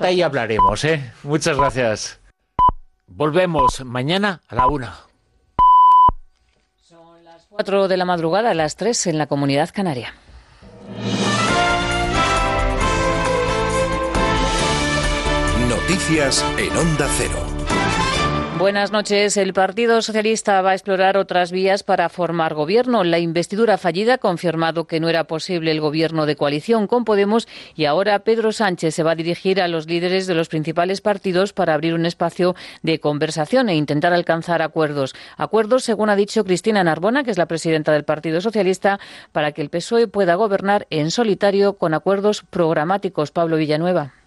falta y hablaremos, ¿eh? Muchas gracias. Volvemos mañana a la una. Son las cuatro de la madrugada, las tres en la comunidad canaria. Noticias en Onda Cero. Buenas noches. El Partido Socialista va a explorar otras vías para formar gobierno. La investidura fallida ha confirmado que no era posible el gobierno de coalición con Podemos y ahora Pedro Sánchez se va a dirigir a los líderes de los principales partidos para abrir un espacio de conversación e intentar alcanzar acuerdos. Acuerdos, según ha dicho Cristina Narbona, que es la presidenta del Partido Socialista, para que el PSOE pueda gobernar en solitario con acuerdos programáticos. Pablo Villanueva.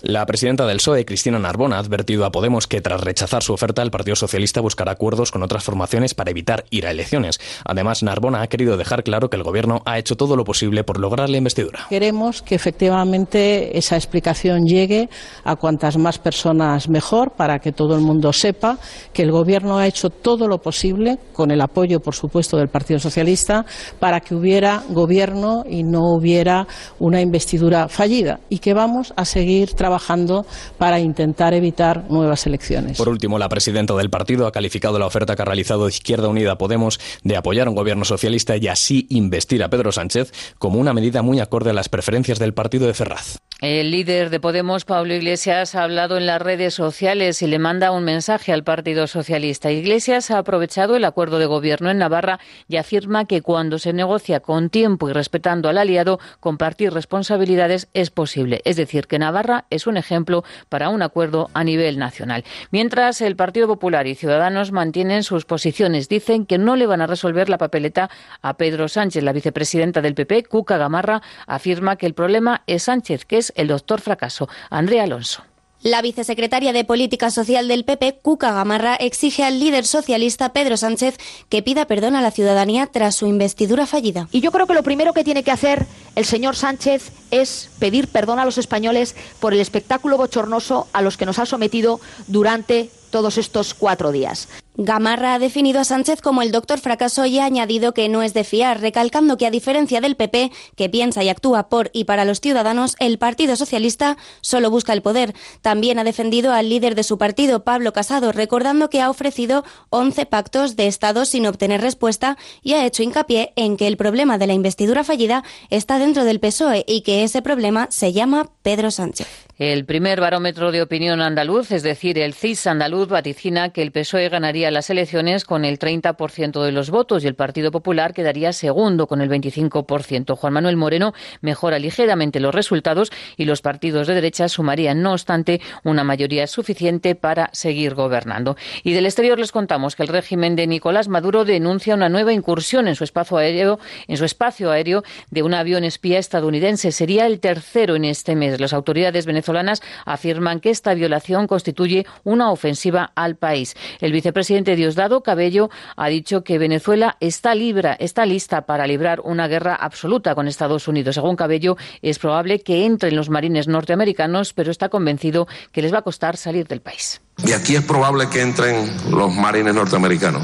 La presidenta del PSOE, Cristina Narbona, ha advertido a Podemos que tras rechazar su oferta, el Partido Socialista buscará acuerdos con otras formaciones para evitar ir a elecciones. Además, Narbona ha querido dejar claro que el Gobierno ha hecho todo lo posible por lograr la investidura. Queremos que efectivamente esa explicación llegue a cuantas más personas mejor para que todo el mundo sepa que el Gobierno ha hecho todo lo posible, con el apoyo, por supuesto, del Partido Socialista, para que hubiera gobierno y no hubiera una investidura fallida y que vamos a seguir trabajando para intentar evitar nuevas elecciones. Por último, la presidenta del partido ha calificado la oferta que ha realizado Izquierda Unida Podemos de apoyar un gobierno socialista y así investir a Pedro Sánchez como una medida muy acorde a las preferencias del partido de Ferraz. El líder de Podemos, Pablo Iglesias, ha hablado en las redes sociales y le manda un mensaje al Partido Socialista. Iglesias ha aprovechado el acuerdo de gobierno en Navarra y afirma que cuando se negocia con tiempo y respetando al aliado, compartir responsabilidades es posible. Es decir, que Navarra es un ejemplo para un acuerdo a nivel nacional. Mientras el Partido Popular y Ciudadanos mantienen sus posiciones, dicen que no le van a resolver la papeleta a Pedro Sánchez. La vicepresidenta del PP, Cuca Gamarra, afirma que el problema es Sánchez, que es el doctor fracaso. Andrea Alonso. La vicesecretaria de Política Social del PP, Cuca Gamarra, exige al líder socialista Pedro Sánchez que pida perdón a la ciudadanía tras su investidura fallida. Y yo creo que lo primero que tiene que hacer el señor Sánchez es pedir perdón a los españoles por el espectáculo bochornoso a los que nos ha sometido durante todos estos cuatro días. Gamarra ha definido a Sánchez como el doctor fracaso y ha añadido que no es de fiar, recalcando que a diferencia del PP, que piensa y actúa por y para los ciudadanos, el Partido Socialista solo busca el poder. También ha defendido al líder de su partido, Pablo Casado, recordando que ha ofrecido 11 pactos de Estado sin obtener respuesta y ha hecho hincapié en que el problema de la investidura fallida está dentro del PSOE y que ese problema se llama Pedro Sánchez. El primer barómetro de opinión andaluz, es decir, el CIS andaluz, vaticina que el PSOE ganaría las elecciones con el 30% de los votos y el Partido Popular quedaría segundo con el 25%. Juan Manuel Moreno mejora ligeramente los resultados y los partidos de derecha sumarían, no obstante, una mayoría suficiente para seguir gobernando. Y del exterior les contamos que el régimen de Nicolás Maduro denuncia una nueva incursión en su espacio aéreo, en su espacio aéreo de un avión espía estadounidense. Sería el tercero en este mes. Las autoridades venezolanas afirman que esta violación constituye una ofensiva al país. El vicepresidente Diosdado Cabello ha dicho que Venezuela está, libra, está lista para librar una guerra absoluta con Estados Unidos. Según Cabello, es probable que entren los marines norteamericanos, pero está convencido que les va a costar salir del país. Y aquí es probable que entren los marines norteamericanos.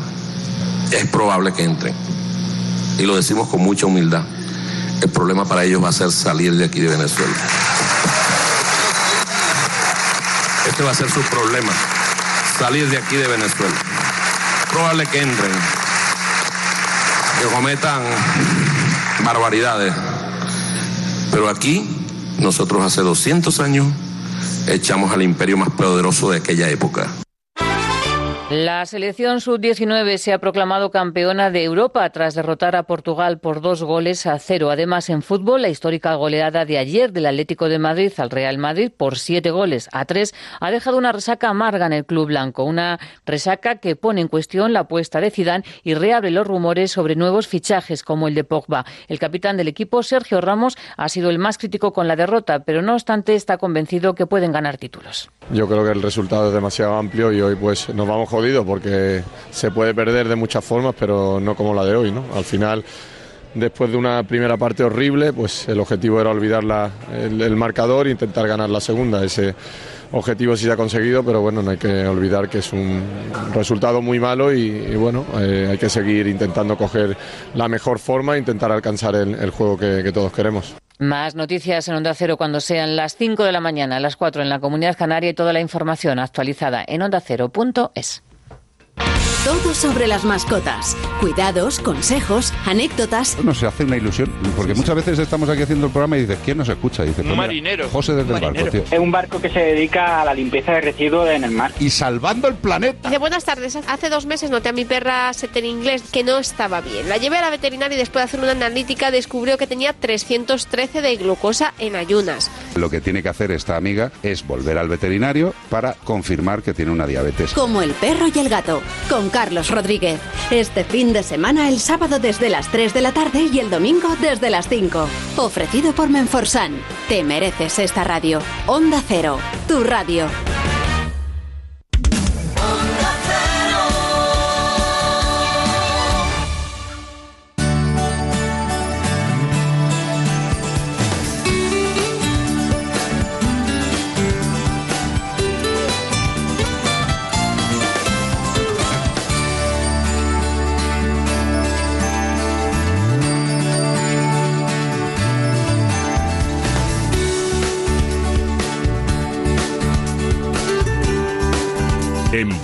Es probable que entren. Y lo decimos con mucha humildad. El problema para ellos va a ser salir de aquí de Venezuela. Este va a ser su problema, salir de aquí de Venezuela. Probable que entren, que cometan barbaridades. Pero aquí, nosotros hace 200 años, echamos al imperio más poderoso de aquella época. La selección sub-19 se ha proclamado campeona de Europa tras derrotar a Portugal por dos goles a cero. Además, en fútbol, la histórica goleada de ayer del Atlético de Madrid al Real Madrid por siete goles a tres ha dejado una resaca amarga en el club blanco. Una resaca que pone en cuestión la apuesta de Zidane y reabre los rumores sobre nuevos fichajes como el de Pogba. El capitán del equipo, Sergio Ramos, ha sido el más crítico con la derrota, pero no obstante está convencido que pueden ganar títulos. Yo creo que el resultado es demasiado amplio y hoy pues nos vamos jodidos porque se puede perder de muchas formas, pero no como la de hoy, ¿no? Al final después de una primera parte horrible, pues el objetivo era olvidar la, el, marcador e intentar ganar la segunda. Ese objetivo sí se ha conseguido, pero bueno, no hay que olvidar que es un resultado muy malo y, bueno, eh, hay que seguir intentando coger la mejor forma e intentar alcanzar el, el juego que, que todos queremos. Más noticias en Onda Cero cuando sean las 5 de la mañana, las 4 en la Comunidad Canaria y toda la información actualizada en ondacero.es. Todo sobre las mascotas. Cuidados, consejos, anécdotas. No se hace una ilusión, porque muchas veces estamos aquí haciendo el programa y dices, ¿quién nos escucha? Y dice, un marinero. José desde el barco, tío. Es un barco que se dedica a la limpieza de residuos en el mar. Y salvando el planeta. Dice, buenas tardes. Hace dos meses noté a mi perra Setter inglés que no estaba bien. La llevé a la veterinaria y después de hacer una analítica descubrió que tenía 313 de glucosa en ayunas. Lo que tiene que hacer esta amiga es volver al veterinario para confirmar que tiene una diabetes. Como el perro y el gato, con Carlos Rodríguez. Este fin de semana, el sábado desde las 3 de la tarde y el domingo desde las 5. Ofrecido por Menforsan. Te mereces esta radio. Onda Cero, tu radio.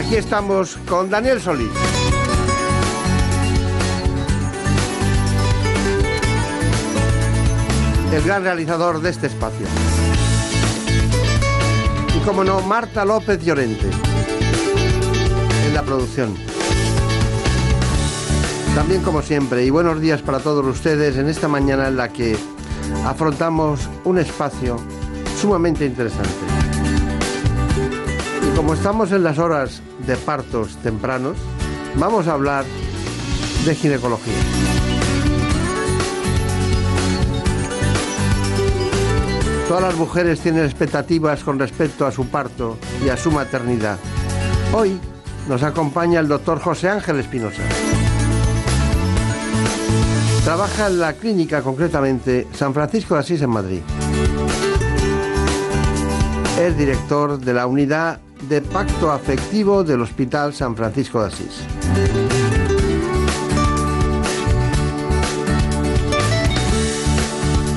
Aquí estamos con Daniel Solís. El gran realizador de este espacio. Y como no, Marta López Llorente. En la producción. También como siempre, y buenos días para todos ustedes en esta mañana en la que afrontamos un espacio sumamente interesante. Como estamos en las horas de partos tempranos, vamos a hablar de ginecología. Todas las mujeres tienen expectativas con respecto a su parto y a su maternidad. Hoy nos acompaña el doctor José Ángel Espinosa. Trabaja en la clínica, concretamente San Francisco de Asís en Madrid. Es director de la unidad de pacto afectivo del Hospital San Francisco de Asís.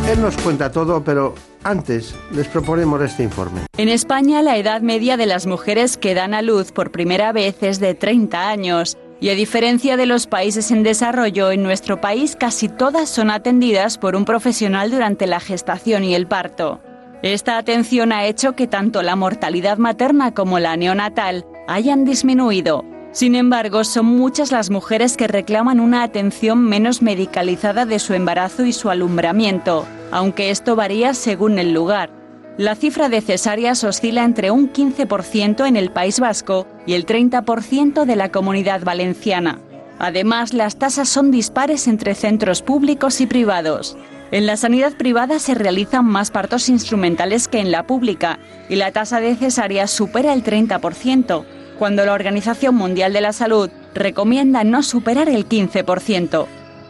Él nos cuenta todo, pero antes les proponemos este informe. En España la edad media de las mujeres que dan a luz por primera vez es de 30 años. Y a diferencia de los países en desarrollo, en nuestro país casi todas son atendidas por un profesional durante la gestación y el parto. Esta atención ha hecho que tanto la mortalidad materna como la neonatal hayan disminuido. Sin embargo, son muchas las mujeres que reclaman una atención menos medicalizada de su embarazo y su alumbramiento, aunque esto varía según el lugar. La cifra de cesáreas oscila entre un 15% en el País Vasco y el 30% de la comunidad valenciana. Además, las tasas son dispares entre centros públicos y privados. En la sanidad privada se realizan más partos instrumentales que en la pública y la tasa de cesáreas supera el 30%, cuando la Organización Mundial de la Salud recomienda no superar el 15%.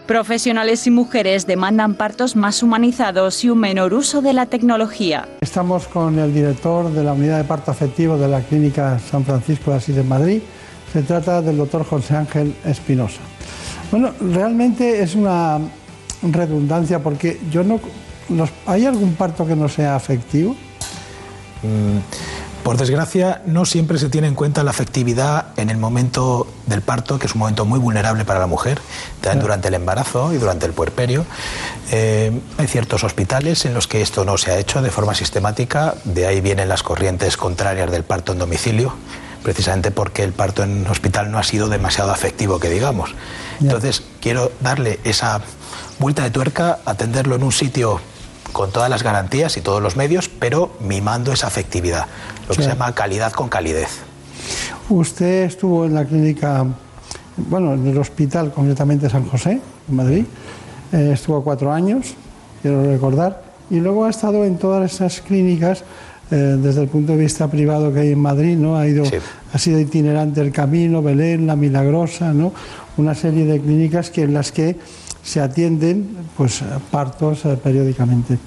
Profesionales y mujeres demandan partos más humanizados y un menor uso de la tecnología. Estamos con el director de la unidad de parto afectivo de la Clínica San Francisco de Asís de Madrid. Se trata del doctor José Ángel Espinosa. Bueno, realmente es una redundancia porque yo no... ¿Hay algún parto que no sea afectivo? Mm. Por desgracia, no siempre se tiene en cuenta la afectividad en el momento del parto, que es un momento muy vulnerable para la mujer, también durante el embarazo y durante el puerperio. Eh, hay ciertos hospitales en los que esto no se ha hecho de forma sistemática, de ahí vienen las corrientes contrarias del parto en domicilio, precisamente porque el parto en hospital no ha sido demasiado afectivo, que digamos. Entonces, quiero darle esa vuelta de tuerca, atenderlo en un sitio con todas las garantías y todos los medios, pero mimando esa afectividad, lo que se llama calidad con calidez. Usted estuvo en la clínica bueno, en el hospital concretamente San José, en Madrid. Eh, estuvo cuatro años, quiero recordar, y luego ha estado en todas esas clínicas eh, desde el punto de vista privado que hay en Madrid, ¿no? Ha, ido, ha sido itinerante el Camino, Belén, La Milagrosa, ¿no? Una serie de clínicas que, en las que se atienden pues, partos eh, periódicamente.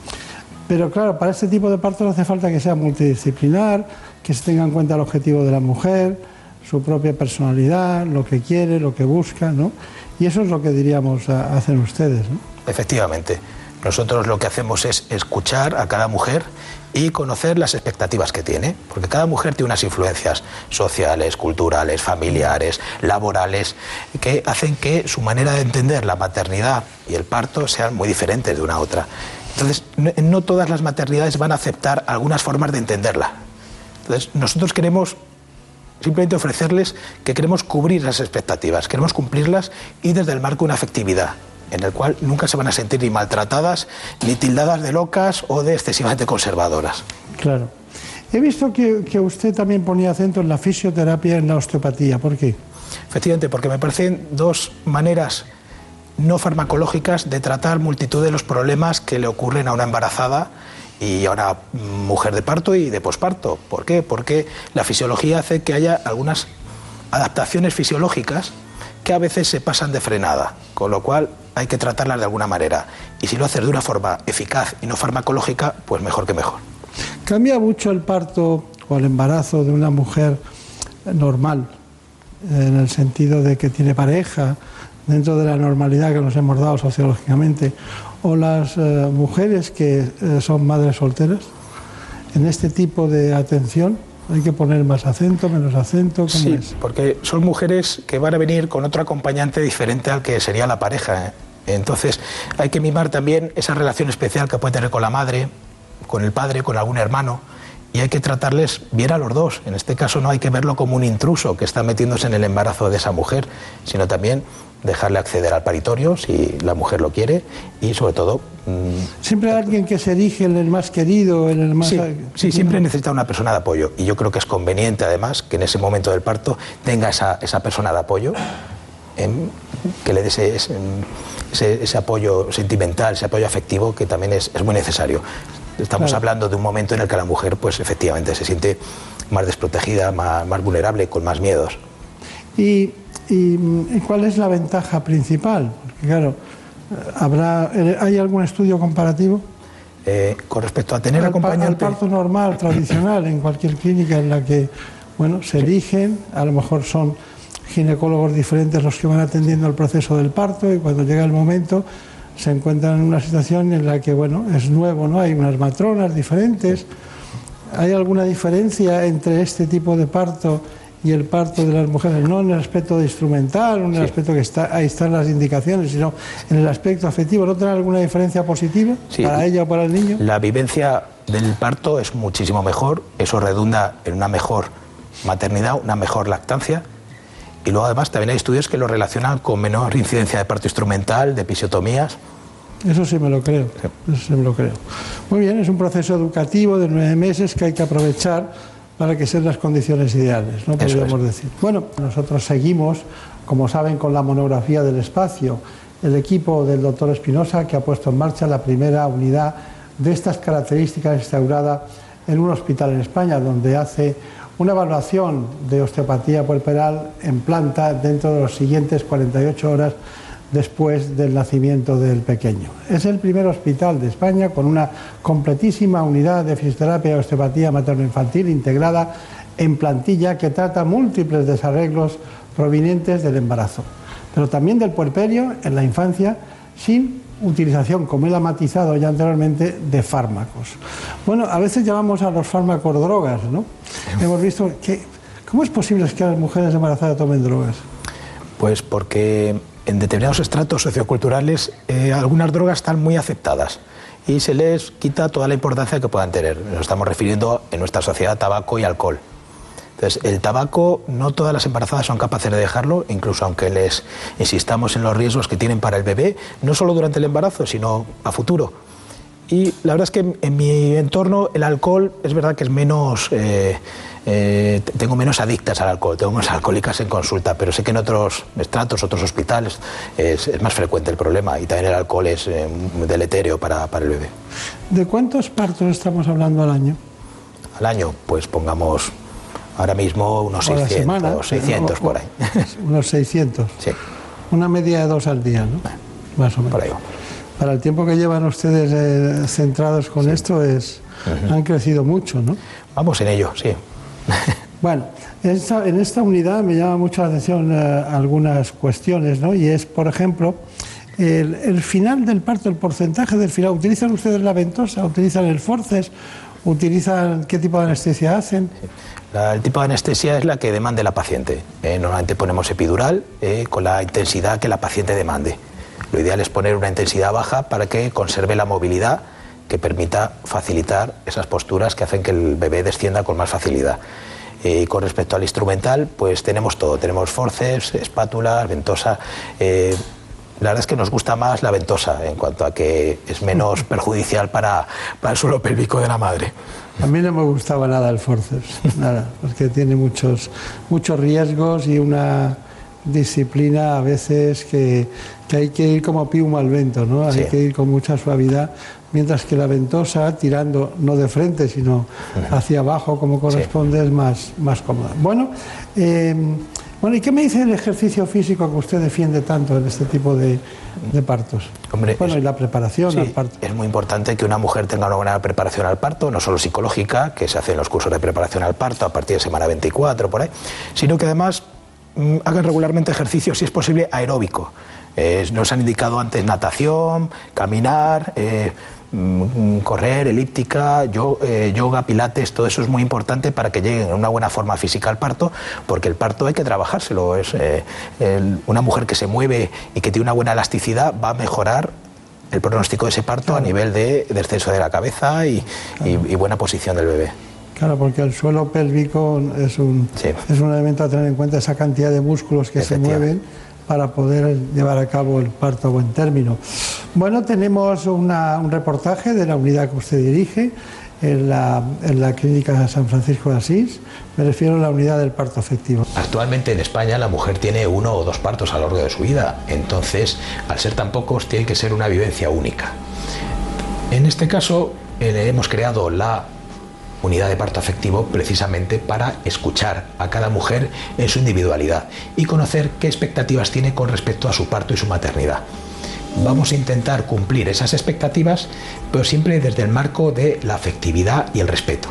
Pero claro, para este tipo de partos hace falta que sea multidisciplinar, que se tenga en cuenta el objetivo de la mujer, su propia personalidad, lo que quiere, lo que busca, ¿no? Y eso es lo que diríamos a, hacen ustedes, ¿no? Efectivamente. Nosotros lo que hacemos es escuchar a cada mujer y conocer las expectativas que tiene, porque cada mujer tiene unas influencias sociales, culturales, familiares, laborales, que hacen que su manera de entender la maternidad y el parto sean muy diferentes de una a otra. Entonces, no, todas las maternidades van a aceptar algunas formas de entenderla. Entonces, nosotros queremos simplemente ofrecerles que queremos cubrir las expectativas, queremos cumplirlas y desde el marco una afectividad en el cual nunca se van a sentir ni maltratadas, ni tildadas de locas o de excesivamente conservadoras. Claro. He visto que, que, usted también ponía acento en la fisioterapia y en la osteopatía. ¿Por qué? Efectivamente, porque me parecen dos maneras no farmacológicas de tratar multitud de los problemas que le ocurren a una embarazada y a una mujer de parto y de posparto. ¿Por qué? Porque la fisiología hace que haya algunas adaptaciones fisiológicas que a veces se pasan de frenada, con lo cual hay que tratarlas de alguna manera. Y si lo haces de una forma eficaz y no farmacológica, pues mejor que mejor. ¿Cambia mucho el parto o el embarazo de una mujer normal, en el sentido de que tiene pareja, dentro de la normalidad que nos hemos dado sociológicamente, o las eh, mujeres que eh, son madres solteras, en este tipo de atención? ¿Hay que poner más acento, menos acento? sí, porque son mujeres que van a venir con otro acompañante diferente al que sería la pareja. ¿eh? Entonces hay que mimar también esa relación especial que puede tener con la madre, con el padre, con algún hermano. Y hay que tratarles bien a los dos. En este caso no hay que verlo como un intruso que está metiéndose en el embarazo de esa mujer, sino también dejarle acceder al paritorio si la mujer lo quiere y sobre todo... Mm, siempre hay alguien que se erige en el más querido, en el más... Sí, siempre necesita una persona de apoyo y yo creo que es conveniente además que en ese momento del parto tenga esa, esa persona de apoyo, que le dé ese, ese, apoyo sentimental, ese apoyo afectivo que también es, es muy necesario. Estamos hablando de un momento en el que la mujer pues efectivamente se siente más desprotegida, más, más vulnerable, con más miedos. Y ¿Y, cuál es la ventaja principal? Porque claro, ¿habrá, ¿hay algún estudio comparativo? Eh, con respecto a tener acompañante... Al parto normal, tradicional, en cualquier clínica en la que, bueno, se eligen, a lo mejor son ginecólogos diferentes los que van atendiendo el proceso del parto y cuando llega el momento se encuentran en una situación en la que, bueno, es nuevo, ¿no? Hay unas matronas diferentes. ¿Hay alguna diferencia entre este tipo de parto y el parto de las mujeres, no en el aspecto de instrumental, en el aspecto que está, ahí están las indicaciones, sino en el aspecto afectivo. ¿No tiene alguna diferencia positiva para ella o para el niño? La vivencia del parto es muchísimo mejor, eso redunda en una mejor maternidad, una mejor lactancia. Y luego además también hay estudios que lo relacionan con menor incidencia de parto instrumental, de episiotomías. Eso sí me lo creo, eso sí me lo creo. Muy bien, es un proceso educativo de nueve meses que hay que aprovechar para que sean las condiciones ideales, ¿no? Podríamos decir. Bueno, nosotros seguimos, como saben, con la monografía del espacio. El equipo del doctor Espinosa que ha puesto en marcha la primera unidad de estas características instaurada en un hospital en España, donde hace una evaluación de osteopatía puerperal en planta dentro de las siguientes 48 horas después del nacimiento del pequeño. Es el primer hospital de España con una completísima unidad de fisioterapia y osteopatía materno-infantil integrada en plantilla que trata múltiples desarreglos provenientes del embarazo, pero también del puerperio en la infancia sin utilización, como él ha matizado ya anteriormente, de fármacos. Bueno, a veces llamamos a los fármacos drogas, ¿no? Hemos visto que... ¿Cómo es posible que las mujeres embarazadas tomen drogas? Pues porque en determinados estratos socioculturales eh, algunas drogas están muy aceptadas y se les quita toda la importancia que puedan tener. Nos estamos refiriendo en nuestra sociedad tabaco y alcohol. Entonces, el tabaco, no todas las embarazadas son capaces de dejarlo, incluso aunque les insistamos en los riesgos que tienen para el bebé, no solo durante el embarazo, sino a futuro. Y la verdad es que en mi entorno el alcohol es verdad que es menos, eh, eh, tengo menos adictas al alcohol, tengo más alcohólicas en consulta, pero sé que en otros estratos, otros hospitales, es, más frecuente el problema y también el alcohol es eh, deletéreo para, para el bebé. ¿De cuántos partos estamos hablando al año? Al año, pues pongamos ahora mismo unos 600, 600 por ahí. Unos 600. Sí. Una media de dos al día, ¿no? Más o menos. Por ahí. Para el tiempo que llevan ustedes eh, centrados con esto, es, han crecido mucho, ¿no? Vamos en ello, sí. Bueno, en esta, unidad me llama mucho la atención eh, algunas cuestiones, ¿no? Y es, por ejemplo, el, final del parto, el porcentaje del final. ¿Utilizan ustedes la ventosa? ¿Utilizan el forces? ¿Utilizan qué tipo de anestesia hacen? el tipo de anestesia es la que demande la paciente. Eh, normalmente ponemos epidural eh, con la intensidad que la paciente demande. Lo ideal es poner una intensidad baja para que conserve la movilidad que permita facilitar esas posturas que hacen que el bebé descienda con más facilidad. Eh, y con respecto al instrumental, pues tenemos todo. Tenemos forceps, espátulas, ventosa. Eh, la verdad es que nos gusta más la ventosa en cuanto a que es menos perjudicial para, para el suelo pélvico de la madre. A mí no me gustaba nada el forceps, nada, porque tiene muchos, muchos riesgos y una disciplina a veces que, que hay que ir como piuma al vento, ¿no? Hay que ir con mucha suavidad mientras que la ventosa, tirando no de frente, sino hacia abajo como corresponde, es más, más cómoda. Bueno, em, bueno, ¿y qué me dice el ejercicio físico que usted defiende tanto en este tipo de, partos? Hombre, bueno, y la preparación al parto. Es muy importante que una mujer tenga una buena preparación al parto, no solo psicológica, que se hace en los cursos de preparación al parto a partir de semana 24, por ahí, sino que además mm, hagan regularmente ejercicio, si es posible, aeróbico. nos han indicado antes natación, caminar, eh, correr, elíptica, eh, yoga, pilates, todo eso es muy importante para que lleguen en una buena forma física al parto, porque el parto hay que trabajárselo. Es, eh, una mujer que se mueve y que tiene una buena elasticidad va a mejorar el pronóstico de ese parto a nivel de descenso de la cabeza y, buena posición del bebé. Claro, porque el suelo pélvico es un, es un elemento a tener en cuenta, esa cantidad de músculos que se mueven para poder llevar a cabo el parto a buen término. Bueno, tenemos un reportaje de la unidad que usted dirige en la, en la clínica San Francisco de Asís. Me refiero a la unidad del parto afectivo. Actualmente en España la mujer tiene uno o dos partos a lo largo de su vida, entonces al ser tan pocos tiene que ser una vivencia única. En este caso eh, hemos creado la unidad de parto afectivo precisamente para escuchar a cada mujer en su individualidad y conocer qué expectativas tiene con respecto a su parto y su maternidad. Vamos a intentar cumplir esas expectativas, pero siempre desde el marco de la afectividad y el respeto.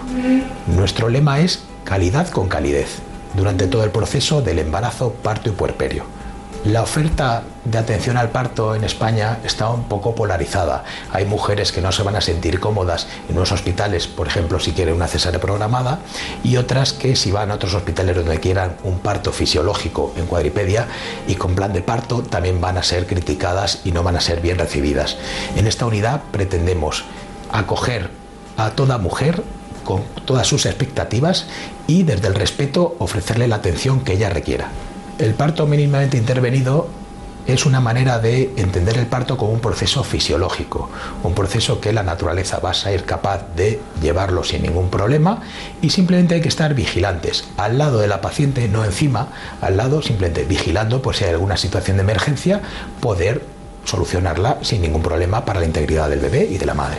Nuestro lema es calidad con calidez durante todo el proceso del embarazo, parto y puerperio. La oferta de atención al parto en España está un poco polarizada. Hay mujeres que no se van a sentir cómodas en unos hospitales, por ejemplo, si quieren una cesárea programada, y otras que si van a otros hospitales donde quieran un parto fisiológico en cuadripedia y con plan de parto también van a ser criticadas y no van a ser bien recibidas. En esta unidad pretendemos acoger a toda mujer con todas sus expectativas y desde el respeto ofrecerle la atención que ella requiera. El parto mínimamente intervenido es una manera de entender el parto como un proceso fisiológico, un proceso que la naturaleza va a ser capaz de llevarlo sin ningún problema y simplemente hay que estar vigilantes, al lado de la paciente, no encima, al lado simplemente vigilando por si hay alguna situación de emergencia, poder solucionarla sin ningún problema para la integridad del bebé y de la madre.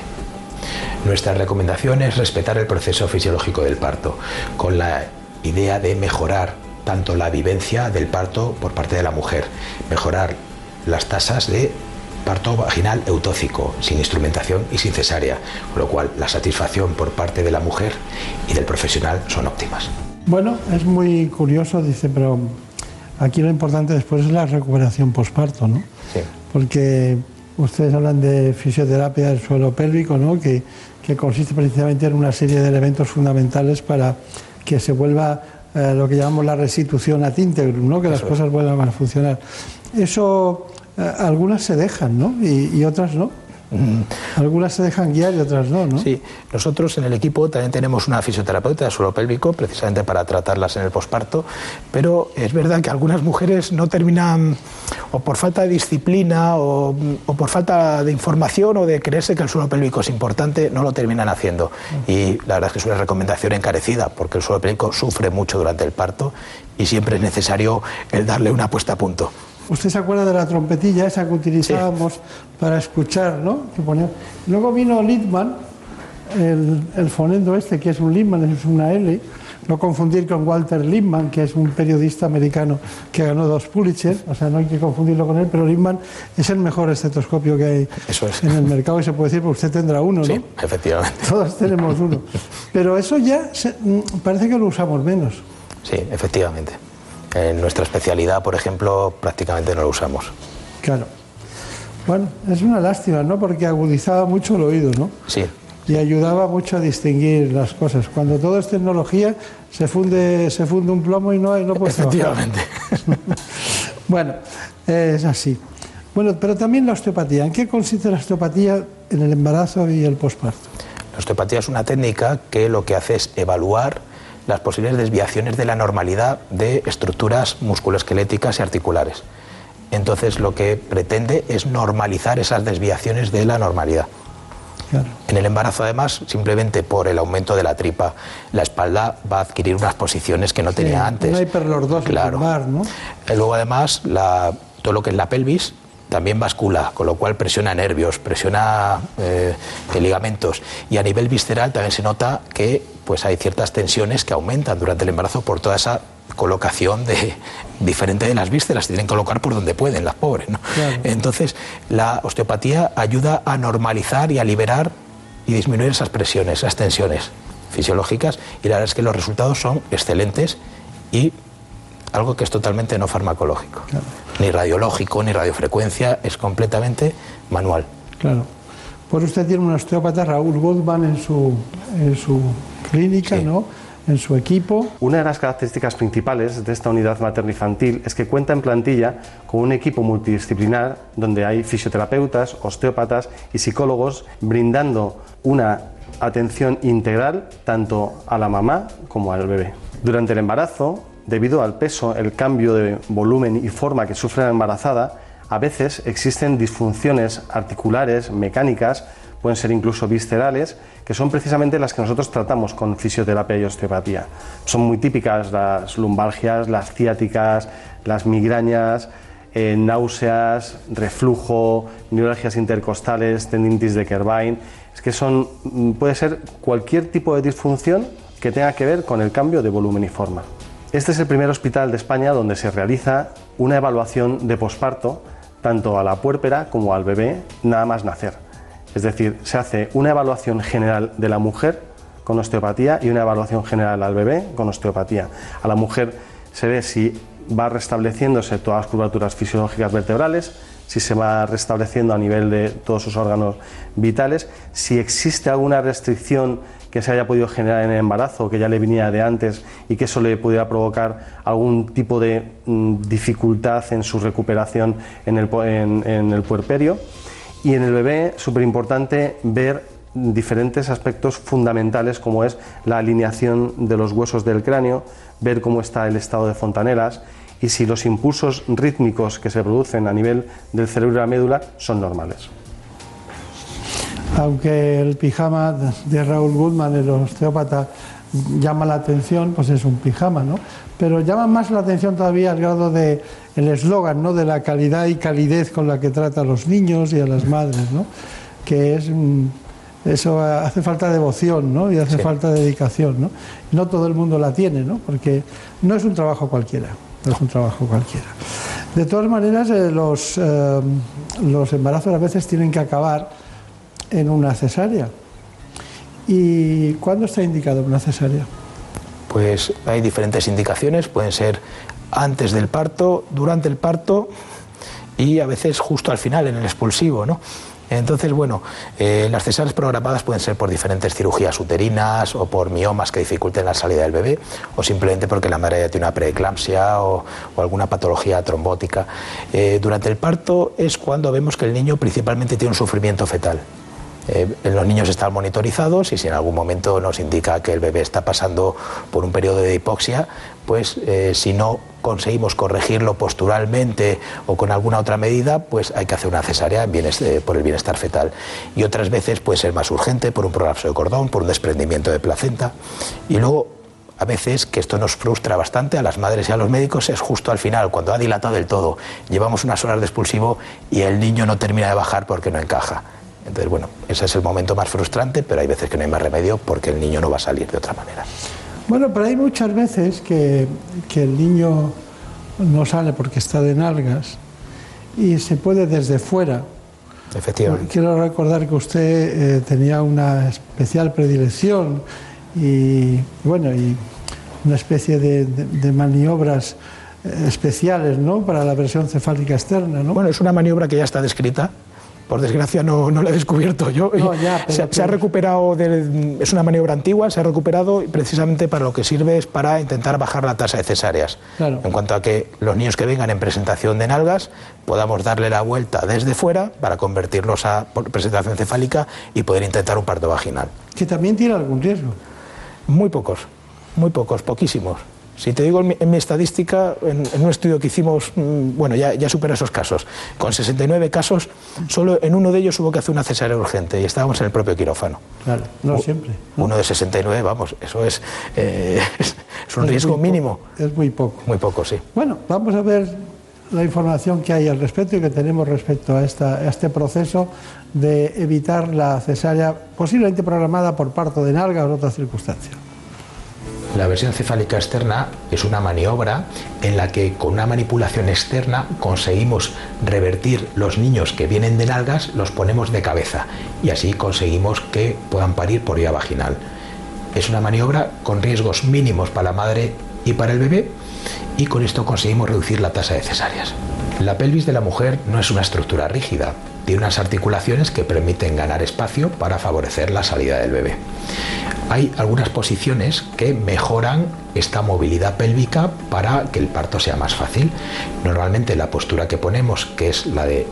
Nuestra recomendación es respetar el proceso fisiológico del parto, con la idea de mejorar tanto la vivencia del parto por parte de la mujer, mejorar las tasas de parto vaginal eutóxico, sin instrumentación y sin cesárea, con lo cual la satisfacción por parte de la mujer y del profesional son óptimas. Bueno, es muy curioso, dice, pero aquí lo importante después es la recuperación posparto, ¿no? Sí. Porque ustedes hablan de fisioterapia del suelo pélvico, ¿no? Que, que consiste precisamente en una serie de elementos fundamentales para que se vuelva eh, lo que llamamos la restitución a integrum, ¿no? que las cosas vuelvan a funcionar. Eso, eh, algunas se dejan, ¿no? Y, otras no. Algunas se dejan guiar y otras no, ¿no? Sí, nosotros en el equipo también tenemos una fisioterapeuta de suelo pélvico, precisamente para tratarlas en el posparto, pero es verdad que algunas mujeres no terminan, o por falta de disciplina, o, o por falta de información, o de creerse que el suelo pélvico es importante, no lo terminan haciendo. Y la verdad es que es una recomendación encarecida, porque el suelo pélvico sufre mucho durante el parto y siempre es necesario el darle una puesta a punto. Usted se acuerda de la trompetilla esa que utilizábamos para escuchar, ¿no? Luego vino Littman, el, el, fonendo este, que es un Littman, es una L, no confundir con Walter Lippmann, que es un periodista americano que ganó dos Pulitzer, o sea, no hay que confundirlo con él, pero Lippmann es el mejor estetoscopio que hay eso es. en el mercado y se puede decir, porque usted tendrá uno, ¿no? Sí, efectivamente. Todos tenemos uno. Pero eso ya se, mm, parece que lo usamos menos. Sí, efectivamente. En nuestra especialidad, por ejemplo, prácticamente no lo usamos. Claro. Bueno, es una lástima, ¿no? Porque agudizaba mucho el oído, ¿no? Sí. Y ayudaba mucho a distinguir las cosas. Cuando todo es tecnología, se funde, se funde un plomo y no, hay, no puedes Efectivamente. bueno, es así. Bueno, pero también la osteopatía. ¿En qué consiste la osteopatía en el embarazo y el posparto? La osteopatía es una técnica que lo que hace es evaluar las posibles desviaciones de la normalidad de estructuras musculoesqueléticas y articulares. Entonces lo que pretende es normalizar esas desviaciones de la normalidad. Claro. En el embarazo, además, simplemente por el aumento de la tripa, la espalda va a adquirir unas posiciones que no Sí, tenía antes. Una hiperlordosis Claro. lumbar, ¿no? Luego, además, la- todo lo que es la pelvis también bascula, con lo cual presiona nervios, presiona eh, ligamentos. Y a nivel visceral también se nota que pues, hay ciertas tensiones que aumentan durante el embarazo por toda esa colocación de, diferente de las vísceras, se tienen que colocar por donde pueden las pobres. ¿no? Claro. Entonces, la osteopatía ayuda a normalizar y a liberar y disminuir esas presiones, esas tensiones fisiológicas, y la verdad es que los resultados son excelentes y algo que es totalmente no farmacológico, ni radiológico, ni radiofrecuencia, es completamente manual. Claro. Pues usted tiene un osteópata, Raúl Goldman, en su, en su clínica, ¿no? En su equipo. Una de las características principales de esta unidad materno-infantil es que cuenta en plantilla con un equipo multidisciplinar donde hay fisioterapeutas, osteópatas y psicólogos brindando una atención integral tanto a la mamá como al bebé. Durante el embarazo, debido al peso, el cambio de volumen y forma que sufre la embarazada, a veces existen disfunciones articulares, mecánicas, pueden ser incluso viscerales, que son precisamente las que nosotros tratamos con fisioterapia y osteopatía. Son muy típicas las lumbalgias, las ciáticas, las migrañas, eh, náuseas, reflujo, neuralgias intercostales, tendinitis de Kerbein. Es que son, mm, puede ser cualquier tipo de disfunción que tenga que ver con el cambio de volumen y forma. Este es el primer hospital de España donde se realiza una evaluación de posparto tanto a la puérpera como al bebé nada más nacer. Es decir, se hace una evaluación general de la mujer con osteopatía y una evaluación general al bebé con osteopatía. A la mujer se ve si va restableciéndose todas las curvaturas fisiológicas vertebrales, si se va restableciendo a nivel de todos sus órganos vitales, si existe alguna restricción que se haya podido generar en el embarazo, que ya le venía de antes y que eso le pudiera provocar algún tipo de mm, dificultad en su recuperación en el, en- en el puerperio. Y en el bebé, súper importante ver diferentes aspectos fundamentales como es la alineación de los huesos del cráneo, ver cómo está el estado de fontanelas y si los impulsos rítmicos que se producen a nivel del cerebro y la médula son normales. Aunque el pijama de Raúl Goodman, el osteópata, llama la atención, pues es un pijama, ¿no? Pero llama más la atención todavía al grado de el eslogan, ¿no? De la calidad y calidez con la que trata a los niños y a las madres, ¿no? Que es mm, eso hace falta devoción, ¿no? Y hace Sí. falta dedicación, ¿no? No todo el mundo la tiene, ¿no? Porque no es un trabajo cualquiera, no es un trabajo cualquiera. De todas maneras, eh, los, eh, los embarazos a veces tienen que acabar en una cesárea. ¿Y cuándo está indicado una cesárea? Pues hay diferentes indicaciones, pueden ser antes del parto, durante el parto y a veces justo al final, en el expulsivo. ¿no? Entonces, bueno, eh, las cesáreas programadas pueden ser por diferentes cirugías uterinas o por miomas que dificulten la salida del bebé o simplemente porque la madre ya tiene una preeclampsia o, alguna patología trombótica. Eh, durante el parto es cuando vemos que el niño principalmente tiene un sufrimiento fetal. Eh, los niños están monitorizados y si en algún momento nos indica que el bebé está pasando por un periodo de hipoxia, pues eh, si no conseguimos corregirlo posturalmente o con alguna otra medida, pues hay que hacer una cesárea eh, por el bienestar fetal. Y otras veces puede ser más urgente por un prolapso de cordón, por un desprendimiento de placenta. Y luego a veces, que esto nos frustra bastante a las madres y a los médicos, es justo al final, cuando ha dilatado del todo, llevamos unas horas de expulsivo y el niño no termina de bajar porque no encaja. Entonces, bueno, ese es el momento más frustrante, pero hay veces que no hay más remedio porque el niño no va a salir de otra manera. Bueno, pero hay muchas veces que, que el niño no sale porque está de nalgas y se puede desde fuera. Efectivamente. Quiero recordar que usted eh, tenía una especial predilección y, bueno, y una especie de, de- de maniobras eh, especiales, ¿no? Para la versión cefálica externa, ¿no? Bueno, es una maniobra que ya está descrita. Por desgracia no, no la he descubierto yo. No, ya, pero- se, se ha recuperado, es una maniobra antigua, se ha recuperado y precisamente para lo que sirve es para intentar bajar la tasa de cesáreas. Claro. En cuanto a que los niños que vengan en presentación de nalgas podamos darle la vuelta desde fuera para convertirlos a presentación cefálica y poder intentar un parto vaginal. Que también tiene algún riesgo. Muy pocos, muy pocos, poquísimos. Si te digo en mi, en mi estadística, en, en un estudio que hicimos, mm, bueno, ya, ya supera esos casos. Con 69 casos, solo en uno de ellos hubo que hacer una cesárea urgente y estábamos en el propio quirófano. Claro, no U- siempre. Uno de 69, vamos, eso es, eh, es, es un Es riesgo mínimo. Es muy poco. Muy poco, sí. Bueno, vamos a ver la información que hay al respecto y que tenemos respecto a, esta, a este proceso de evitar la cesárea posiblemente programada por parto de nalga o otras circunstancias. La versión cefálica externa es una maniobra en la que con una manipulación externa conseguimos revertir los niños que vienen de nalgas, los ponemos de cabeza y así conseguimos que puedan parir por vía vaginal. Es una maniobra con riesgos mínimos para la madre y para el bebé y con esto conseguimos reducir la tasa de cesáreas. La pelvis de la mujer no es una estructura rígida, tiene unas articulaciones que permiten ganar espacio para favorecer la salida del bebé. Hay algunas posiciones que mejoran esta movilidad pélvica para que el parto sea más fácil. Normalmente la postura que ponemos, que es la de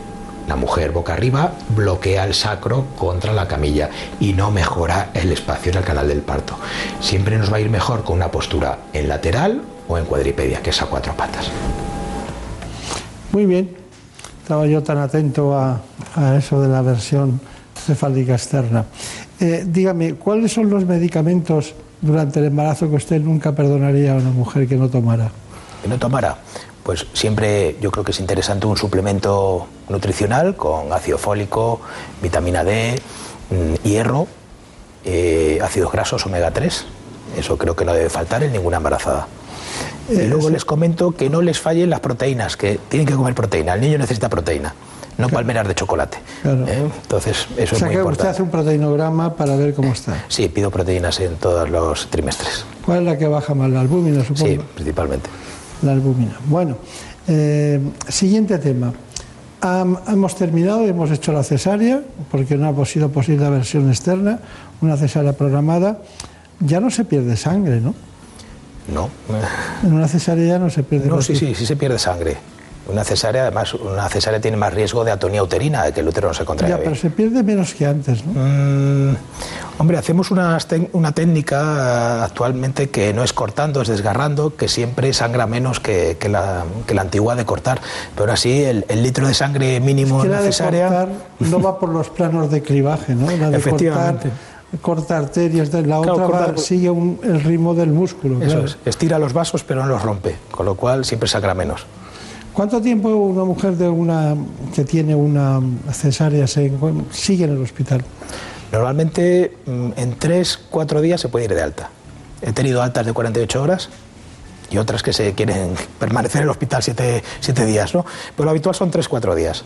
la mujer boca arriba, bloquea el sacro contra la camilla y no mejora el espacio en el canal del parto. Siempre nos va a ir mejor con una postura en lateral o en cuadripedia, que es a cuatro patas. Muy bien, estaba yo tan atento a, eso de la versión cefálica externa. Eh, dígame, ¿cuáles son los medicamentos durante el embarazo que usted nunca perdonaría a una mujer que no tomara? que no tomara? Pues siempre yo creo que es interesante un suplemento nutricional con ácido fólico, vitamina D, mm, hierro, eh, ácidos grasos omega 3. Eso creo que no debe faltar en ninguna embarazada. Y luego les comento que no les fallen las proteínas, que tienen que comer proteína. El niño necesita proteína, no palmeras de chocolate. Claro. ¿eh? Entonces, eso o sea es muy que usted importante. hace un proteinograma para ver cómo está. Sí, pido proteínas en todos los trimestres. ¿Cuál es la que baja más? La albúmina, supongo. Sí, principalmente. La albúmina. Bueno, eh, siguiente tema. Am- hemos terminado, hemos hecho la cesárea, porque no ha sido posible la versión externa, una cesárea programada. Ya no se pierde sangre, ¿no? No. En una cesárea ya no se pierde No, sí, sí, sí se pierde sangre. Una cesárea, además, una cesárea tiene más riesgo de atonía uterina, de que el útero no se contraiga Ya, pero se pierde menos que antes, ¿no? Mm, hombre, hacemos tec- una técnica actualmente que no es cortando, es desgarrando, que siempre sangra menos que, que la, que la antigua de cortar. Pero así el, el litro de sangre mínimo que en la la de cortar no va por los planos de clivaje, ¿no? La de Efectivamente. cortar, corta arterias, la Claro, otra va- cortar- sigue un- el ritmo del músculo. Eso claro. es, estira los vasos pero no los rompe, con lo cual siempre sangra menos. ¿Cuánto tiempo una mujer de una que tiene una cesárea se sigue en el hospital? Normalmente mm, en 3, 4 días se puede ir de alta. He tenido altas de 48 horas y otras que se quieren permanecer en el hospital 7 días, ¿no? Pero lo habitual son 3, 4 días.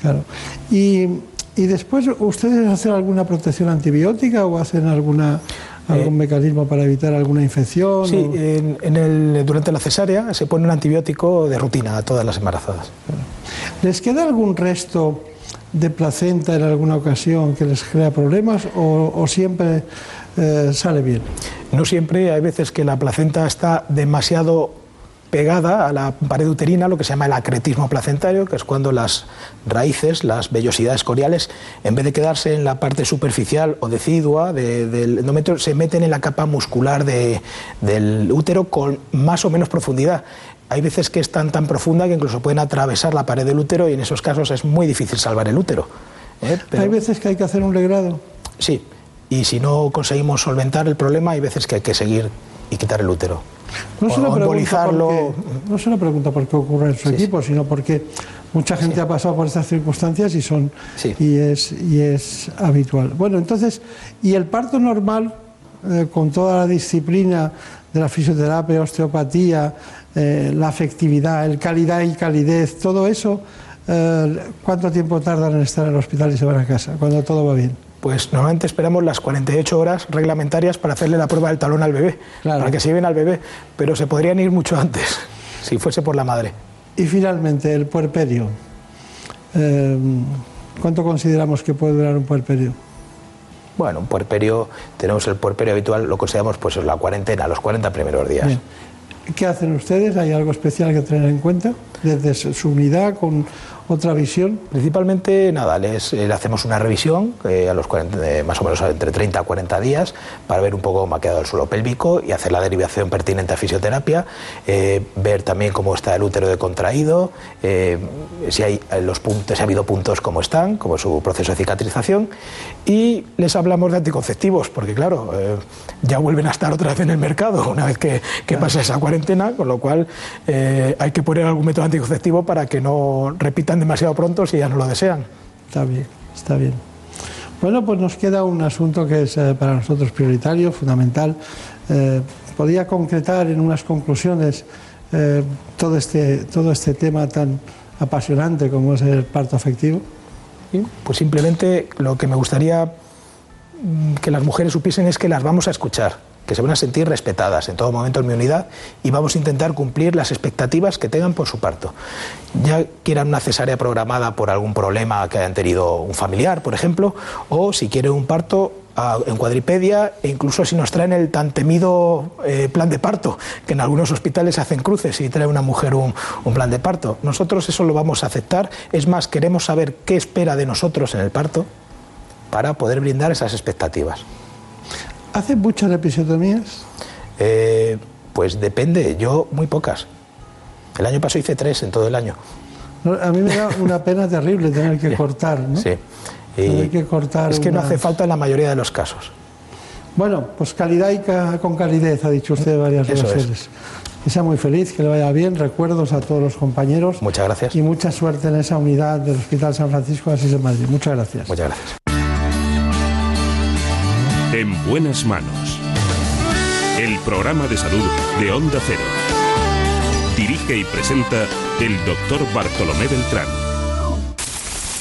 Claro. Y, y después, ¿ustedes hacen alguna protección antibiótica o hacen alguna algún mecanismo para evitar alguna infección? Eh, Sí, o- en, en el, durante la cesárea se pone un antibiótico de rutina a todas las embarazadas. ¿Les queda algún resto de placenta en alguna ocasión que les crea problemas o, siempre eh, sale bien? No siempre, hay veces que la placenta está demasiado pegada a la pared uterina, lo que se llama el acretismo placentario, que es cuando las raíces, las vellosidades coriales, en vez de quedarse en la parte superficial o decidua del endometrio, se meten en la capa muscular del útero con más o menos profundidad. Hay veces que es tan, tan profunda que incluso pueden atravesar la pared del útero y en esos casos es muy difícil salvar el útero. ¿eh? Hay veces que hay que hacer un legrado. Sí, y si no conseguimos solventar el problema, hay veces que hay que seguir y quitar el útero. No se no se pregunta por qué ocurre en su equipo, sino porque mucha gente ha pasado por estas circunstancias y son y es y es habitual. Bueno, entonces, y el parto normal eh, con toda la disciplina de la fisioterapia, osteopatía, eh, la afectividad, el calidad y calidez, todo eso, eh, ¿cuánto tiempo tardan en estar en el hospital y se van a casa cuando todo va bien? Pues normalmente esperamos las 48 horas reglamentarias para hacerle la prueba del talón al bebé, para que se lleven al bebé, pero se podrían ir mucho antes, si fuese por la madre. Y finalmente, el puerperio. Eh, ¿Cuánto consideramos que puede durar un puerperio? Bueno, un puerperio, tenemos el puerperio habitual, lo consideramos pues la cuarentena, los 40 primeros días. ¿Qué hacen ustedes? ¿Hay algo especial que tener en cuenta? Desde su unidad, con otra visión? Principalmente, nada, les, eh, le hacemos una revisión eh, a los 40, eh, más o menos entre 30 a 40 días para ver un poco cómo ha quedado el suelo pélvico y hacer la derivación pertinente a fisioterapia, ver también cómo está el útero de contraído, si hay los puntos, si ha habido puntos como están, como su proceso de cicatrización y les hablamos de anticonceptivos, porque claro, ya vuelven a estar otra vez en el mercado una vez que, que pasa esa cuarentena, con lo cual hay que poner algún método anticonceptivo para que no repitan demasiado pronto si ya no lo desean. Está bien, está bien. Bueno, pues nos queda un asunto que es eh, para nosotros prioritario, fundamental. Eh, ¿Podría concretar en unas conclusiones eh, todo, este, todo este tema tan apasionante como es el parto afectivo? Pues simplemente lo que me gustaría mm, que las mujeres supiesen es que las vamos a escuchar que se van a sentir respetadas en todo momento en mi unidad y vamos a intentar cumplir las expectativas que tengan por su parto. Ya quieran una cesárea programada por algún problema que hayan tenido un familiar, por ejemplo, o si quieren un parto ah, en cuadripedia e incluso si nos traen el tan temido eh, plan de parto, que en algunos hospitales hacen cruces y trae una mujer un, un plan de parto. Nosotros eso lo vamos a aceptar, es más, queremos saber qué espera de nosotros en el parto para poder brindar esas expectativas. ¿Hace muchas episiotomías? Eh, pues depende, yo muy pocas. El año pasado hice tres en todo el año. a mí me da una pena terrible tener que cortar, ¿no? Sí. tener que cortar es que no hace falta en la mayoría de los casos. Bueno, pues calidad y con calidez, ha dicho usted varias veces. Que sea muy feliz, que le vaya bien. Recuerdos a todos los compañeros. Muchas gracias. Y mucha suerte en esa unidad del Hospital San Francisco de Asís de Madrid. Muchas gracias. Muchas gracias. En buenas manos. El programa de salud de Onda Cero. Dirige y presenta el doctor Bartolomé Beltrán.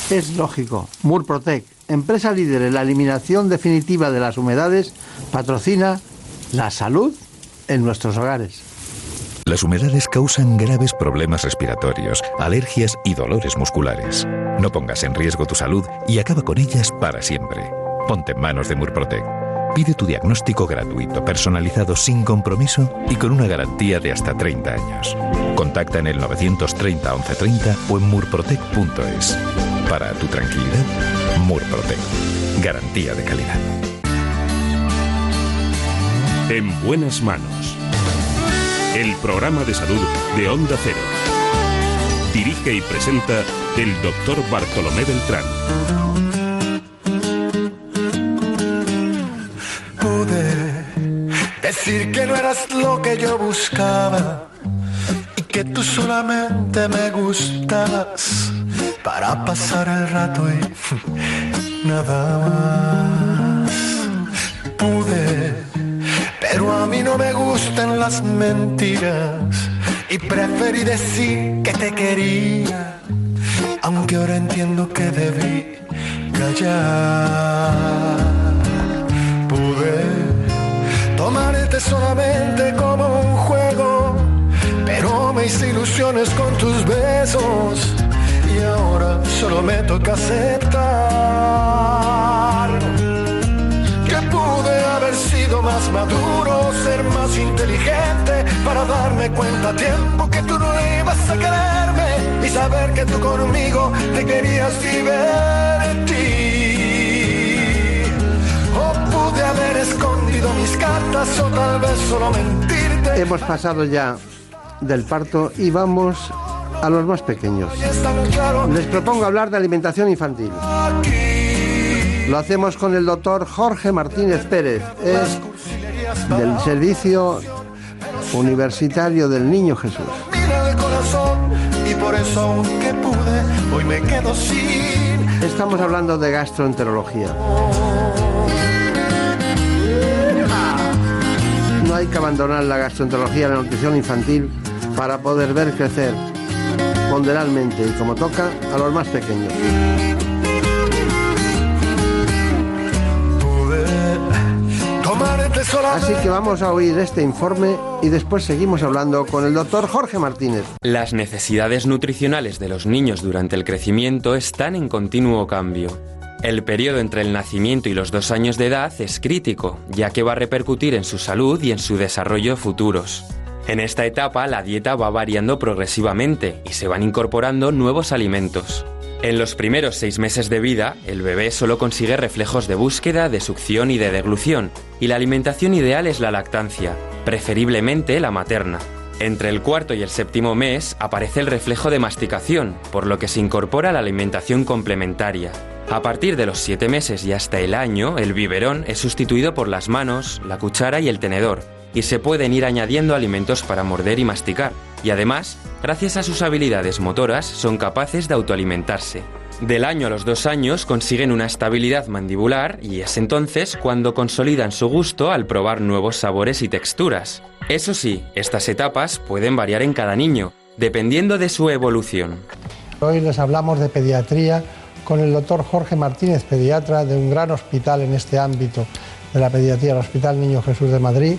Es lógico. Murprotec, empresa líder en la eliminación definitiva de las humedades, patrocina la salud en nuestros hogares. Las humedades causan graves problemas respiratorios, alergias y dolores musculares. No pongas en riesgo tu salud y acaba con ellas para siempre. Ponte en manos de Murprotec. Pide tu diagnóstico gratuito, personalizado sin compromiso y con una garantía de hasta 30 años. Contacta en el 930 1130 o en murprotec.es. Para tu tranquilidad, Murprotec. Garantía de calidad. En buenas manos. El programa de salud de Onda Cero. Dirige y presenta el doctor Bartolomé Beltrán. Decir que no eras lo que yo buscaba y que tú solamente me gustabas para pasar el rato y nada más. Pude, pero a mí no me gustan las mentiras y preferí decir que te quería, aunque ahora entiendo que debí callar. Tomarte solamente como un juego, pero me hice ilusiones con tus besos y ahora solo me toca aceptar que pude haber sido más maduro, ser más inteligente para darme cuenta a tiempo que tú no ibas a quererme y saber que tú conmigo te querías divertir. Escondido mis cartas o tal vez solo mentirte. Hemos pasado ya del parto y vamos a los más pequeños. Les propongo hablar de alimentación infantil. Lo hacemos con el doctor Jorge Martínez Pérez, es del Servicio Universitario del Niño Jesús. Estamos hablando de gastroenterología. Hay que abandonar la gastroenterología y la nutrición infantil para poder ver crecer ponderalmente y como toca a los más pequeños. Así que vamos a oír este informe y después seguimos hablando con el doctor Jorge Martínez. Las necesidades nutricionales de los niños durante el crecimiento están en continuo cambio. El periodo entre el nacimiento y los dos años de edad es crítico, ya que va a repercutir en su salud y en su desarrollo futuros. En esta etapa la dieta va variando progresivamente y se van incorporando nuevos alimentos. En los primeros seis meses de vida, el bebé solo consigue reflejos de búsqueda, de succión y de deglución, y la alimentación ideal es la lactancia, preferiblemente la materna. Entre el cuarto y el séptimo mes aparece el reflejo de masticación, por lo que se incorpora la alimentación complementaria. A partir de los siete meses y hasta el año, el biberón es sustituido por las manos, la cuchara y el tenedor, y se pueden ir añadiendo alimentos para morder y masticar, y además, gracias a sus habilidades motoras, son capaces de autoalimentarse. Del año a los dos años consiguen una estabilidad mandibular y es entonces cuando consolidan su gusto al probar nuevos sabores y texturas. Eso sí, estas etapas pueden variar en cada niño, dependiendo de su evolución. Hoy les hablamos de pediatría con el doctor Jorge Martínez, pediatra de un gran hospital en este ámbito de la pediatría, el Hospital Niño Jesús de Madrid.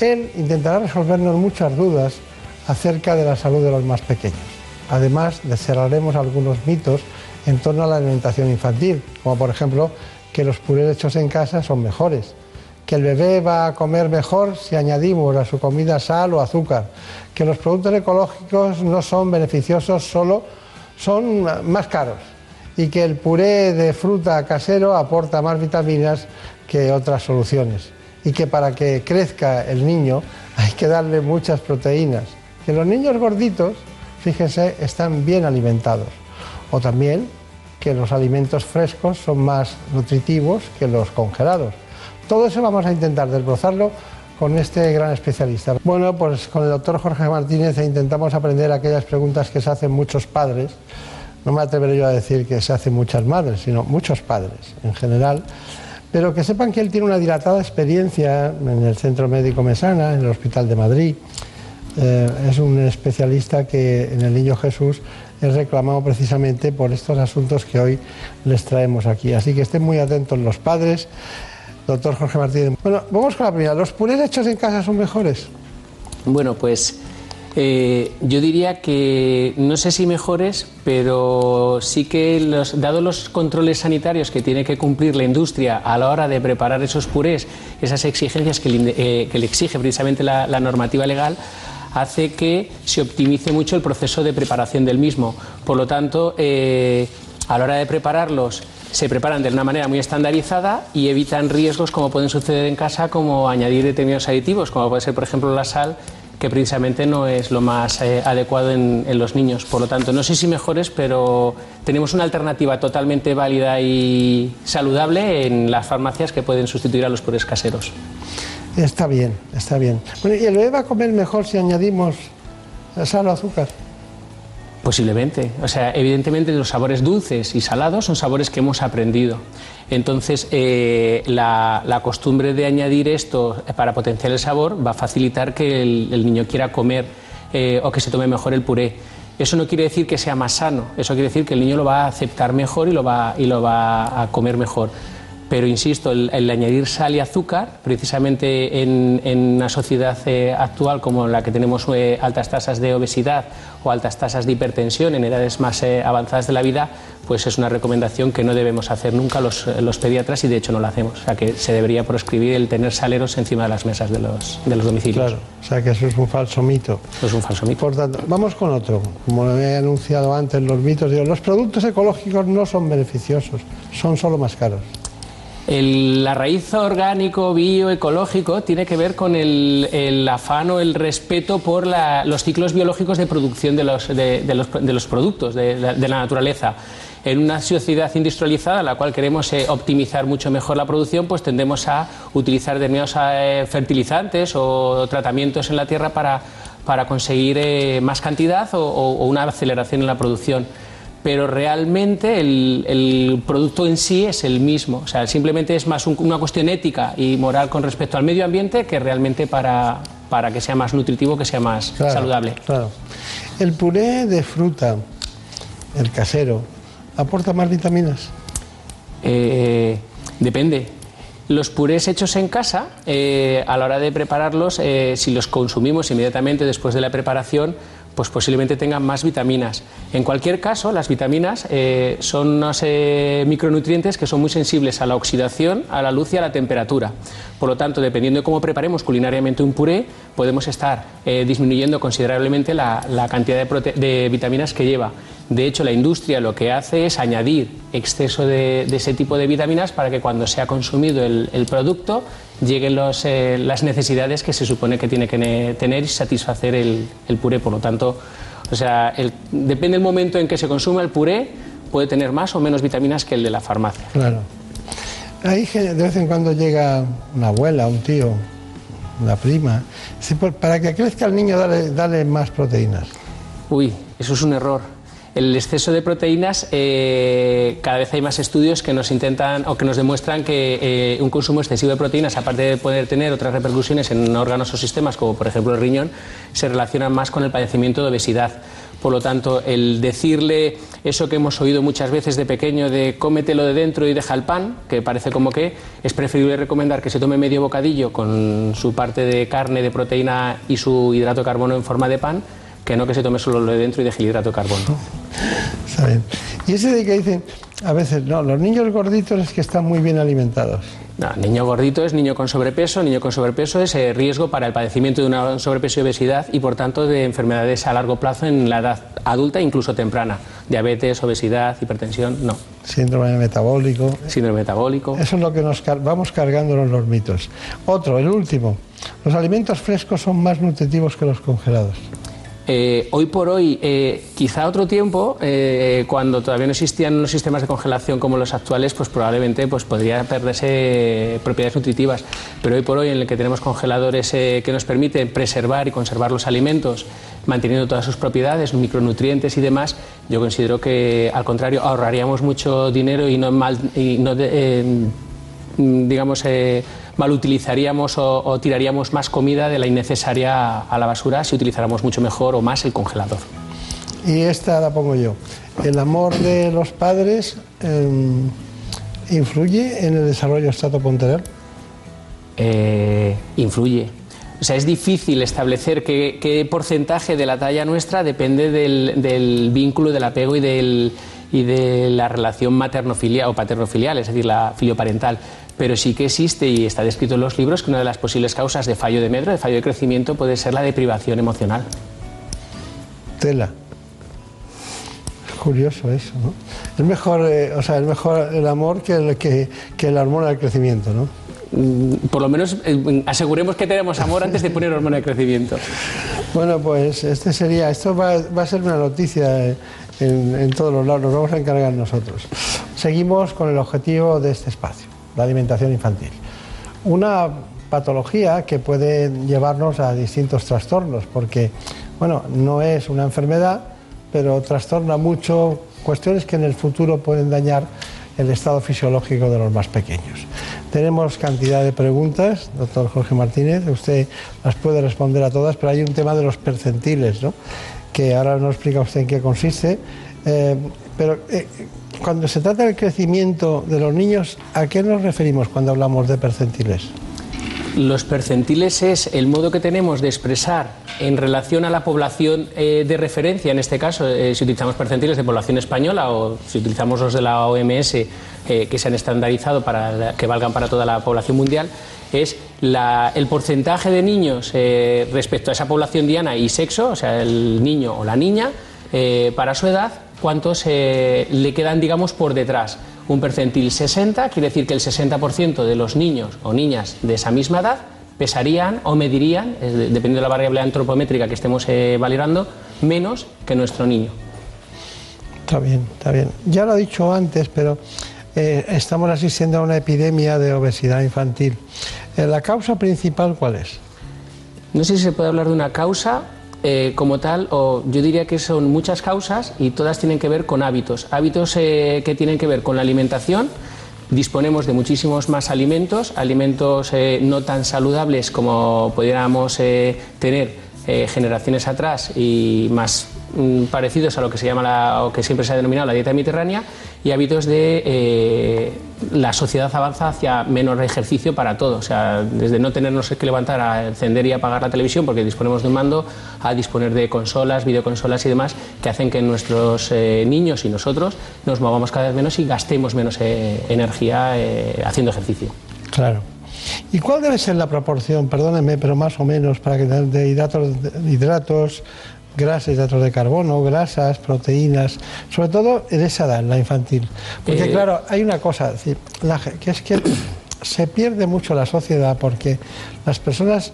Él intentará resolvernos muchas dudas acerca de la salud de los más pequeños. Además, descerraremos algunos mitos en torno a la alimentación infantil, como por ejemplo que los purés hechos en casa son mejores, que el bebé va a comer mejor si añadimos a su comida sal o azúcar, que los productos ecológicos no son beneficiosos, solo son más caros. Y que el puré de fruta casero aporta más vitaminas que otras soluciones. Y que para que crezca el niño hay que darle muchas proteínas, que los niños gorditos, fíjense, están bien alimentados o también que los alimentos frescos son más nutritivos que los congelados. Todo eso vamos a intentar desbrozarlo con este gran especialista. Bueno, pues con el doctor Jorge Martínez intentamos aprender aquellas preguntas que se hacen muchos padres. No me atreveré yo a decir que se hacen muchas madres, sino muchos padres en general. Pero que sepan que él tiene una dilatada experiencia en el Centro Médico Mesana, en el Hospital de Madrid. Eh, es un especialista que en el Niño Jesús es reclamado precisamente por estos asuntos que hoy les traemos aquí. Así que estén muy atentos los padres. Doctor Jorge Martínez. Bueno, vamos con la primera. ¿Los purés hechos en casa son mejores? Bueno, pues eh, yo diría que no sé si mejores, pero sí que los, dado los controles sanitarios que tiene que cumplir la industria a la hora de preparar esos purés, esas exigencias que le, eh, que le exige precisamente la, la normativa legal, hace que se optimice mucho el proceso de preparación del mismo. Por lo tanto, eh, a la hora de prepararlos, se preparan de una manera muy estandarizada y evitan riesgos como pueden suceder en casa, como añadir determinados aditivos, como puede ser, por ejemplo, la sal, que precisamente no es lo más eh, adecuado en, los niños. Por lo tanto, no sé si mejores, pero tenemos una alternativa totalmente válida y saludable en las farmacias que pueden sustituir a los purés caseros. Está bien, está bien. Bueno, ¿y el bebé va a comer mejor si añadimos sal o azúcar? Posiblemente. O sea, evidentemente los sabores dulces y salados son sabores que hemos aprendido. Entonces, eh, la, costumbre de añadir esto para potenciar el sabor va a facilitar que el, el niño quiera comer eh, o que se tome mejor el puré. Eso no quiere decir que sea más sano, eso quiere decir que el niño lo va a aceptar mejor y lo va, y lo va a comer mejor. Pero insisto, el, el añadir sal y azúcar, precisamente en, en una sociedad eh, actual como la que tenemos eh, altas tasas de obesidad o altas tasas de hipertensión en edades más eh, avanzadas de la vida, pues es una recomendación que no debemos hacer nunca los, los pediatras y de hecho no lo hacemos. O sea que se debería proscribir el tener saleros encima de las mesas de los, de los domicilios. Claro, o sea que eso es un falso mito. Eso es un falso mito. Por tanto, vamos con otro. Como lo he anunciado antes, los mitos, digo, los productos ecológicos no son beneficiosos, son solo más caros. El, la raíz orgánico, bioecológico, tiene que ver con el, afán o el respeto por la- los ciclos biológicos de producción de los, de, los, de los productos de, la- naturaleza. En una sociedad industrializada, la cual queremos eh, optimizar mucho mejor la producción, pues tendemos a utilizar determinados eh, fertilizantes o tratamientos en la tierra para, conseguir eh, más cantidad o una aceleración en la producción pero realmente el, el producto en sí es el mismo. O sea, simplemente es más un- una cuestión ética y moral con respecto al medio ambiente que realmente para, para que sea más nutritivo, que sea más Claro, saludable. Claro. El puré de fruta, el casero, aporta más vitaminas. Eh, depende. Los purés hechos en casa, eh, a la hora de prepararlos, eh, si los consumimos inmediatamente después de la preparación, pues posiblemente tengan más vitaminas. En cualquier caso, las vitaminas eh, son unos eh, micronutrientes que son muy sensibles a la oxidación, a la luz y a la temperatura. Por lo tanto, dependiendo de cómo preparemos culinariamente un puré, podemos estar eh, disminuyendo considerablemente la, cantidad de vitaminas que lleva. De hecho, la industria lo que hace es añadir exceso de, de ese tipo de vitaminas para que cuando sea consumido el, el producto lleguen los, eh, las necesidades que se supone que tiene que ne- tener y satisfacer el, el puré. Por lo tanto, o sea, el- depende del momento en que se consume el puré, puede tener más o menos vitaminas que el de la farmacia. Claro. Ahí de vez en cuando llega una abuela, un tío, una prima. Pues, para que crezca el niño, dale, dale más proteínas. Uy, eso es un error. El exceso de proteínas, eh, cada vez hay más estudios que nos intentan o que nos demuestran que eh, un consumo excesivo de proteínas, aparte de poder tener otras repercusiones en órganos o sistemas, como por ejemplo el riñón, se relacionan más con el padecimiento de obesidad. Por lo tanto, el decirle eso que hemos oído muchas veces de pequeño de cómetelo de dentro y deja el pan, que parece como que es preferible recomendar que se tome medio bocadillo con su parte de carne, de proteína y su hidrato de carbono en forma de pan, que no que se tome solo lo de dentro y deje el hidrato de carbono. Está bien. Y ese de que dicen, a veces, no, los niños gorditos es que están muy bien alimentados. No, niño gordito es niño con sobrepeso, niño con sobrepeso es eh, riesgo para el padecimiento de una sobrepeso y obesidad y por tanto de enfermedades a largo plazo en la edad adulta e incluso temprana. Diabetes, obesidad, hipertensión, no. Síndrome metabólico. Síndrome metabólico. Eso es lo que nos car- vamos cargándonos los mitos. Otro, el último. Los alimentos frescos son más nutritivos que los congelados. Eh, hoy por hoy, eh, quizá otro tiempo, eh, cuando todavía no existían los sistemas de congelación como los actuales, pues probablemente pues, podría perderse propiedades nutritivas. Pero hoy por hoy, en el que tenemos congeladores eh, que nos permiten preservar y conservar los alimentos, manteniendo todas sus propiedades, micronutrientes y demás, yo considero que, al contrario, ahorraríamos mucho dinero y no, mal, y no de- digamos, mal utilizaríamos o, o tiraríamos más comida de la innecesaria a la basura si utilizáramos mucho mejor o más el congelador. Y esta la pongo yo. El amor de los padres em, influye en el desarrollo estatoponteral. Eh, influye. O sea, es difícil establecer qué, qué porcentaje de la talla nuestra depende del, del vínculo, del apego y, del, y de la relación materno-filial o paterno-filial, es decir, la filioparental. Pero sí que existe y está descrito en los libros que una de las posibles causas de fallo de medro, de fallo de crecimiento, puede ser la deprivación emocional. Tela. Es curioso eso, ¿no? Es mejor, eh, o sea, es mejor el amor que, el, que, que la hormona del crecimiento, ¿no? Mm, Por lo menos eh, aseguremos que tenemos amor antes de poner hormona de crecimiento. Bueno, pues este sería, esto va, va a ser una noticia eh, en, todos los lados, nos vamos a encargar nosotros. Seguimos con el objetivo de este espacio, la alimentación infantil. Una patología que puede llevarnos a distintos trastornos, porque, bueno, no es una enfermedad, pero trastorna mucho cuestiones que en el futuro pueden dañar el estado fisiológico de los más pequeños. Tenemos cantidad de preguntas, doctor Jorge Martínez, usted las puede responder a todas, pero hay un tema de los percentiles, ¿no? Que ahora nos explica usted en qué consiste. Eh, pero eh, cuando se trata del crecimiento de los niños, ¿a qué nos referimos cuando hablamos de percentiles? Los percentiles es el modo que tenemos de expresar en relación a la población eh, de referencia, en este caso, si utilizamos percentiles de población española o si utilizamos los de la OMS eh, que se han estandarizado para que valgan para toda la población mundial, es la- el porcentaje de niños eh, respecto a esa población diana y sexo, o sea, el niño o la niña, eh, para su edad, cuántos le quedan, digamos, por detrás. Un percentil 60 quiere decir que el 60% de los niños o niñas de esa misma edad pesarían o medirían, de- dependiendo de la variable antropométrica que estemos valorando, menos que nuestro niño. Está bien, está bien. Ya lo he dicho antes, pero eh, estamos asistiendo a una epidemia de obesidad infantil. Eh, ¿La causa principal cuál es? No sé si se puede hablar de una causa eh, como tal, o yo diría que son muchas causas y todas tienen que ver con hábitos. Hábitos que tienen que ver con la alimentación. Disponemos de muchísimos más alimentos, alimentos no tan saludables como pudiéramos tener eh, generaciones atrás y más mm, parecidos a lo que se llama la, o que siempre se ha denominado la dieta mediterránea y hábitos de eh, la sociedad avanza hacia menor ejercicio para todos, o sea, desde no tenernos que levantar a encender y apagar la televisión porque disponemos de un mando a disponer de consolas, videoconsolas y demás que hacen que nuestros eh, niños y nosotros nos movamos cada vez menos y gastemos menos energía haciendo ejercicio. Claro. ¿Y cuál debe ser la proporción, perdónenme, pero más o menos, para que de hidratos, de hidratos grasas, hidratos de carbono, grasas, proteínas, sobre todo en esa edad, en la infantil? Porque Eh, claro, hay una cosa, decir, la que es que se pierde mucho la sociedad porque las personas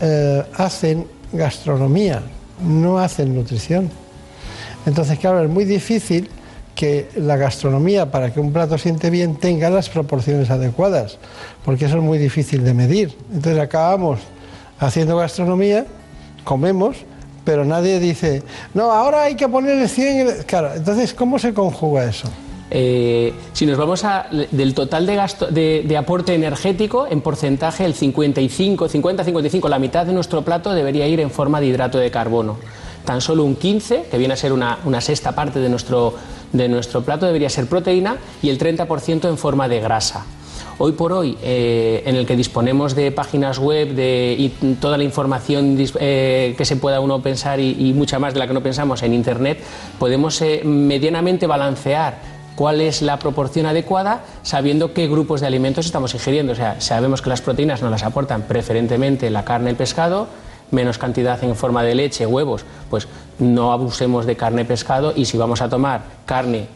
eh, hacen gastronomía, no hacen nutrición. Entonces, claro, es muy difícil que la gastronomía, para que un plato siente bien, tenga las proporciones adecuadas, porque eso es muy difícil de medir. Entonces acabamos haciendo gastronomía, comemos, pero nadie dice, no, ahora hay que ponerle 100... en el-". Claro, entonces, ¿cómo se conjuga eso? Eh, si nos vamos a, del total de, gasto, de, de aporte energético, en porcentaje, el 55, 50-55, la mitad de nuestro plato debería ir en forma de hidrato de carbono. Tan solo un 15, que viene a ser una, una sexta parte de nuestro, de nuestro plato, debería ser proteína y el 30% en forma de grasa. Hoy por hoy, eh, en el que disponemos de páginas web de, y toda la información eh, que se pueda uno pensar y, y mucha más de la que no pensamos en Internet, podemos eh, medianamente balancear cuál es la proporción adecuada sabiendo qué grupos de alimentos estamos ingiriendo. O sea, sabemos que las proteínas nos las aportan preferentemente la carne, el pescado, menos cantidad en forma de leche, huevos, pues no abusemos de carne, pescado y si vamos a tomar carne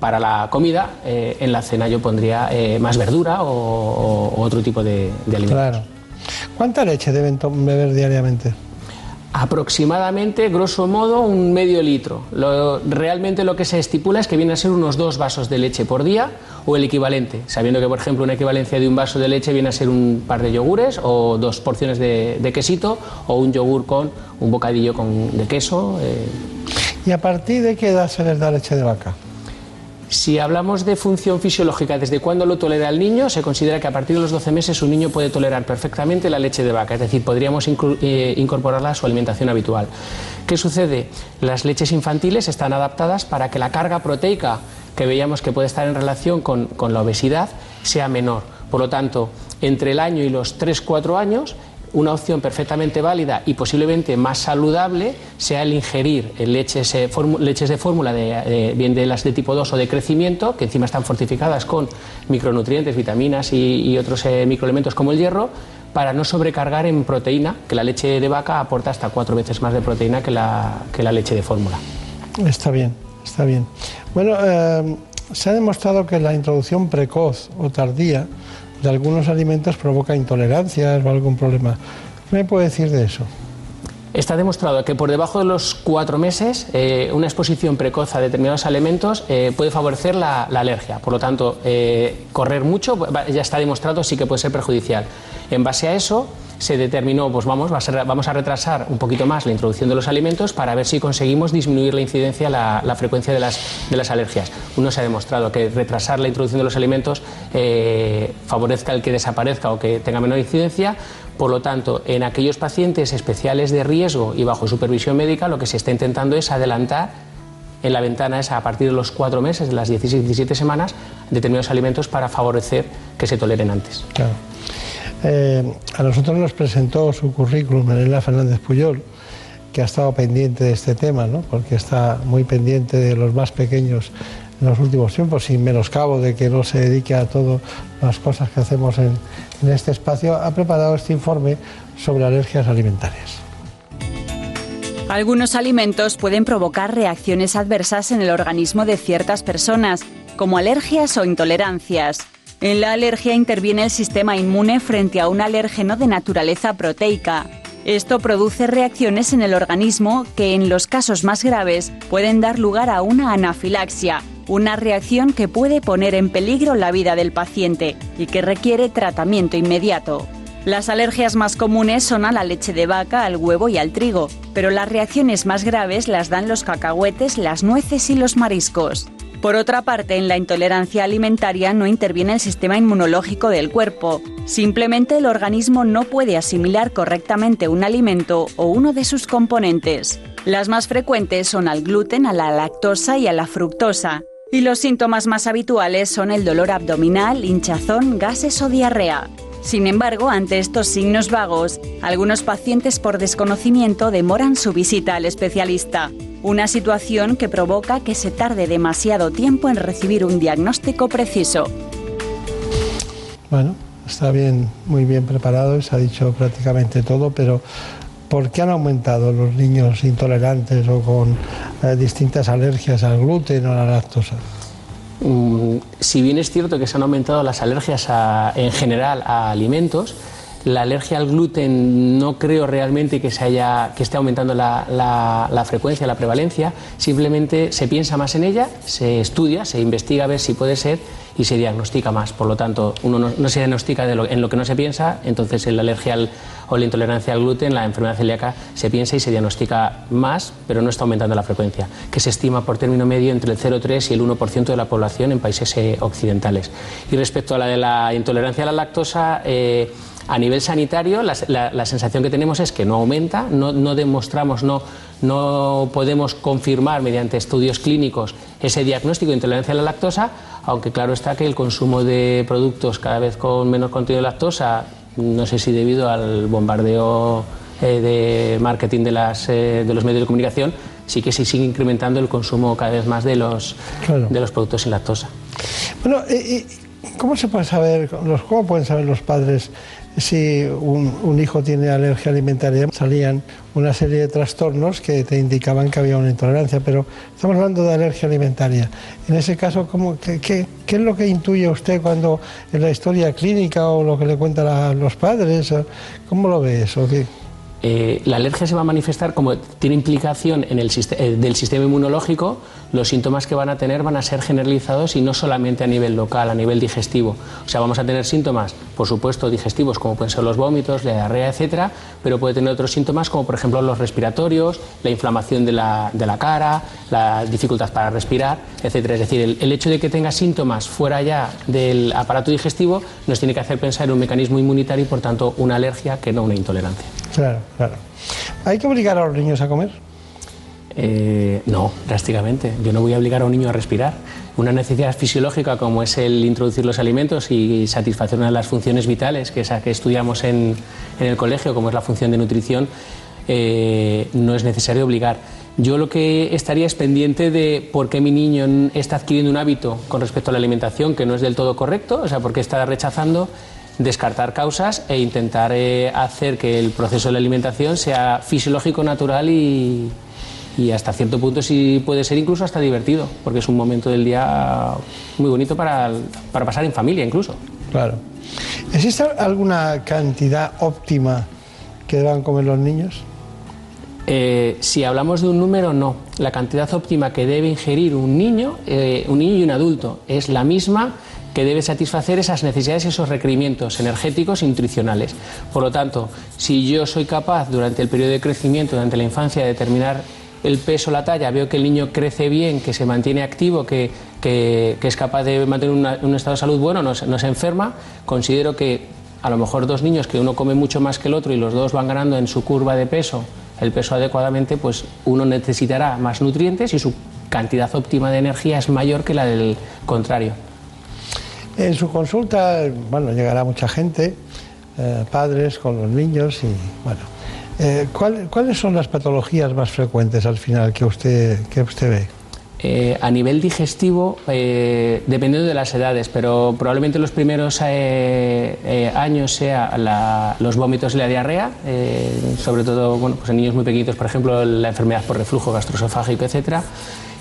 para la comida, eh, en la cena yo pondría eh, más verdura o, otro tipo de, de alimentos. Claro. ¿Cuánta leche deben beber diariamente? Aproximadamente, grosso modo, un medio litro. Realmente lo que se estipula es que viene a ser unos dos vasos de leche por día o el equivalente, sabiendo que, por ejemplo, una equivalencia de un vaso de leche viene a ser un par de yogures o dos porciones de, de quesito o un yogur con un bocadillo con, de queso. eh. ¿Y a partir de qué edad se les da leche de vaca? Si hablamos de función fisiológica, desde cuándo lo tolera el niño, se considera que a partir de los 12 meses un niño puede tolerar perfectamente la leche de vaca, es decir, podríamos eh, incorporarla a su alimentación habitual. ¿Qué sucede? Las leches infantiles están adaptadas para que la carga proteica que veíamos que puede estar en relación con, con la obesidad sea menor. Por lo tanto, entre el año y los 3-4 años, una opción perfectamente válida y posiblemente más saludable sea el ingerir leches, eh, leches de fórmula, de, de- bien de las de tipo 2 o de crecimiento, que encima están fortificadas con micronutrientes, vitaminas y, otros eh, microelementos como el hierro, para no sobrecargar en proteína, que la leche de vaca aporta hasta cuatro veces más de proteína que la, que la leche de fórmula. Está bien, está bien. Bueno, eh, se ha demostrado que la introducción precoz o tardía de algunos alimentos provoca intolerancias o algún problema. ¿Qué me puede decir de eso? Está demostrado que por debajo de los cuatro meses eh, una exposición precoz a determinados alimentos eh, puede favorecer la, alergia. Por lo tanto, eh, correr mucho ya está demostrado sí que puede ser perjudicial. En base a eso se determinó, pues vamos, vamos a retrasar un poquito más la introducción de los alimentos para ver si conseguimos disminuir la incidencia, la, frecuencia de las, de las alergias. Uno se ha demostrado que retrasar la introducción de los alimentos eh, favorezca el que desaparezca o que tenga menor incidencia. Por lo tanto, en aquellos pacientes especiales de riesgo y bajo supervisión médica, lo que se está intentando es adelantar en la ventana esa a partir de los cuatro meses, de las 16, 17 semanas, determinados alimentos para favorecer que se toleren antes. Claro. Eh, a nosotros nos presentó su currículum Elena Fernández Puyol, que ha estado pendiente de este tema, ¿no? porque está muy pendiente de los más pequeños en los últimos tiempos, sin menoscabo de que no se dedique a todas las cosas que hacemos en, en este espacio, ha preparado este informe sobre alergias alimentarias. Algunos alimentos pueden provocar reacciones adversas en el organismo de ciertas personas, como alergias o intolerancias. En la alergia interviene el sistema inmune frente a un alérgeno de naturaleza proteica. Esto produce reacciones en el organismo que en los casos más graves pueden dar lugar a una anafilaxia, una reacción que puede poner en peligro la vida del paciente y que requiere tratamiento inmediato. Las alergias más comunes son a la leche de vaca, al huevo y al trigo, pero las reacciones más graves las dan los cacahuetes, las nueces y los mariscos. Por otra parte, en la intolerancia alimentaria no interviene el sistema inmunológico del cuerpo. Simplemente el organismo no puede asimilar correctamente un alimento o uno de sus componentes. Las más frecuentes son al gluten, a la lactosa y a la fructosa. Y los síntomas más habituales son el dolor abdominal, hinchazón, gases o diarrea. Sin embargo, ante estos signos vagos, algunos pacientes por desconocimiento demoran su visita al especialista, una situación que provoca que se tarde demasiado tiempo en recibir un diagnóstico preciso. Bueno, está bien, muy bien preparado, se ha dicho prácticamente todo, pero ¿por qué han aumentado los niños intolerantes o con eh, distintas alergias al gluten o a la lactosa? Mm, si bien es cierto que se han aumentado las alergias en general a alimentos, la alergia al gluten no creo realmente que, se haya, que esté aumentando la, frecuencia, la prevalencia, simplemente se piensa más en ella, se estudia, se investiga a ver si puede ser y se diagnostica más. Por lo tanto, uno no, se diagnostica de lo, en lo que no se piensa, entonces en la alergia o la intolerancia al gluten, la enfermedad celíaca, se piensa y se diagnostica más, pero no está aumentando la frecuencia, que se estima por término medio entre el 0,3 y el 1% de la población en países eh, occidentales. Y respecto a la intolerancia a la lactosa, eh, a nivel sanitario, la, sensación que tenemos es que no aumenta, no, demostramos, no, no podemos confirmar mediante estudios clínicos ese diagnóstico de intolerancia a la lactosa, aunque claro está que el consumo de productos cada vez con menos contenido de lactosa, no sé si debido al bombardeo eh, de marketing de, las, eh, de los medios de comunicación, sí que se sigue incrementando el consumo cada vez más de los, de los productos sin lactosa. Bueno, eh, ¿cómo se puede saber, cómo pueden saber los padres si un, hijo tiene alergia alimentaria, salían una serie de trastornos que te indicaban que había una intolerancia, pero estamos hablando de alergia alimentaria. En ese caso, ¿cómo, qué, es lo que intuye usted cuando en la historia clínica o lo que le cuentan los padres? ¿Cómo lo ve eso? Eh, la alergia se va a manifestar como tiene implicación en el eh, del sistema inmunológico, los síntomas que van a tener van a ser generalizados y no solamente a nivel local, a nivel digestivo. O sea, vamos a tener síntomas, por supuesto, digestivos, como pueden ser los vómitos, la diarrea, etcétera, pero puede tener otros síntomas, como por ejemplo los respiratorios, la inflamación de la, de la cara, la dificultad para respirar, etcétera. Es decir, el, el hecho de que tenga síntomas fuera ya del aparato digestivo nos tiene que hacer pensar en un mecanismo inmunitario y, por tanto, una alergia que no una intolerancia. Claro, claro. ¿Hay que obligar a los niños a comer? Eh, no, drásticamente. Yo no voy a obligar a un niño a respirar. Una necesidad fisiológica como es el introducir los alimentos y satisfacer una de las funciones vitales, que es la que estudiamos en, el colegio, como es la función de nutrición, eh, no es necesario obligar. Yo lo que estaría es pendiente de por qué mi niño está adquiriendo un hábito con respecto a la alimentación que no es del todo correcto, o sea, por qué está rechazando descartar causas e intentar eh, hacer que el proceso de la alimentación sea fisiológico, natural y, hasta cierto punto sí puede ser incluso hasta divertido, porque es un momento del día muy bonito para, pasar en familia incluso. Claro. ¿Existe alguna cantidad óptima que deban comer los niños? Eh, si hablamos de un número, no. La cantidad óptima que debe ingerir un niño, eh, un niño y un adulto es la misma que debe satisfacer esas necesidades y esos requerimientos energéticos y nutricionales. Por lo tanto, si yo soy capaz durante el periodo de crecimiento, durante la infancia, de determinar el peso, la talla, veo que el niño crece bien, que se mantiene activo, que, es capaz de mantener un estado de salud bueno, no, no se enferma, considero que a lo mejor dos niños que uno come mucho más que el otro y los dos van ganando en su curva de peso el peso adecuadamente, pues uno necesitará más nutrientes y su cantidad óptima de energía es mayor que la del contrario. En su consulta, bueno, llegará mucha gente, eh, padres con los niños y, bueno, eh, ¿cuál- ¿cuáles son las patologías más frecuentes al final que usted, que usted ve? Eh, a nivel digestivo, eh, dependiendo de las edades, pero probablemente los primeros años sea los vómitos y la diarrea, sobre todo bueno, pues en niños muy pequeñitos, por ejemplo, la enfermedad por reflujo gastroesofágico, etcétera,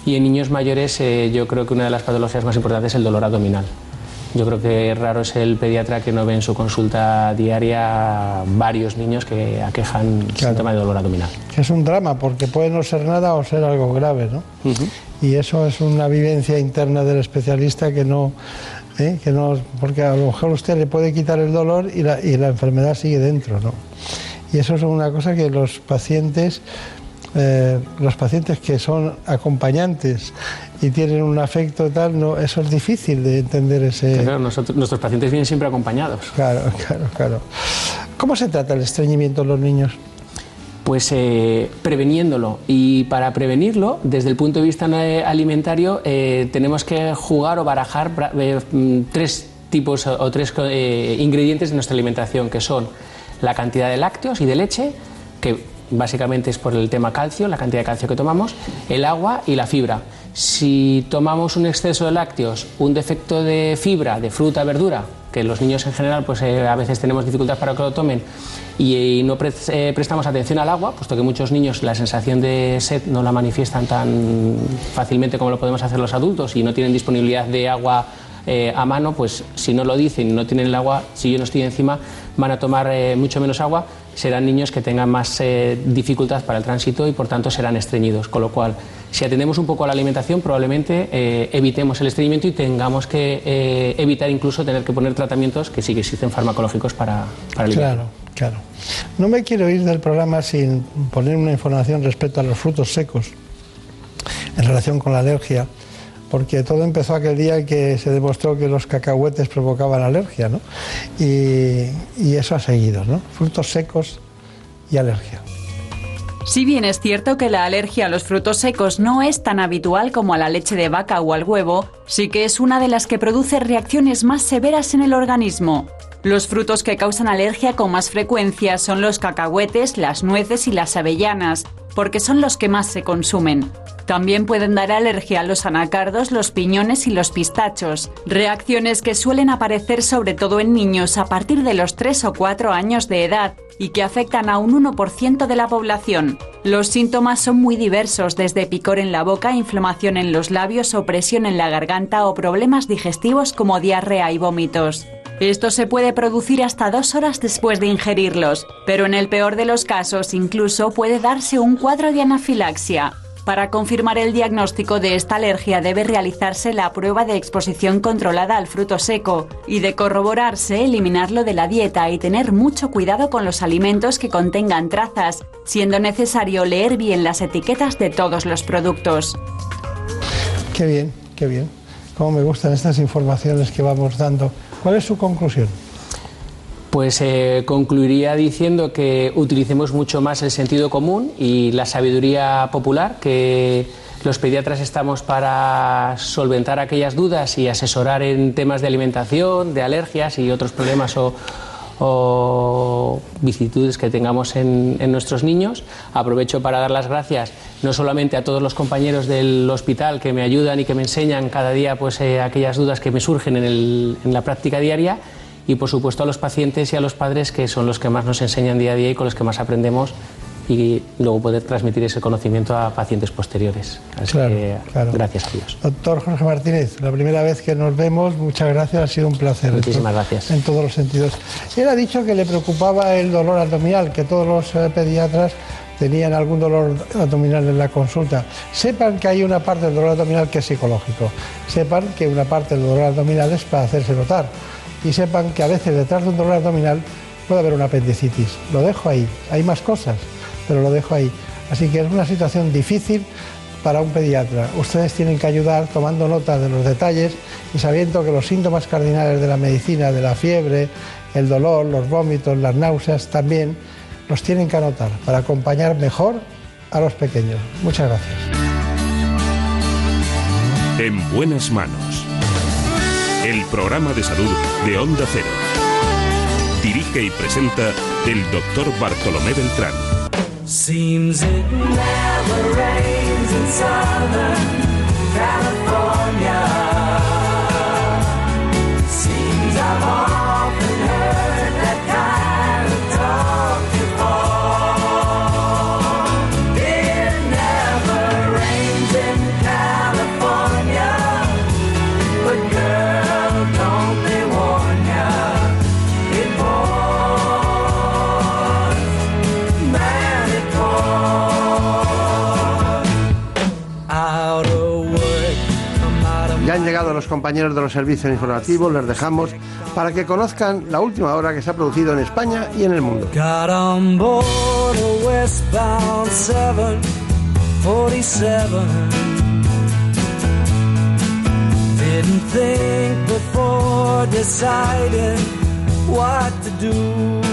y en niños mayores yo creo que una de las patologías más importantes es el dolor abdominal. Yo creo que raro es el pediatra que no ve en su consulta diaria varios niños que aquejan síntoma de dolor abdominal. Es un drama porque puede no ser nada o ser algo grave, ¿no? Y eso es una vivencia interna del especialista que no, ¿eh? que no, porque a lo mejor usted le puede quitar el dolor y la, y la enfermedad sigue dentro, ¿no? Y eso es una cosa que los pacientes, eh, los pacientes que son acompañantes y tienen un afecto tal, no, eso es difícil de entender ese. Claro, nosotros- nuestros pacientes vienen siempre acompañados. Claro, claro, claro. ¿Cómo se trata el estreñimiento en los niños? Pues eh, preveniéndolo. Y para prevenirlo, desde el punto de vista eh, alimentario, eh, tenemos que jugar o barajar eh, tres tipos o, o tres eh, ingredientes de nuestra alimentación, que son la cantidad de lácteos y de leche, que básicamente es por el tema calcio, la cantidad de calcio que tomamos, el agua y la fibra. Si tomamos un exceso de lácteos, un defecto de fibra, de fruta, verdura, que los niños en general pues eh, a veces tenemos dificultad para que lo tomen y, no eh, prestamos atención al agua, puesto que muchos niños la sensación de sed no la manifiestan tan fácilmente como lo podemos hacer los adultos y no tienen disponibilidad de agua eh, a mano, pues si no lo dicen no tienen el agua, si yo no estoy encima, van a tomar mucho menos agua, serán niños que tengan más eh, dificultad para el tránsito y por tanto serán estreñidos. Con lo cual, si atendemos un poco a la alimentación, probablemente eh, evitemos el estreñimiento y tengamos que eh, evitar incluso tener que poner tratamientos que sí que existen farmacológicos para, para aliviar. Claro, claro. No me quiero ir del programa sin poner una información respecto a los frutos secos en relación con la alergia, porque todo empezó aquel día que se demostró que los cacahuetes provocaban alergia, ¿no? Y, eso ha seguido, ¿no? Frutos secos y alergia. Si bien es cierto que la alergia a los frutos secos no es tan habitual como a la leche de vaca o al huevo, sí que es una de las que produce reacciones más severas en el organismo. Los frutos que causan alergia con más frecuencia son los cacahuetes, las nueces y las avellanas, porque son los que más se consumen. También pueden dar alergia a los anacardos, los piñones y los pistachos, reacciones que suelen aparecer sobre todo en niños a partir de los 3 o 4 años de edad y que afectan a un 1% de la población. Los síntomas son muy diversos, desde picor en la boca, inflamación en los labios, opresión en la garganta o problemas digestivos como diarrea y vómitos. Esto se puede producir hasta dos horas después de ingerirlos, pero en el peor de los casos incluso puede darse un cuadro de anafilaxia. Para confirmar el diagnóstico de esta alergia debe realizarse la prueba de exposición controlada al fruto seco y de corroborarse eliminarlo de la dieta y tener mucho cuidado con los alimentos que contengan trazas, siendo necesario leer bien las etiquetas de todos los productos. Qué bien, qué bien. Cómo me gustan estas informaciones que vamos dando. ¿Cuál es su conclusión? Pues eh, concluiría diciendo que utilicemos mucho más el sentido común y la sabiduría popular, que los pediatras estamos para solventar aquellas dudas y asesorar en temas de alimentación, de alergias y otros problemas o, o vicisitudes que tengamos en, nuestros niños. Aprovecho para dar las gracias no solamente a todos los compañeros del hospital que me ayudan y que me enseñan cada día pues, eh, aquellas dudas que me surgen en la práctica diaria, y por supuesto a los pacientes y a los padres que son los que más nos enseñan día a día y con los que más aprendemos y luego poder transmitir ese conocimiento a pacientes posteriores. Así Claro, que claro. gracias a Dios. Doctor Jorge Martínez, la primera vez que nos vemos, muchas gracias, ha sido un placer. Muchísimas gracias. En todos los sentidos. Él ha dicho que le preocupaba el dolor abdominal, que todos los eh, pediatras tenían algún dolor abdominal en la consulta. Sepan que hay una parte del dolor abdominal que es psicológico. Sepan que una parte del dolor abdominal es para hacerse notar. Y sepan que a veces detrás de un dolor abdominal puede haber una apendicitis. Lo dejo ahí. Hay más cosas, pero lo dejo ahí. Así que es una situación difícil para un pediatra. Ustedes tienen que ayudar tomando nota de los detalles y sabiendo que los síntomas cardinales de la medicina, de la fiebre, el dolor, los vómitos, las náuseas, también los tienen que anotar para acompañar mejor a los pequeños. Muchas gracias. En buenas manos. El programa de salud de Onda Cero. Dirige y presenta el doctor Bartolomé Beltrán. Seems it never rains in Southern California. Compañeros de los servicios informativos, les dejamos para que conozcan la última hora que se ha producido en España y en el mundo. Got on board a westbound 747. Didn't think before deciding what to do.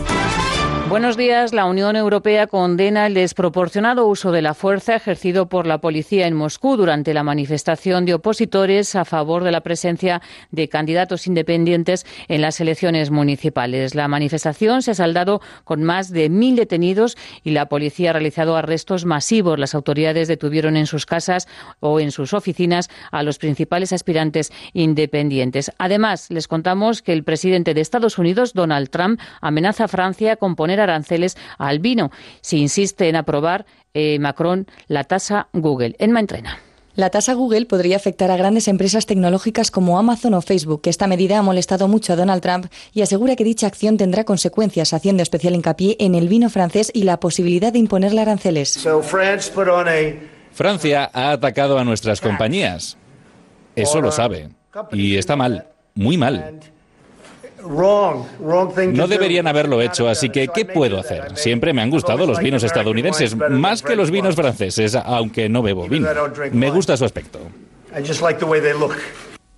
Buenos días. La Unión Europea condena el desproporcionado uso de la fuerza ejercido por la policía en Moscú durante la manifestación de opositores a favor de la presencia de candidatos independientes en las elecciones municipales. La manifestación se ha saldado con más de mil detenidos y la policía ha realizado arrestos masivos. Las autoridades detuvieron en sus casas o en sus oficinas a los principales aspirantes independientes. Además, les contamos que el presidente de Estados Unidos, Donald Trump, amenaza a Francia con poner aranceles al vino si insiste en aprobar eh, Macron la tasa Google. En Entrena. La tasa Google podría afectar a grandes empresas tecnológicas como Amazon o Facebook. Esta medida ha molestado mucho a Donald Trump y asegura que dicha acción tendrá consecuencias, haciendo especial hincapié en el vino francés y la posibilidad de imponerle aranceles. Francia ha atacado a nuestras compañías. Eso lo sabe. Y está mal, muy mal. No deberían haberlo hecho, así que ¿qué puedo hacer? Siempre me han gustado los vinos estadounidenses, más que los vinos franceses, aunque no bebo vino. Me gusta su aspecto.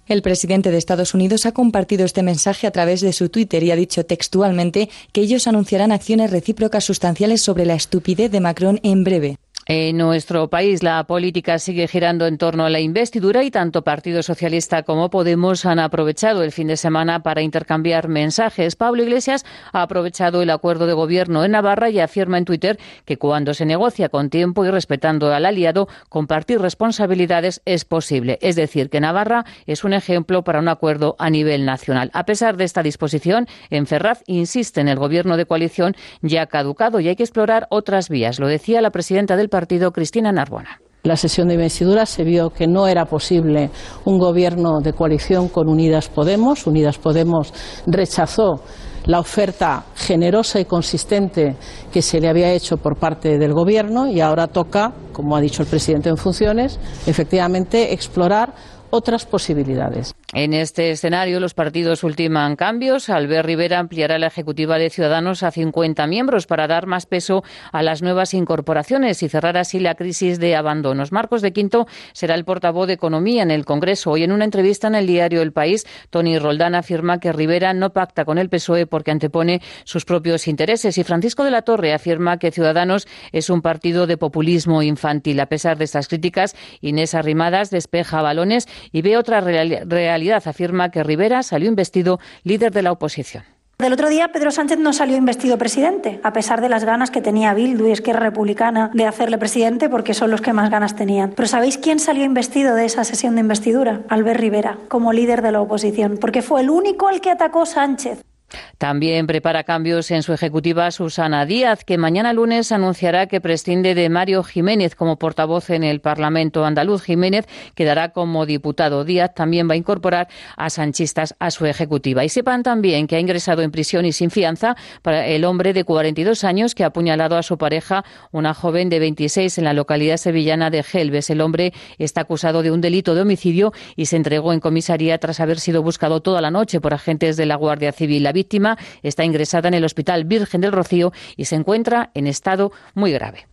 El presidente de Estados Unidos ha compartido este mensaje a través de su Twitter y ha dicho textualmente que ellos anunciarán acciones recíprocas sustanciales sobre la estupidez de Macron en breve. En nuestro país la política sigue girando en torno a la investidura y tanto Partido Socialista como Podemos han aprovechado el fin de semana para intercambiar mensajes. Pablo Iglesias ha aprovechado el acuerdo de gobierno en Navarra y afirma en Twitter que cuando se negocia con tiempo y respetando al aliado, compartir responsabilidades es posible. Es decir, que Navarra es un ejemplo para un acuerdo a nivel nacional. A pesar de esta disposición, en Ferraz insiste en el gobierno de coalición ya caducado y hay que explorar otras vías. Lo decía la presidenta del partido, Cristina Narbona. La sesión de investidura se vio que no era posible un gobierno de coalición con Unidas Podemos. Unidas Podemos rechazó la oferta generosa y consistente que se le había hecho por parte del Gobierno y ahora toca, como ha dicho el presidente en funciones, efectivamente explorar otras posibilidades. En este escenario, los partidos ultiman cambios. Albert Rivera ampliará la ejecutiva de Ciudadanos a 50 miembros para dar más peso a las nuevas incorporaciones y cerrar así la crisis de abandonos. Marcos de Quinto será el portavoz de Economía en el Congreso. Hoy, en una entrevista en el diario El País, Tony Roldán afirma que Rivera no pacta con el PSOE porque antepone sus propios intereses. Y Francisco de la Torre afirma que Ciudadanos es un partido de populismo infantil. A pesar de estas críticas, Inés Arrimadas despeja balones y ve otra reali- realidad. Afirma que Rivera salió investido líder de la oposición. Del otro día, Pedro Sánchez no salió investido presidente, a pesar de las ganas que tenía Bildu y Esquerra Republicana de hacerle presidente, porque son los que más ganas tenían. Pero ¿sabéis quién salió investido de esa sesión de investidura? Albert Rivera, como líder de la oposición, porque fue el único al que atacó Sánchez. También prepara cambios en su ejecutiva Susana Díaz, que mañana lunes anunciará que prescinde de Mario Jiménez como portavoz en el Parlamento andaluz. Jiménez quedará como diputado. Díaz también va a incorporar a sanchistas a su ejecutiva. Y sepan también que ha ingresado en prisión y sin fianza para el hombre de 42 años que ha apuñalado a su pareja, una joven de 26, en la localidad sevillana de Gelbes. El hombre está acusado de un delito de homicidio y se entregó en comisaría tras haber sido buscado toda la noche por agentes de la Guardia Civil. Víctima está ingresada en el Hospital Virgen del Rocío y se encuentra en estado muy grave.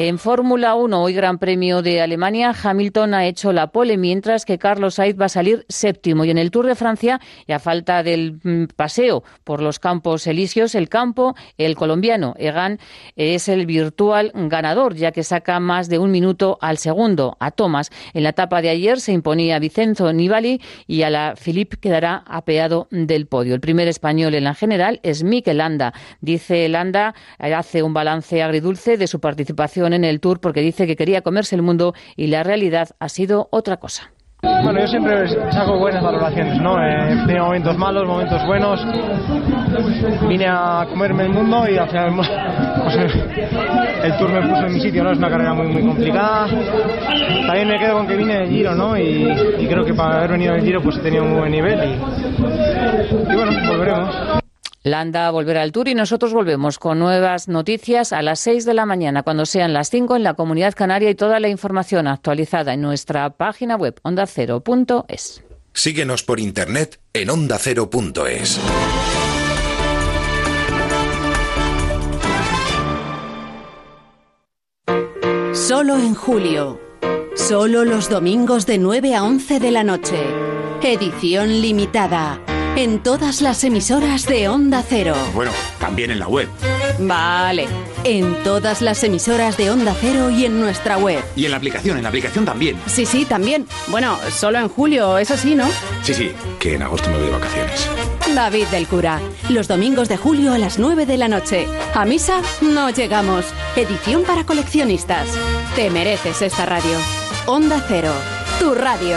En Fórmula 1, hoy Gran Premio de Alemania, Hamilton ha hecho la pole, mientras que Carlos Sainz va a salir séptimo. Y en el Tour de Francia, y a falta del mm, paseo por los campos elíseos, el campo, el colombiano Egan es el virtual ganador, ya que saca más de un minuto al segundo a Thomas. En la etapa de ayer se imponía Vicenzo Nibali y a la Philippe quedará apeado del podio. El primer español en la general es Mikel Landa. Dice Landa, hace un balance agridulce de su participación en el Tour porque dice que quería comerse el mundo y la realidad ha sido otra cosa. Bueno, yo siempre saco buenas valoraciones, ¿no? Eh, he tenido momentos malos, momentos buenos. Vine a comerme el mundo y al final pues, el Tour me puso en mi sitio, ¿no? Es una carrera muy, muy complicada. También me quedo con que vine del Giro, ¿no? Y, y creo que para haber venido del Giro pues he tenido un buen nivel y, y bueno, volveremos. Landa volverá al tour y nosotros volvemos con nuevas noticias a las 6 de la mañana, cuando sean las 5 en la Comunidad Canaria y toda la información actualizada en nuestra página web ondacero.es. Síguenos por internet en ondacero.es. Solo en julio. Solo los domingos de 9 a 11 de la noche. Edición limitada en todas las emisoras de Onda Cero. Bueno, también en la web. Vale, en todas las emisoras de Onda Cero y en nuestra web. Y en la aplicación, en la aplicación también. Sí, sí, también. Bueno, solo en julio, eso sí, ¿no? Sí, sí, que en agosto me voy de vacaciones. David del Cura, los domingos de julio a las 9 de la noche. A misa no llegamos. Edición para coleccionistas. Te mereces esta radio. Onda Cero, tu radio.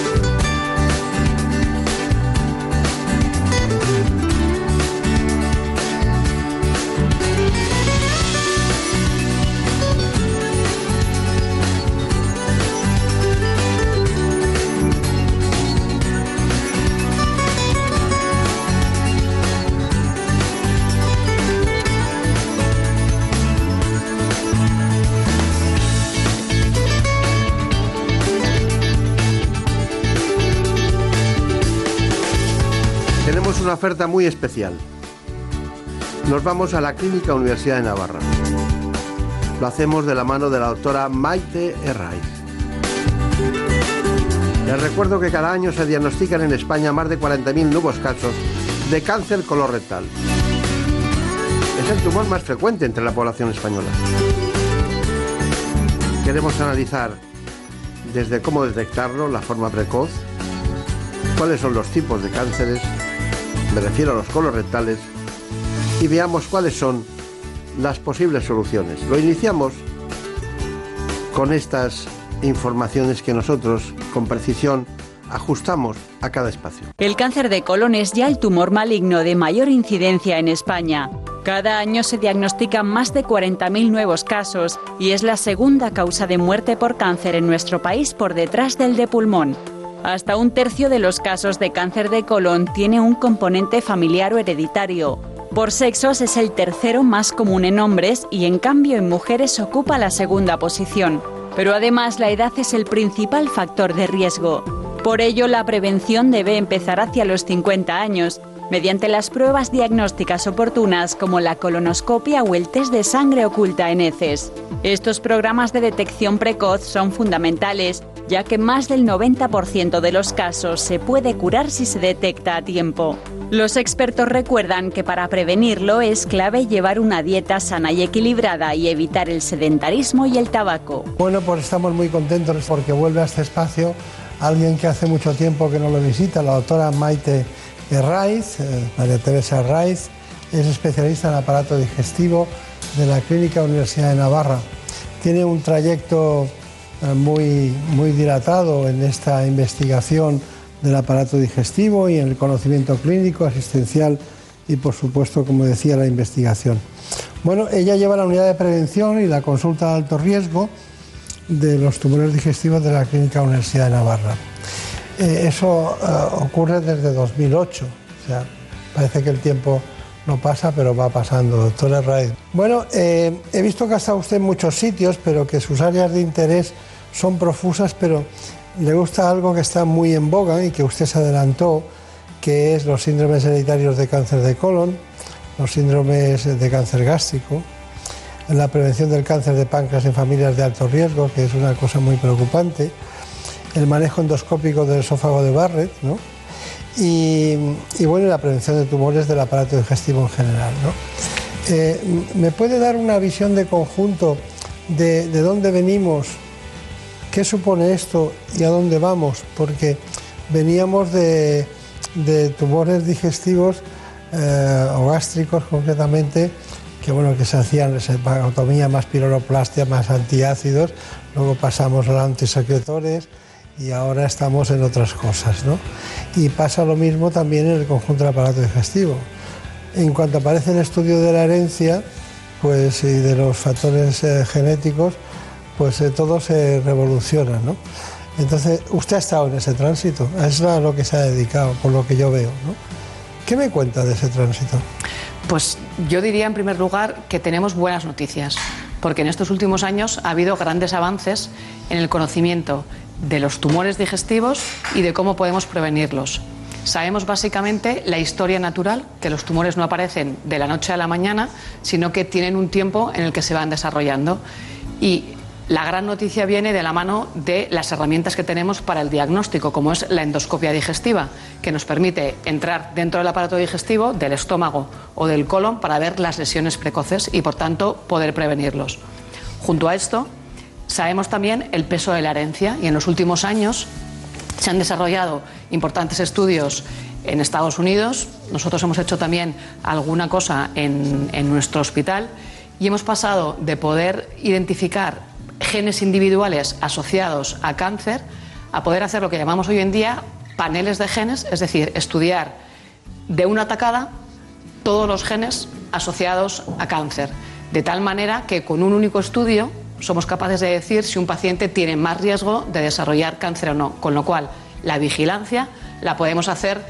Oferta muy especial. Nos vamos a la Clínica Universidad de Navarra. Lo hacemos de la mano de la doctora Maite Herraiz. Les recuerdo que cada año se diagnostican en España más de 40.000 nuevos casos de cáncer colorectal. Es el tumor más frecuente entre la población española. Queremos analizar desde cómo detectarlo, la forma precoz, cuáles son los tipos de cánceres, me refiero a los colorectales, y veamos cuáles son las posibles soluciones. Lo iniciamos con estas informaciones que nosotros, con precisión, ajustamos a cada espacio. El cáncer de colon es ya el tumor maligno de mayor incidencia en España. Cada año se diagnostican más de 40.000 nuevos casos y es la segunda causa de muerte por cáncer en nuestro país por detrás del de pulmón. Hasta un tercio de los casos de cáncer de colon tiene un componente familiar o hereditario. Por sexos es el tercero más común en hombres y en cambio en mujeres ocupa la segunda posición. Pero además la edad es el principal factor de riesgo. Por ello la prevención debe empezar hacia los 50 años, mediante las pruebas diagnósticas oportunas como la colonoscopia o el test de sangre oculta en heces. Estos programas de detección precoz son fundamentales, ya que más del 90% de los casos se puede curar si se detecta a tiempo. Los expertos recuerdan que para prevenirlo es clave llevar una dieta sana y equilibrada y evitar el sedentarismo y el tabaco. Bueno, pues estamos muy contentos porque vuelve a este espacio alguien que hace mucho tiempo que no lo visita, la doctora Maite Raiz, eh, María Teresa Raiz, es especialista en aparato digestivo de la Clínica Universidad de Navarra. Tiene un trayecto muy, muy dilatado en esta investigación del aparato digestivo y en el conocimiento clínico, asistencial y, por supuesto, como decía, la investigación. Bueno, ella lleva la unidad de prevención y la consulta de alto riesgo de los tumores digestivos de la Clínica Universidad de Navarra. Eh, eso eh, ocurre desde 2008, o sea, parece que el tiempo no pasa, pero va pasando, doctora Raid. Bueno, eh, he visto que ha estado usted en muchos sitios, pero que sus áreas de interés son profusas, pero le gusta algo que está muy en boga y que usted se adelantó, que es los síndromes hereditarios de cáncer de colon, los síndromes de cáncer gástrico, la prevención del cáncer de páncreas en familias de alto riesgo, que es una cosa muy preocupante, el manejo endoscópico del esófago de Barrett, ¿no? y, bueno, la prevención de tumores del aparato digestivo en general. Eh, ¿Me puede dar una visión de conjunto de, dónde venimos, qué supone esto y a dónde vamos? Porque veníamos de, tumores digestivos eh, o gástricos concretamente, que bueno, que se hacían sepagotomía más piroroplastia más antiácidos, luego pasamos a los antisecretores y ahora estamos en otras cosas, ¿no? Y pasa lo mismo también en el conjunto del aparato digestivo. En cuanto aparece el estudio de la herencia, pues y de los factores eh, genéticos, pues eh, todo se revoluciona, ¿no? Entonces, usted ha estado en ese tránsito, es a lo que se ha dedicado, por lo que yo veo. ¿Qué me cuenta de ese tránsito? Pues yo diría en primer lugar que tenemos buenas noticias, porque en estos últimos años ha habido grandes avances en el conocimiento de los tumores digestivos y de cómo podemos prevenirlos. Sabemos básicamente la historia natural, que los tumores no aparecen de la noche a la mañana, sino que tienen un tiempo en el que se van desarrollando. Y la gran noticia viene de la mano de las herramientas que tenemos para el diagnóstico, como es la endoscopia digestiva, que nos permite entrar dentro del aparato digestivo, del estómago o del colon para ver las lesiones precoces y, por tanto, poder prevenirlos. Junto a esto, Sabemos también el peso de la herencia y en los últimos años se han desarrollado importantes estudios en Estados Unidos. Nosotros hemos hecho también alguna cosa en, nuestro hospital y hemos pasado de poder identificar genes individuales asociados a cáncer a poder hacer lo que llamamos hoy en día paneles de genes, es decir, estudiar de una atacada todos los genes asociados a cáncer, de tal manera que con un único estudio somos capaces de decir si un paciente tiene más riesgo de desarrollar cáncer o no, con lo cual la vigilancia la podemos hacer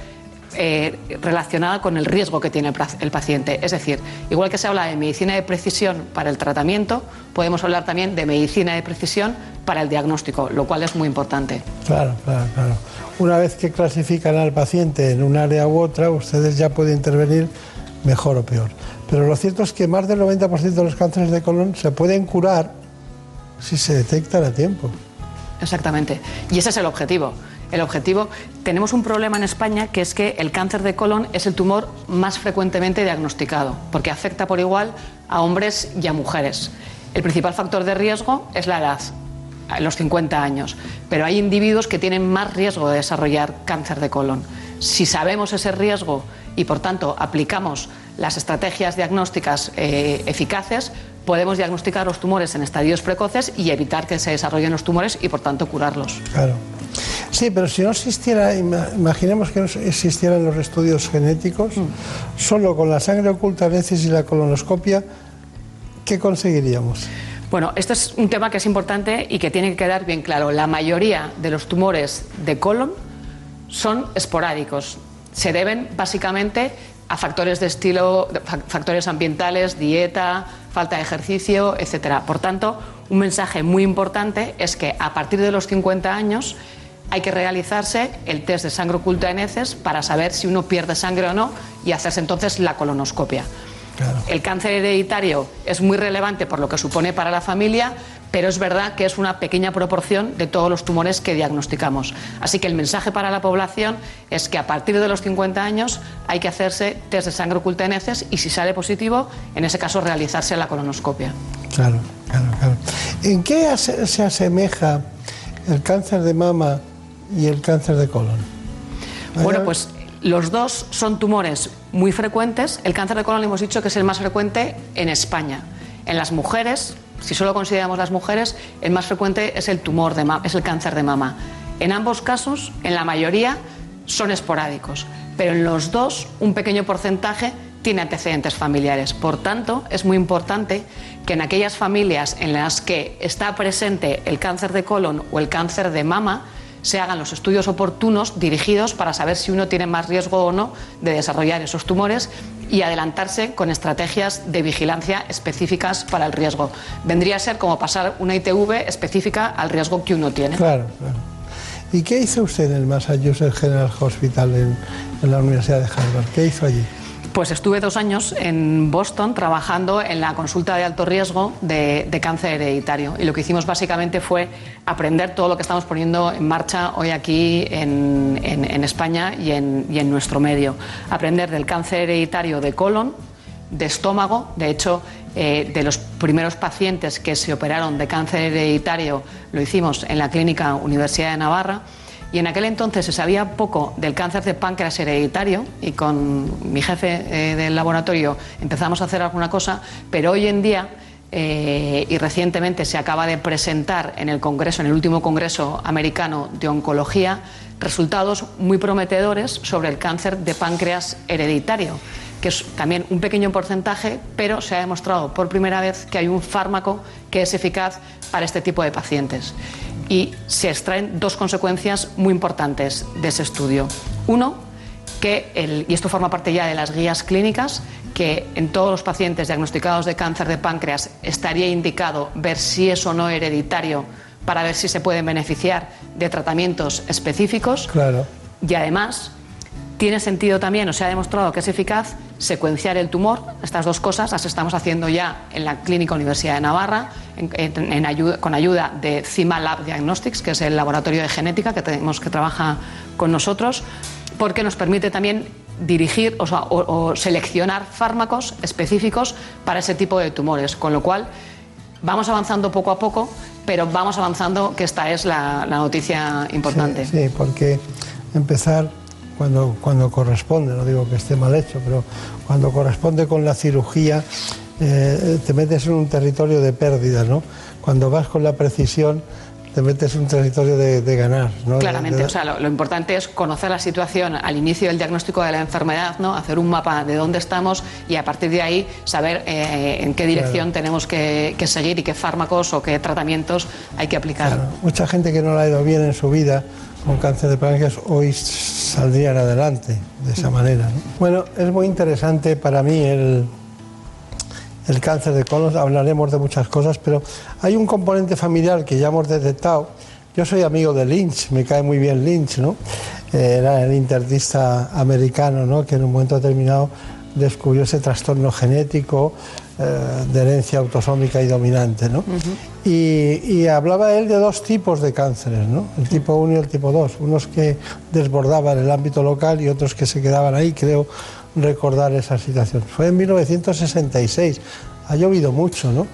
eh, relacionada con el riesgo que tiene el, paciente. Es decir, igual que se habla de medicina de precisión para el tratamiento, podemos hablar también de medicina de precisión para el diagnóstico, lo cual es muy importante. Claro, claro, claro. Una vez que clasifican al paciente en un área u otra, ustedes ya pueden intervenir mejor o peor. Pero lo cierto es que más del 90% de los cánceres de colon se pueden curar si se detecta a tiempo. Exactamente. Y ese es el objetivo. El objetivo, tenemos un problema en España que es que el cáncer de colon es el tumor más frecuentemente diagnosticado, porque afecta por igual a hombres y a mujeres. El principal factor de riesgo es la edad, los 50 años, pero hay individuos que tienen más riesgo de desarrollar cáncer de colon. Si sabemos ese riesgo y por tanto aplicamos las estrategias diagnósticas eh, eficaces, podemos diagnosticar los tumores en estadios precoces y evitar que se desarrollen los tumores y por tanto curarlos. Claro. Sí, pero si no existiera, imaginemos que no existieran los estudios genéticos, mm. solo con la sangre oculta y la colonoscopia, ¿qué conseguiríamos? Bueno, este es un tema que es importante y que tiene que quedar bien claro. La mayoría de los tumores de colon son esporádicos. Se deben básicamente a factores de estilo, factores ambientales, dieta, falta de ejercicio, etcétera. Por tanto, un mensaje muy importante es que a partir de los 50 años hay que realizarse el test de sangre oculta en heces para saber si uno pierde sangre o no y hacerse entonces la colonoscopia. El cáncer hereditario es muy relevante por lo que supone para la familia, pero es verdad que es una pequeña proporción de todos los tumores que diagnosticamos. Así que el mensaje para la población es que a partir de los 50 años hay que hacerse test de sangre oculta en heces y si sale positivo, en ese caso realizarse la colonoscopia. Claro, claro, claro. ¿En qué se asemeja el cáncer de mama y el cáncer de colon? Bueno, pues Los dos son tumores muy frecuentes. El cáncer de colon hemos dicho que es el más frecuente en España. En las mujeres, si solo consideramos las mujeres, el más frecuente es el tumor de es el cáncer de mama. En ambos casos, en la mayoría, son esporádicos, pero en los dos un pequeño porcentaje tiene antecedentes familiares. Por tanto, es muy importante que en aquellas familias en las que está presente el cáncer de colon o el cáncer de mama, se hagan los estudios oportunos dirigidos para saber si uno tiene más riesgo o no de desarrollar esos tumores y adelantarse con estrategias de vigilancia específicas para el riesgo. Vendría a ser como pasar una ITV específica al riesgo que uno tiene. Claro, claro. ¿Y qué hizo usted en el Massachusetts General Hospital en, en la Universidad de Harvard? ¿Qué hizo allí? Pues estuve dos años en Boston trabajando en la consulta de alto riesgo de, cáncer hereditario. Y lo que hicimos básicamente fue aprender todo lo que estamos poniendo en marcha hoy aquí en, España y en, nuestro medio. Aprender del cáncer hereditario de colon, de estómago. De hecho, eh, de los primeros pacientes que se operaron de cáncer hereditario lo hicimos en la Clínica Universidad de Navarra y en aquel entonces se sabía poco del cáncer de páncreas hereditario y con mi jefe eh, del laboratorio empezamos a hacer alguna cosa, pero hoy en día eh, y recientemente se acaba de presentar en el Congreso, en el último Congreso americano de Oncología, resultados muy prometedores sobre el cáncer de páncreas hereditario, que es también un pequeño porcentaje, pero se ha demostrado por primera vez que hay un fármaco que es eficaz para este tipo de pacientes y se extraen dos consecuencias muy importantes de ese estudio. Uno, que, y esto forma parte ya de las guías clínicas, que en todos los pacientes diagnosticados de cáncer de páncreas estaría indicado ver si es o no hereditario para ver si se pueden beneficiar de tratamientos específicos. Claro. Y además, tiene sentido también, o se ha demostrado que es eficaz, secuenciar el tumor. Estas dos cosas las estamos haciendo ya en la Clínica Universidad de Navarra, con ayuda de CIMA Lab Diagnostics, que es el laboratorio de genética que tenemos que trabaja con nosotros, porque nos permite también dirigir o, seleccionar fármacos específicos para ese tipo de tumores, con lo cual vamos avanzando poco a poco, pero vamos avanzando que esta es la, noticia importante. sí, porque empezar cuando, cuando corresponde, no digo que esté mal hecho, pero cuando corresponde con la cirugía, eh, te metes en un territorio de pérdida, ¿no? Cuando vas con la precisión, te metes en un territorio de, ganar. ¿no? Claramente, o sea, lo, importante es conocer la situación al inicio del diagnóstico de la enfermedad, ¿no? hacer un mapa de dónde estamos y a partir de ahí saber eh, en qué dirección tenemos que, seguir y qué fármacos o qué tratamientos hay que aplicar. Mucha gente que no le ha ido bien en su vida con cáncer de páncreas hoy saldrían adelante de esa manera. Bueno, es muy interesante para mí el, el cáncer de colon, hablaremos de muchas cosas, pero hay un componente familiar que ya hemos detectado. Yo soy amigo de Lynch, me cae muy bien Lynch, ¿no? Eh, era el interdista americano, ¿no? Que en un momento determinado descubrió ese trastorno genético de herencia autosómica y dominante. ¿no? y, hablaba él de dos tipos de cánceres, ¿no? el tipo 1 y el tipo 2, unos que desbordaban el ámbito local y otros que se quedaban ahí, creo recordar esa situación. Fue en 1966, ha llovido mucho. ¿no?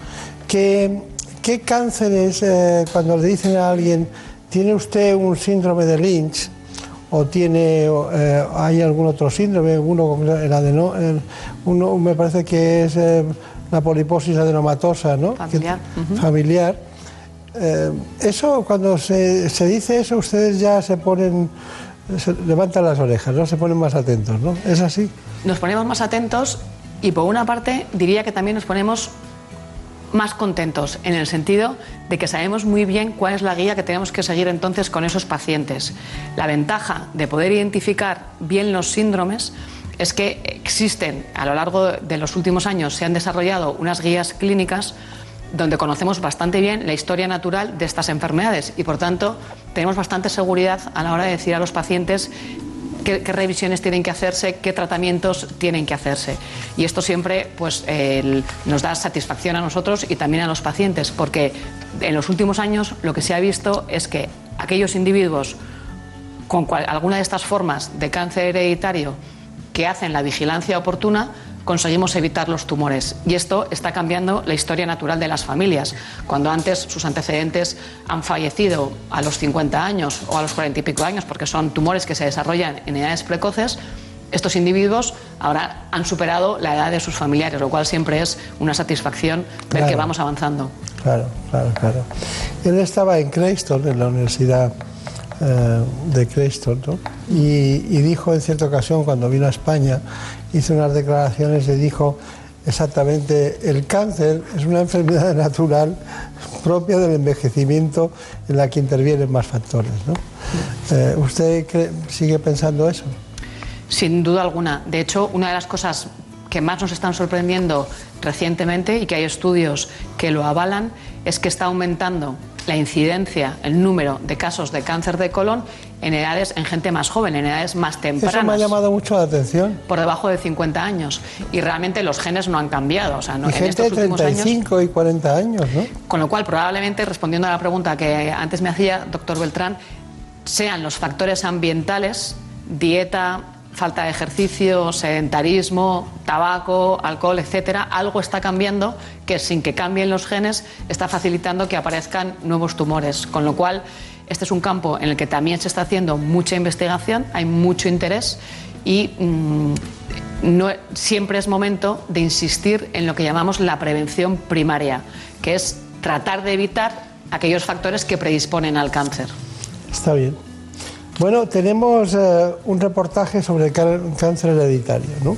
¿Qué, qué cánceres, eh, cuando le dicen a alguien, tiene usted un síndrome de Lynch, o tiene eh, hay algún otro síndrome uno el adeno, uno me parece que es la poliposis adenomatosa, ¿no? Familiar. Familiar. Eh, eso, cuando se, se, dice eso, ustedes ya se ponen, se levantan las orejas, ¿no? Se ponen más atentos, ¿no? ¿Es así? Nos ponemos más atentos y por una parte diría que también nos ponemos más contentos en el sentido de que sabemos muy bien cuál es la guía que tenemos que seguir entonces con esos pacientes. La ventaja de poder identificar bien los síndromes es que existen, a lo largo de los últimos años, se han desarrollado unas guías clínicas donde conocemos bastante bien la historia natural de estas enfermedades y, por tanto, tenemos bastante seguridad a la hora de decir a los pacientes qué, revisiones tienen que hacerse, qué tratamientos tienen que hacerse. Y esto siempre pues, nos da satisfacción a nosotros y también a los pacientes, porque en los últimos años lo que se ha visto es que aquellos individuos con alguna de estas formas de cáncer hereditario que hacen la vigilancia oportuna conseguimos evitar los tumores. Y esto está cambiando la historia natural de las familias. Cuando antes sus antecedentes han fallecido a los 50 años o a los 40 y pico años porque son tumores que se desarrollan en edades precoces, estos individuos ahora han superado la edad de sus familiares, lo cual siempre es una satisfacción ver que vamos avanzando. Claro, claro, claro. Él estaba en Crayston, en la Universidad eh, de Crayston, ¿no? y, dijo en cierta ocasión, cuando vino a España, hizo unas declaraciones y dijo exactamente, el cáncer es una enfermedad natural propia del envejecimiento en la que intervienen más factores. ¿no? Eh, ¿Usted sigue pensando eso? Sin duda alguna. De hecho, una de las cosas que más nos están sorprendiendo recientemente y que hay estudios que lo avalan es que está aumentando la incidencia, el número de casos de cáncer de colon en edades, en gente más joven, en edades más tempranas. Eso me ha llamado mucho la atención. Por debajo de 50 años. Y realmente los genes no han cambiado. O sea, no, y gente de 35 y 40 años, ¿no? Con lo cual, probablemente, respondiendo a la pregunta que antes me hacía doctor Beltrán, sean los factores ambientales, dieta, falta de ejercicio, sedentarismo, tabaco, alcohol, etcétera, algo está cambiando que sin que cambien los genes está facilitando que aparezcan nuevos tumores. Con lo cual, este es un campo en el que también se está haciendo mucha investigación, hay mucho interés y mmm, no, siempre es momento de insistir en lo que llamamos la prevención primaria, que es tratar de evitar aquellos factores que predisponen al cáncer. Está bien. Bueno, tenemos eh, un reportaje sobre el cáncer hereditario, ¿no?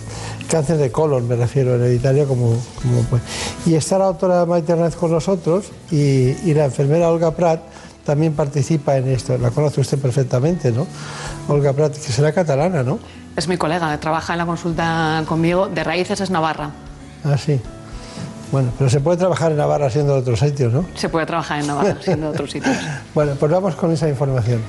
Cáncer de colon, me refiero, hereditario como, como pues. Y está la doctora Maite Hernández con nosotros y, y, la enfermera Olga Prat también participa en esto. La conoce usted perfectamente, ¿no? Olga Prat, que será catalana, ¿no? Es mi colega, trabaja en la consulta conmigo, de raíces es Navarra. Ah, sí. Bueno, pero se puede trabajar en Navarra siendo de otros sitios, ¿no? Se puede trabajar en Navarra siendo de otros sitios. bueno, pues vamos con esa información.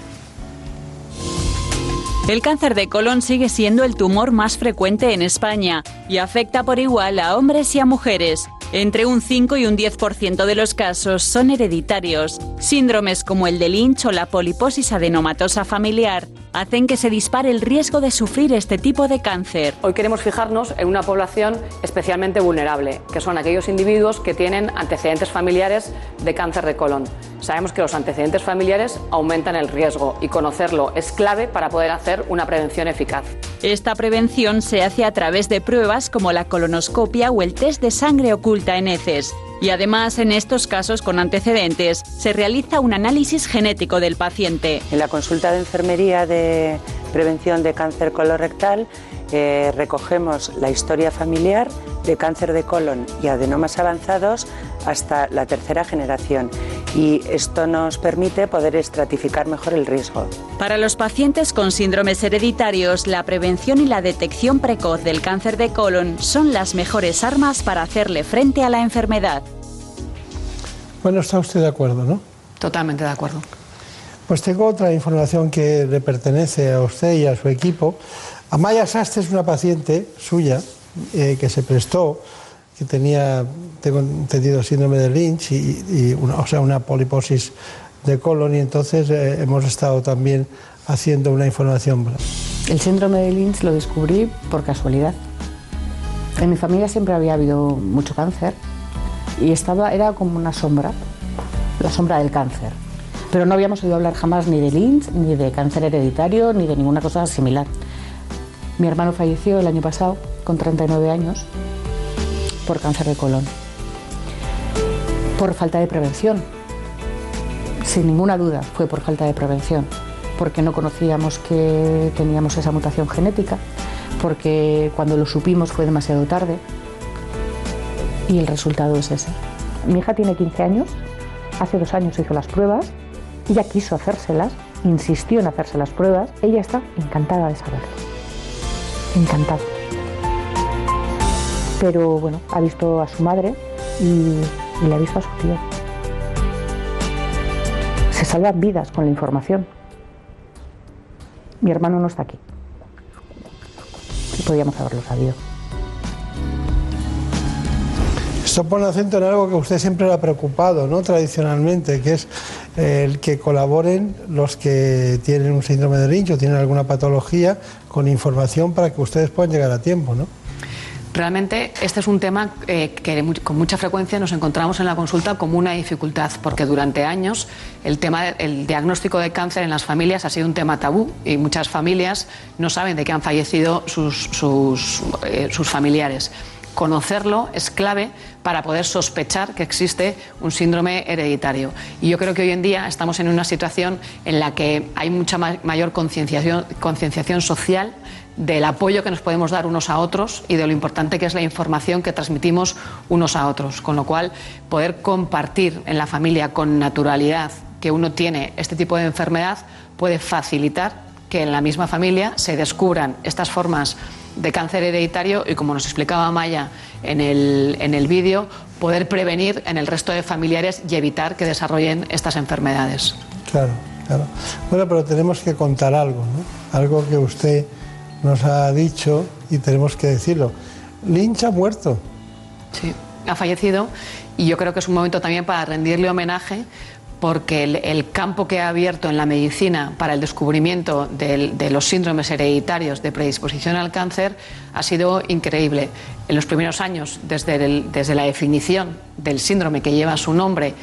El cáncer de colon sigue siendo el tumor más frecuente en España y afecta por igual a hombres y a mujeres. Entre un 5 y un 10% de los casos son hereditarios. Síndromes como el de Lynch o la poliposis adenomatosa familiar hacen que se dispare el riesgo de sufrir este tipo de cáncer. Hoy queremos fijarnos en una población especialmente vulnerable, que son aquellos individuos que tienen antecedentes familiares de cáncer de colon. Sabemos que los antecedentes familiares aumentan el riesgo y conocerlo es clave para poder hacer una prevención eficaz. Esta prevención se hace a través de pruebas como la colonoscopia o el test de sangre oculta en heces. Y además, en estos casos con antecedentes, se realiza un análisis genético del paciente. En la consulta de enfermería de prevención de cáncer colorectal eh, recogemos la historia familiar de cáncer de colon y adenomas avanzados hasta la tercera generación y esto nos permite poder estratificar mejor el riesgo. Para los pacientes con síndromes hereditarios, la prevención y la detección precoz del cáncer de colon son las mejores armas para hacerle frente a la enfermedad. Bueno, está usted de acuerdo, ¿no? Totalmente de acuerdo. Pues tengo otra información que le pertenece a usted y a su equipo. Amaya Sastre es una paciente suya eh, que se prestó, que tenía, tengo entendido, síndrome de Lynch y, una, o sea, una poliposis de colon y entonces eh, hemos estado también haciendo una información. El síndrome de Lynch lo descubrí por casualidad. En mi familia siempre había habido mucho cáncer y estaba, era como una sombra, la sombra del cáncer. Pero no habíamos oído hablar jamás ni de Lynch, ni de cáncer hereditario, ni de ninguna cosa similar. Mi hermano falleció el año pasado, con 39 años, por cáncer de colon. Por falta de prevención. Sin ninguna duda fue por falta de prevención. Porque no conocíamos que teníamos esa mutación genética. Porque cuando lo supimos fue demasiado tarde. Y el resultado es ese. Mi hija tiene 15 años. Hace dos años hizo las pruebas. Ella quiso hacérselas. Insistió en hacerse las pruebas. Ella está encantada de saberlo encantada. Pero bueno, ha visto a su madre y, y le ha visto a su tío. Se salvan vidas con la información. Mi hermano no está aquí. Y podíamos haberlo sabido. Esto pone acento en algo que usted siempre le ha preocupado, ¿no? Tradicionalmente, que es el que colaboren los que tienen un síndrome de Lynch o tienen alguna patología con información para que ustedes puedan llegar a tiempo, ¿no? Realmente este es un tema eh, que con mucha frecuencia nos encontramos en la consulta como una dificultad, porque durante años el tema el diagnóstico de cáncer en las familias ha sido un tema tabú y muchas familias no saben de qué han fallecido sus, sus, eh, sus familiares conocerlo es clave para poder sospechar que existe un síndrome hereditario. Y yo creo que hoy en día estamos en una situación en la que hay mucha mayor concienciación social del apoyo que nos podemos dar unos a otros y de lo importante que es la información que transmitimos unos a otros. Con lo cual, poder compartir en la familia con naturalidad que uno tiene este tipo de enfermedad puede facilitar que en la misma familia se descubran estas formas de cáncer hereditario y, como nos explicaba Maya en el, en el vídeo, poder prevenir en el resto de familiares y evitar que desarrollen estas enfermedades. Claro, claro. Bueno, pero tenemos que contar algo, ¿no? Algo que usted nos ha dicho y tenemos que decirlo. Lynch ha muerto. Sí, ha fallecido y yo creo que es un momento también para rendirle homenaje porque el, campo que ha abierto en la medicina para el descubrimiento de los síndromes hereditarios de predisposición al cáncer ha sido increíble. En los primeros años, desde, desde la definición del síndrome que lleva su nombre,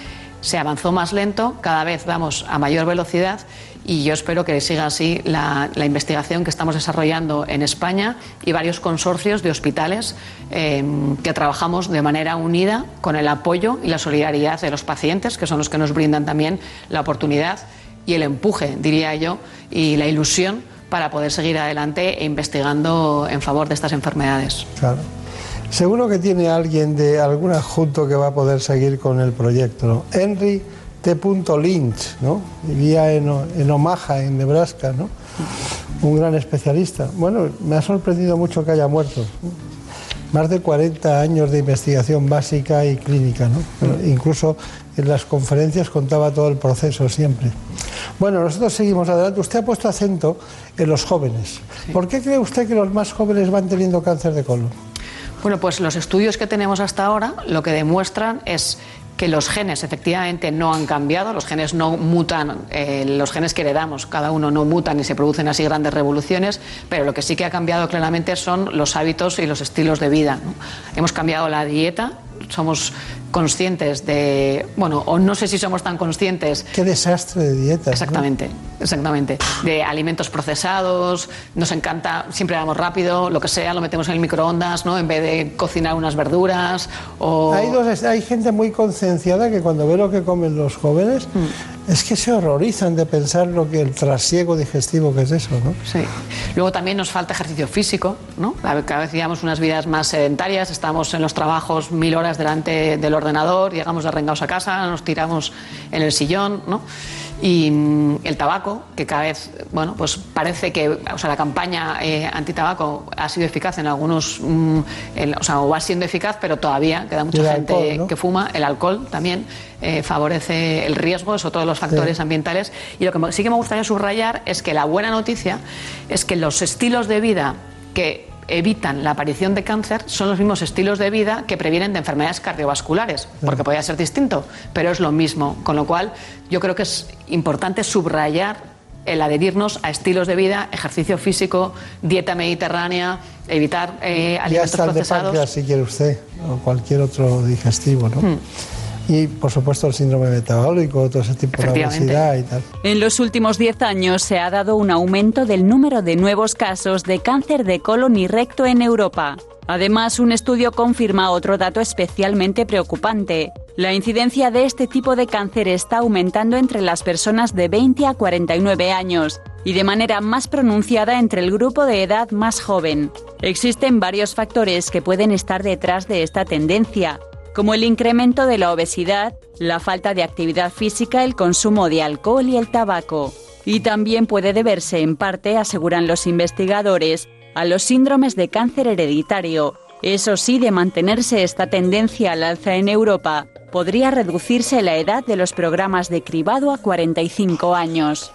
se avanzó más lento, cada vez vamos a mayor velocidad y yo espero que siga así la, investigación que estamos desarrollando en España y varios consorcios de hospitales em, que trabajamos de manera unida con el apoyo y la solidaridad de los pacientes, que son los que nos brindan también la oportunidad y el empuje, diría yo, y la ilusión para poder seguir adelante e investigando en favor de estas enfermedades. Claro. Seguro que tiene alguien de algún adjunto que va a poder seguir con el proyecto. ¿no? Henry T. Lynch, ¿no? Vivía en, en, Omaha, en Nebraska, ¿no? Un gran especialista. Bueno, me ha sorprendido mucho que haya muerto. Más de 40 años de investigación básica y clínica, ¿no? incluso en las conferencias contaba todo el proceso siempre. Bueno, nosotros seguimos adelante. Usted ha puesto acento en los jóvenes. ¿Por qué cree usted que los más jóvenes van teniendo cáncer de colon? Bueno, pues los estudios que tenemos hasta ahora lo que demuestran es que los genes efectivamente no han cambiado, los genes no mutan, eh, los genes que heredamos, cada uno no mutan y se producen así grandes revoluciones, pero lo que sí que ha cambiado claramente son los hábitos y los estilos de vida. Hemos cambiado la dieta, somos conscientes de, bueno, o no sé si somos tan conscientes. Qué desastre de dieta. Exactamente, exactamente. De alimentos procesados, nos encanta, siempre vamos rápido, lo que sea, lo metemos en el microondas, ¿no? En vez de cocinar unas verduras o... Hay, dos, hay gente muy concienciada que cuando ve lo que comen los jóvenes, mm. Es que se horrorizan de pensar lo que el trasiego digestivo que es eso, ¿no? Sí. Luego también nos falta ejercicio físico, ¿no? Cada vez llevamos unas vidas más sedentarias, estamos en los trabajos mil horas delante de los ordenador, llegamos arrengados a casa, nos tiramos en el sillón, ¿no? Y mm, el tabaco, que cada vez, bueno, pues parece que, o sea, la campaña eh, antitabaco ha sido eficaz en algunos, mm, o sea, o va siendo eficaz, pero todavía queda mucha gente que fuma. El alcohol también eh, favorece el riesgo, es otro de los factores ambientales. Y lo que sí que me gustaría subrayar es que la buena noticia es que los estilos de vida que evitan la aparición de cáncer son los mismos estilos de vida que previenen de enfermedades cardiovasculares, porque podría ser distinto, pero es lo mismo. Con lo cual, yo creo que es importante subrayar el adherirnos a estilos de vida, ejercicio físico, dieta mediterránea, evitar eh, alimentos ya está procesados. De si quiere usted, o cualquier otro digestivo, ¿no? Hmm y por supuesto el síndrome metabólico, todo ese tipo de obesidad y tal. En los últimos 10 años se ha dado un aumento del número de nuevos casos de cáncer de colon y recto en Europa. Además, un estudio confirma otro dato especialmente preocupante. La incidencia de este tipo de cáncer está aumentando entre las personas de 20 a 49 años y de manera más pronunciada entre el grupo de edad más joven. Existen varios factores que pueden estar detrás de esta tendencia, como el incremento de la obesidad, la falta de actividad física, el consumo de alcohol y el tabaco. Y también puede deberse en parte, aseguran los investigadores, a los síndromes de cáncer hereditario. Eso sí, de mantenerse esta tendencia al alza en Europa, podría reducirse la edad de los programas de cribado a 45 años.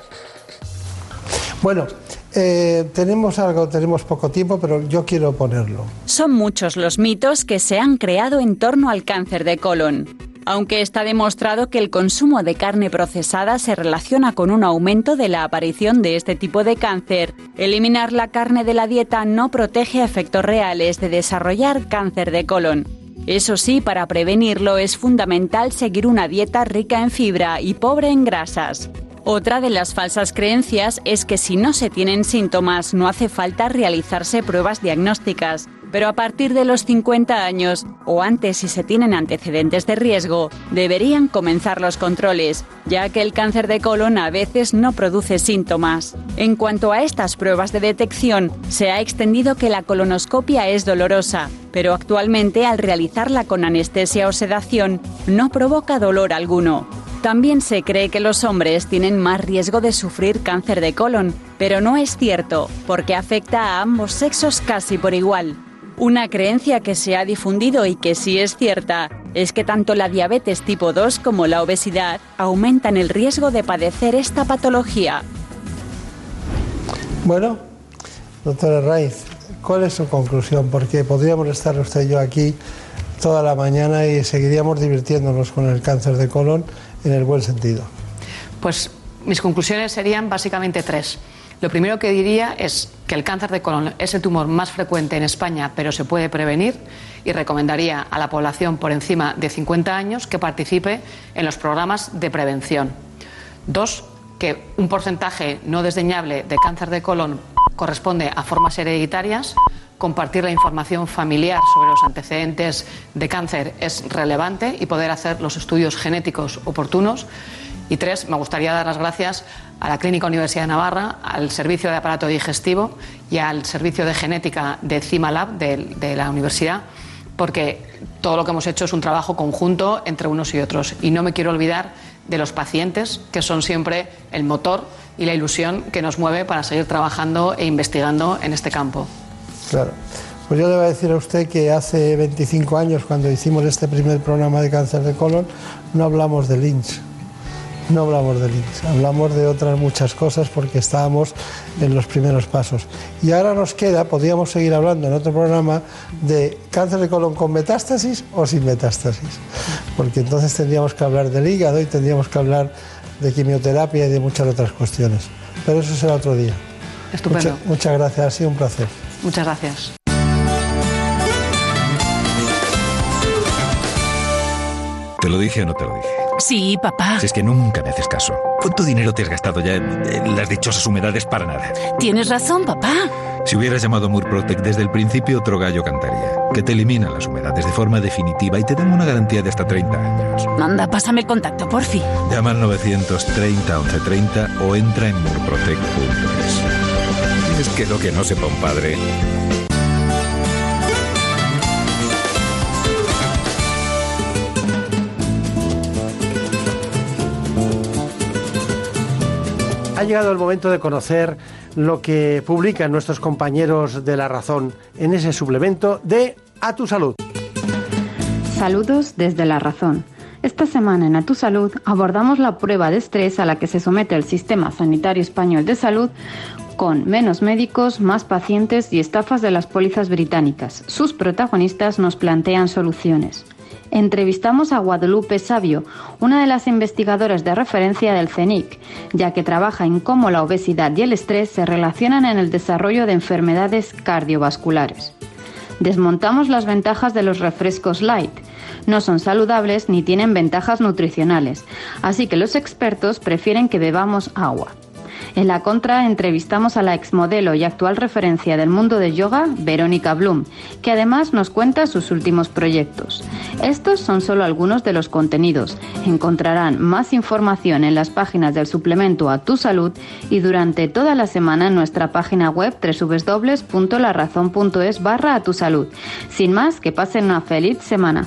Bueno, eh, tenemos algo, tenemos poco tiempo, pero yo quiero ponerlo. Son muchos los mitos que se han creado en torno al cáncer de colon. aunque está demostrado que el consumo de carne procesada se relaciona con un aumento de la aparición de este tipo de cáncer. Eliminar la carne de la dieta no protege a efectos reales de desarrollar cáncer de colon. Eso sí, para prevenirlo es fundamental seguir una dieta rica en fibra y pobre en grasas. Otra de las falsas creencias es que si no se tienen síntomas no hace falta realizarse pruebas diagnósticas pero a partir de los 50 años o antes si se tienen antecedentes de riesgo, deberían comenzar los controles, ya que el cáncer de colon a veces no produce síntomas. En cuanto a estas pruebas de detección, se ha extendido que la colonoscopia es dolorosa, pero actualmente al realizarla con anestesia o sedación no provoca dolor alguno. También se cree que los hombres tienen más riesgo de sufrir cáncer de colon, pero no es cierto, porque afecta a ambos sexos casi por igual. Una creencia que se ha difundido y que sí es cierta es que tanto la diabetes tipo 2 como la obesidad aumentan el riesgo de padecer esta patología. Bueno, doctora Raiz, ¿cuál es su conclusión? Porque podríamos estar usted y yo aquí toda la mañana y seguiríamos divirtiéndonos con el cáncer de colon en el buen sentido. Pues mis conclusiones serían básicamente tres. Lo primero que diría es que el cáncer de colon es el tumor más frecuente en España, pero se puede prevenir y recomendaría a la población por encima de 50 años que participe en los programas de prevención. Dos, que un porcentaje no desdeñable de cáncer de colon corresponde a formas hereditarias. Compartir la información familiar sobre los antecedentes de cáncer es relevante y poder hacer los estudios genéticos oportunos. Y tres, me gustaría dar las gracias a la Clínica Universidad de Navarra, al Servicio de Aparato Digestivo y al Servicio de Genética de CIMALAB de, de la Universidad, porque todo lo que hemos hecho es un trabajo conjunto entre unos y otros. Y no me quiero olvidar de los pacientes, que son siempre el motor y la ilusión que nos mueve para seguir trabajando e investigando en este campo. Claro. Pues yo le voy a decir a usted que hace 25 años, cuando hicimos este primer programa de cáncer de colon, no hablamos de Lynch no hablamos de links, hablamos de otras muchas cosas porque estábamos en los primeros pasos. Y ahora nos queda, podríamos seguir hablando en otro programa, de cáncer de colon con metástasis o sin metástasis, porque entonces tendríamos que hablar del hígado y tendríamos que hablar de quimioterapia y de muchas otras cuestiones. Pero eso será otro día. Estupendo. muchas gracias, ha sido un placer. Muchas gracias. ¿Te lo dije o no te lo dije? Sí, papá. Si es que nunca me haces caso. ¿Cuánto dinero te has gastado ya en, las dichosas humedades para nada? Tienes razón, papá. Si hubieras llamado Murprotec desde el principio, otro gallo cantaría. Que te elimina las humedades de forma definitiva y te dan una garantía de hasta 30 años. Manda, pásame el contacto, por fin. Llama al 930 1130 o entra en murprotec.es. Es que lo que no sepa un padre Ha llegado el momento de conocer lo que publican nuestros compañeros de La Razón en ese suplemento de A Tu Salud. Saludos desde La Razón. Esta semana en A Tu Salud abordamos la prueba de estrés a la que se somete el Sistema Sanitario Español de Salud con menos médicos, más pacientes y estafas de las pólizas británicas. Sus protagonistas nos plantean soluciones entrevistamos a Guadalupe Sabio, una de las investigadoras de referencia del CENIC, ya que trabaja en cómo la obesidad y el estrés se relacionan en el desarrollo de enfermedades cardiovasculares. Desmontamos las ventajas de los refrescos light. No son saludables ni tienen ventajas nutricionales, así que los expertos prefieren que bebamos agua. En la contra entrevistamos a la exmodelo y actual referencia del mundo de yoga, Verónica Blum, que además nos cuenta sus últimos proyectos. Estos son solo algunos de los contenidos. Encontrarán más información en las páginas del suplemento a tu salud y durante toda la semana en nuestra página web www.larazón.es barra a tu salud. Sin más, que pasen una feliz semana.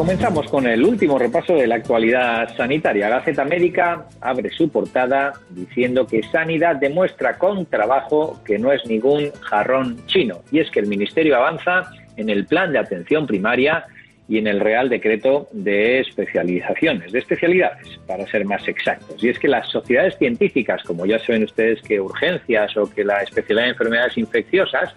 Comenzamos con el último repaso de la actualidad sanitaria. Gaceta Médica abre su portada diciendo que Sanidad demuestra con trabajo que no es ningún jarrón chino. Y es que el Ministerio avanza en el plan de atención primaria y en el Real Decreto de especializaciones, de especialidades, para ser más exactos. Y es que las sociedades científicas, como ya saben ustedes que urgencias o que la especialidad de enfermedades infecciosas,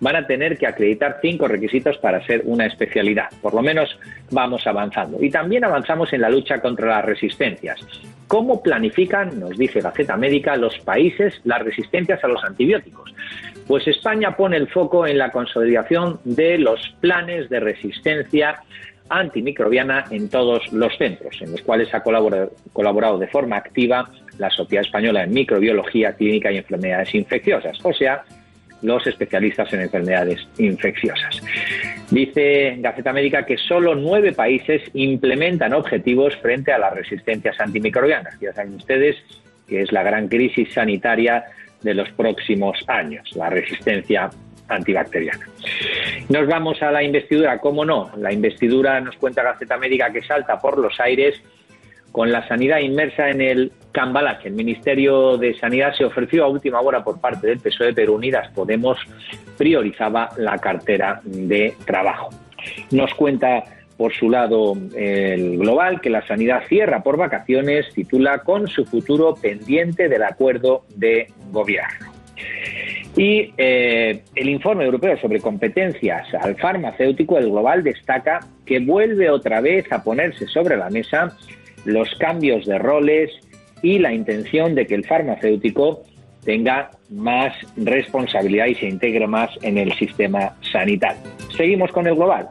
van a tener que acreditar cinco requisitos para ser una especialidad. Por lo menos vamos avanzando. Y también avanzamos en la lucha contra las resistencias. ¿Cómo planifican, nos dice Gaceta Médica, los países las resistencias a los antibióticos? Pues España pone el foco en la consolidación de los planes de resistencia antimicrobiana en todos los centros, en los cuales ha colaborado, colaborado de forma activa la Sociedad Española en Microbiología Clínica y Enfermedades Infecciosas, o sea, los especialistas en enfermedades infecciosas. Dice Gaceta Médica que solo nueve países implementan objetivos frente a las resistencias antimicrobianas. Ya saben ustedes que es la gran crisis sanitaria de los próximos años, la resistencia antibacteriana. Nos vamos a la investidura, ¿cómo no? La investidura nos cuenta Gaceta Médica que salta por los aires con la sanidad inmersa en el cambalache. El Ministerio de Sanidad se ofreció a última hora por parte del PSOE, pero Unidas Podemos priorizaba la cartera de trabajo. Nos cuenta por su lado el Global que la sanidad cierra por vacaciones, titula con su futuro pendiente del acuerdo de gobierno. Y eh, el informe europeo sobre competencias al farmacéutico, el Global, destaca que vuelve otra vez a ponerse sobre la mesa los cambios de roles y la intención de que el farmacéutico tenga más responsabilidad y se integre más en el sistema sanitario. Seguimos con el global,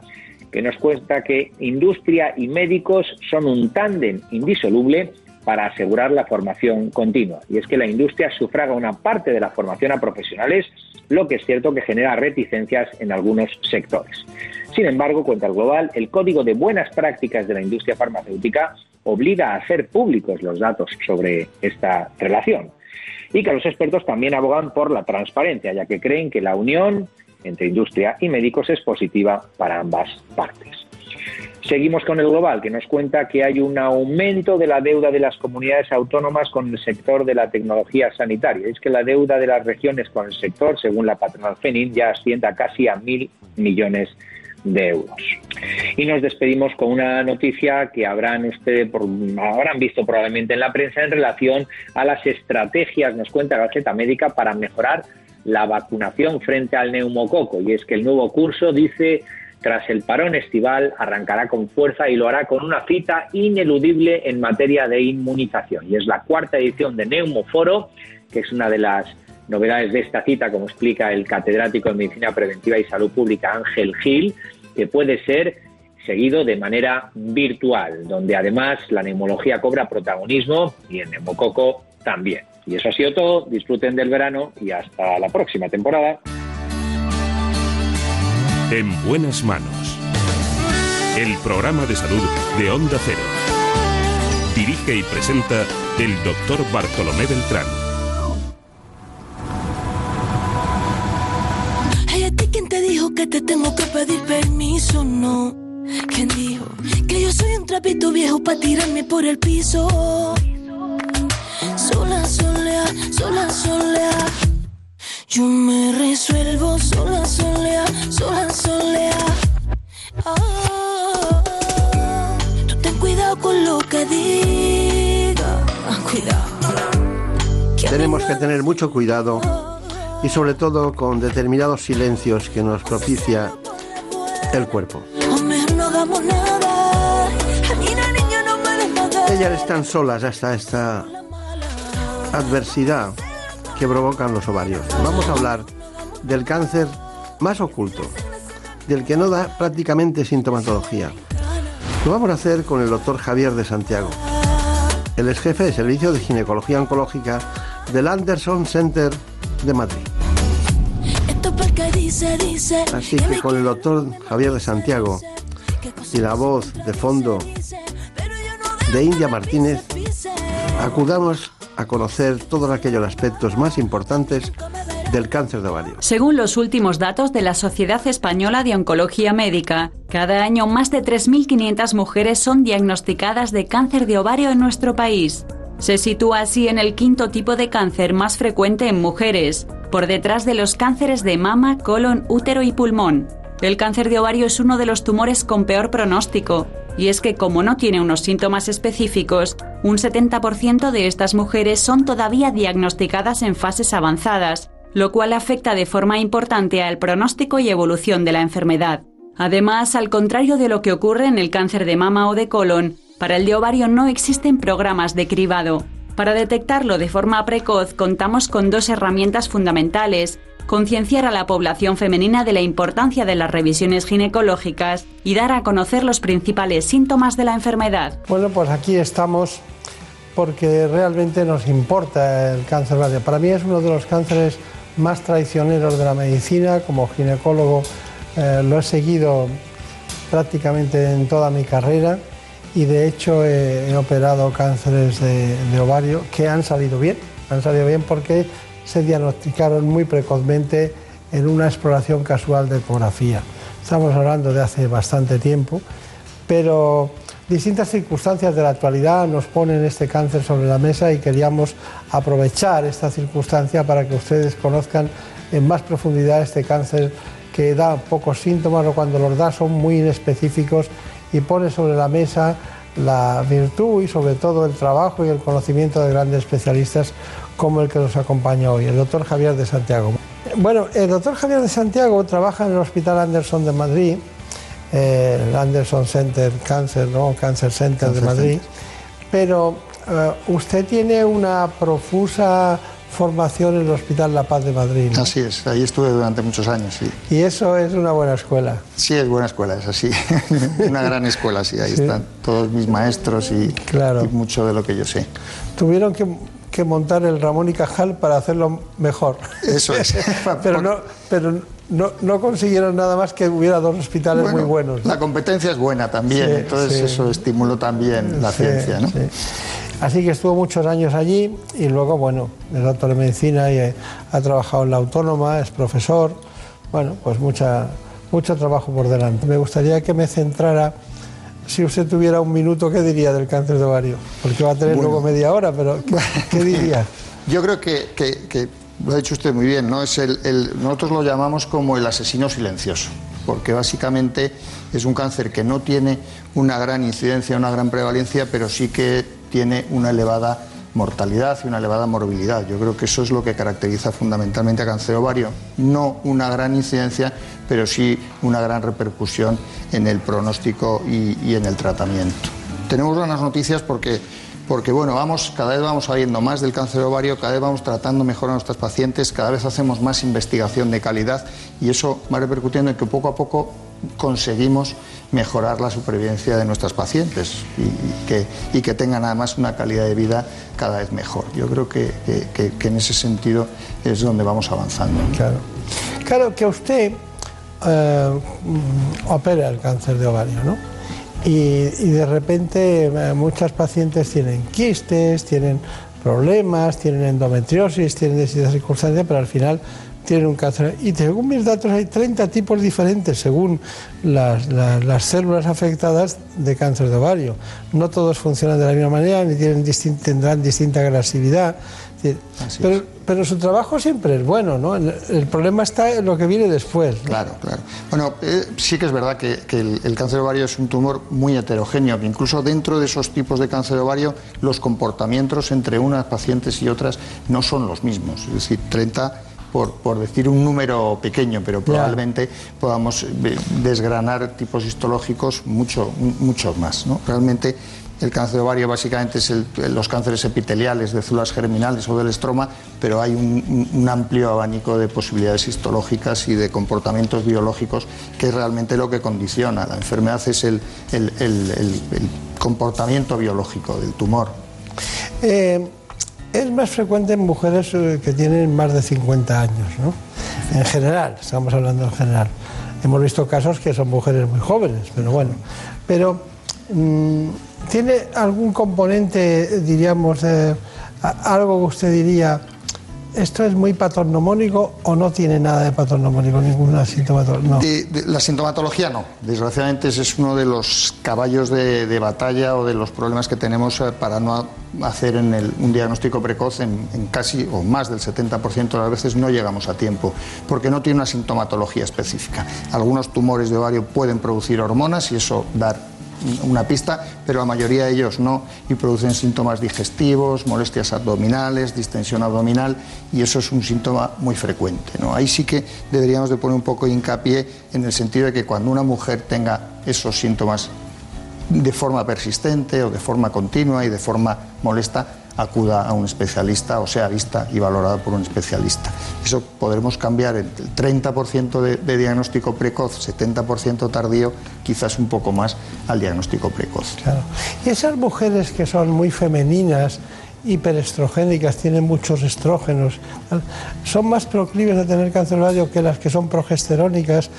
que nos cuenta que industria y médicos son un tándem indisoluble para asegurar la formación continua. Y es que la industria sufraga una parte de la formación a profesionales, lo que es cierto que genera reticencias en algunos sectores. Sin embargo, cuenta el Global, el Código de Buenas Prácticas de la Industria Farmacéutica obliga a hacer públicos los datos sobre esta relación y que los expertos también abogan por la transparencia, ya que creen que la unión entre industria y médicos es positiva para ambas partes. Seguimos con el global, que nos cuenta que hay un aumento de la deuda de las comunidades autónomas con el sector de la tecnología sanitaria. Es que la deuda de las regiones con el sector, según la patronal FENIN, ya asciende a casi a mil millones de euros. Y nos despedimos con una noticia que habrán ustedes habrán visto probablemente en la prensa en relación a las estrategias, nos cuenta Gaceta Médica, para mejorar la vacunación frente al neumococo. Y es que el nuevo curso dice tras el parón estival arrancará con fuerza y lo hará con una cita ineludible en materia de inmunización. Y es la cuarta edición de Neumoforo, que es una de las novedades de esta cita, como explica el catedrático en Medicina Preventiva y Salud Pública Ángel Gil, que puede ser seguido de manera virtual, donde además la neumología cobra protagonismo y el neumococo también. Y eso ha sido todo, disfruten del verano y hasta la próxima temporada. En buenas manos. El programa de salud de Onda Cero. Dirige y presenta el doctor Bartolomé Beltrán. Que te tengo que pedir permiso? No. ¿Quién dijo que yo soy un trapito viejo para tirarme por el piso? Sola, solea, sola, solea. Yo me resuelvo sola, solea, sola, solea. Oh, tú ten cuidado con lo que diga. Cuidado. Tenemos que tener mucho cuidado y sobre todo con determinados silencios que nos propicia el cuerpo. Ellas están solas hasta esta adversidad que provocan los ovarios. Vamos a hablar del cáncer más oculto, del que no da prácticamente sintomatología. Lo vamos a hacer con el doctor Javier de Santiago. Él es jefe de servicio de ginecología oncológica del Anderson Center de Madrid. Así que con el doctor Javier de Santiago y la voz de fondo de India Martínez, acudamos a conocer todos aquellos aspectos más importantes del cáncer de ovario. Según los últimos datos de la Sociedad Española de Oncología Médica, cada año más de 3.500 mujeres son diagnosticadas de cáncer de ovario en nuestro país. Se sitúa así en el quinto tipo de cáncer más frecuente en mujeres, por detrás de los cánceres de mama, colon, útero y pulmón. El cáncer de ovario es uno de los tumores con peor pronóstico, y es que como no tiene unos síntomas específicos, un 70% de estas mujeres son todavía diagnosticadas en fases avanzadas, lo cual afecta de forma importante al pronóstico y evolución de la enfermedad. Además, al contrario de lo que ocurre en el cáncer de mama o de colon, para el de ovario no existen programas de cribado. Para detectarlo de forma precoz contamos con dos herramientas fundamentales, concienciar a la población femenina de la importancia de las revisiones ginecológicas y dar a conocer los principales síntomas de la enfermedad. Bueno, pues aquí estamos porque realmente nos importa el cáncer ovario. Para mí es uno de los cánceres más traicioneros de la medicina. Como ginecólogo eh, lo he seguido prácticamente en toda mi carrera y de hecho he, he operado cánceres de, de ovario que han salido bien. Han salido bien porque se diagnosticaron muy precozmente en una exploración casual de ecografía. Estamos hablando de hace bastante tiempo, pero distintas circunstancias de la actualidad nos ponen este cáncer sobre la mesa y queríamos aprovechar esta circunstancia para que ustedes conozcan en más profundidad este cáncer que da pocos síntomas o cuando los da son muy inespecíficos y pone sobre la mesa la virtud y sobre todo el trabajo y el conocimiento de grandes especialistas como el que nos acompaña hoy, el doctor Javier de Santiago. Bueno, el doctor Javier de Santiago trabaja en el Hospital Anderson de Madrid, eh, el Anderson Center Cancer, ¿no? Cancer Center de Madrid, pero eh, usted tiene una profusa formación en el Hospital La Paz de Madrid. ¿no? Así es, ahí estuve durante muchos años, sí. Y eso es una buena escuela. Sí, es buena escuela, es así. una gran escuela, sí, ahí Sí. están todos mis maestros y, Claro. y mucho de lo que yo sé. Tuvieron que, que montar el Ramón y Cajal para hacerlo mejor. Eso es. pero no, pero no, no consiguieron nada más que hubiera dos hospitales Bueno, muy buenos. ¿no? La competencia es buena también, Sí, entonces sí. eso estimuló también la ciencia, ¿no? Sí. Así que estuvo muchos años allí y luego, bueno, es doctor en medicina y eh, ha trabajado en la autónoma, es profesor. Bueno, pues mucha, mucho trabajo por delante. Me gustaría que me centrara, si usted tuviera un minuto, ¿qué diría del cáncer de ovario? Porque va a tener Bueno. luego media hora, pero ¿qué, qué diría? Yo creo que, que- que lo ha dicho usted muy bien, ¿no? Es el, el- nosotros lo llamamos como el asesino silencioso, porque básicamente es un cáncer que no tiene una gran incidencia, una gran prevalencia, pero sí que tiene una elevada mortalidad y una elevada morbilidad. Yo creo que eso es lo que caracteriza fundamentalmente a cáncer ovario. No una gran incidencia, pero sí una gran repercusión en el pronóstico y en el tratamiento. Tenemos buenas noticias porque porque bueno, vamos, cada vez vamos sabiendo más del cáncer de ovario, cada vez vamos tratando mejor a nuestras pacientes, cada vez hacemos más investigación de calidad y eso va repercutiendo en que poco a poco conseguimos mejorar la supervivencia de nuestras pacientes y, que, y que tengan además una calidad de vida cada vez mejor. Yo creo que- que en ese sentido es donde vamos avanzando. Claro. Claro que usted eh, mm, opera el cáncer de ovario, ¿no? Y, de repente eh, muchas pacientes tienen quistes, tienen problemas, tienen endometriosis, tienen distintas circunstancias, pero al final tienen un cáncer. Y según mis datos hay 30 tipos diferentes según las, las- las células afectadas de cáncer de ovario. No todos funcionan de la misma manera ni tienen tendrán distinta agresividad. Decir, Pero, pero su trabajo siempre es bueno, ¿no? El, problema está en lo que viene después. ¿no? Claro, claro. Bueno, eh, sí que es verdad que, que el, el cáncer ovario es un tumor muy heterogéneo, que incluso dentro de esos tipos de cáncer ovario los comportamientos entre unas pacientes y otras no son los mismos. Es decir, 30 por, por decir un número pequeño, pero probablemente podamos eh, desgranar tipos histológicos mucho, mucho más. ¿no? Realmente el cáncer de ovario básicamente es los cánceres epiteliales de células germinales o del estroma, pero hay un, amplio abanico de posibilidades histológicas y de comportamientos biológicos que es realmente lo que condiciona. La enfermedad es el comportamiento biológico del tumor. Eh, es más frecuente en mujeres eh, que tienen más de 50 años, ¿no? En general, estamos hablando en general. Hemos visto casos que son mujeres muy jóvenes, pero bueno. Pero, mm, ¿tiene algún componente, diríamos, eh, algo que usted diría, ¿esto es muy patognomónico o no tiene nada de patognomónico, ninguna sintomatología? No. La sintomatología no. Desgraciadamente ese es uno de los caballos de, batalla o de los problemas que tenemos eh, para no hacer un diagnóstico precoz en, en casi o más del 70% de las veces no llegamos a tiempo porque no tiene una sintomatología específica. Algunos tumores de ovario pueden producir hormonas y eso dar una pista, pero la mayoría de ellos no y producen síntomas digestivos, molestias abdominales, distensión abdominal y eso es un síntoma muy frecuente. ¿no? Ahí sí que deberíamos de poner un poco de hincapié en el sentido de que cuando una mujer tenga esos síntomas de forma persistente o de forma continua y de forma molesta, acuda a un especialista o sea vista y valorada por un especialista. Eso podremos cambiar el 30% de, diagnóstico precoz, 70% tardío, quizás un poco más al diagnóstico precoz. Claro. Y esas mujeres que son muy femeninas, hiperestrogénicas, tienen muchos estrógenos, son más proclives a tener cáncer de que las que son progesterónicas,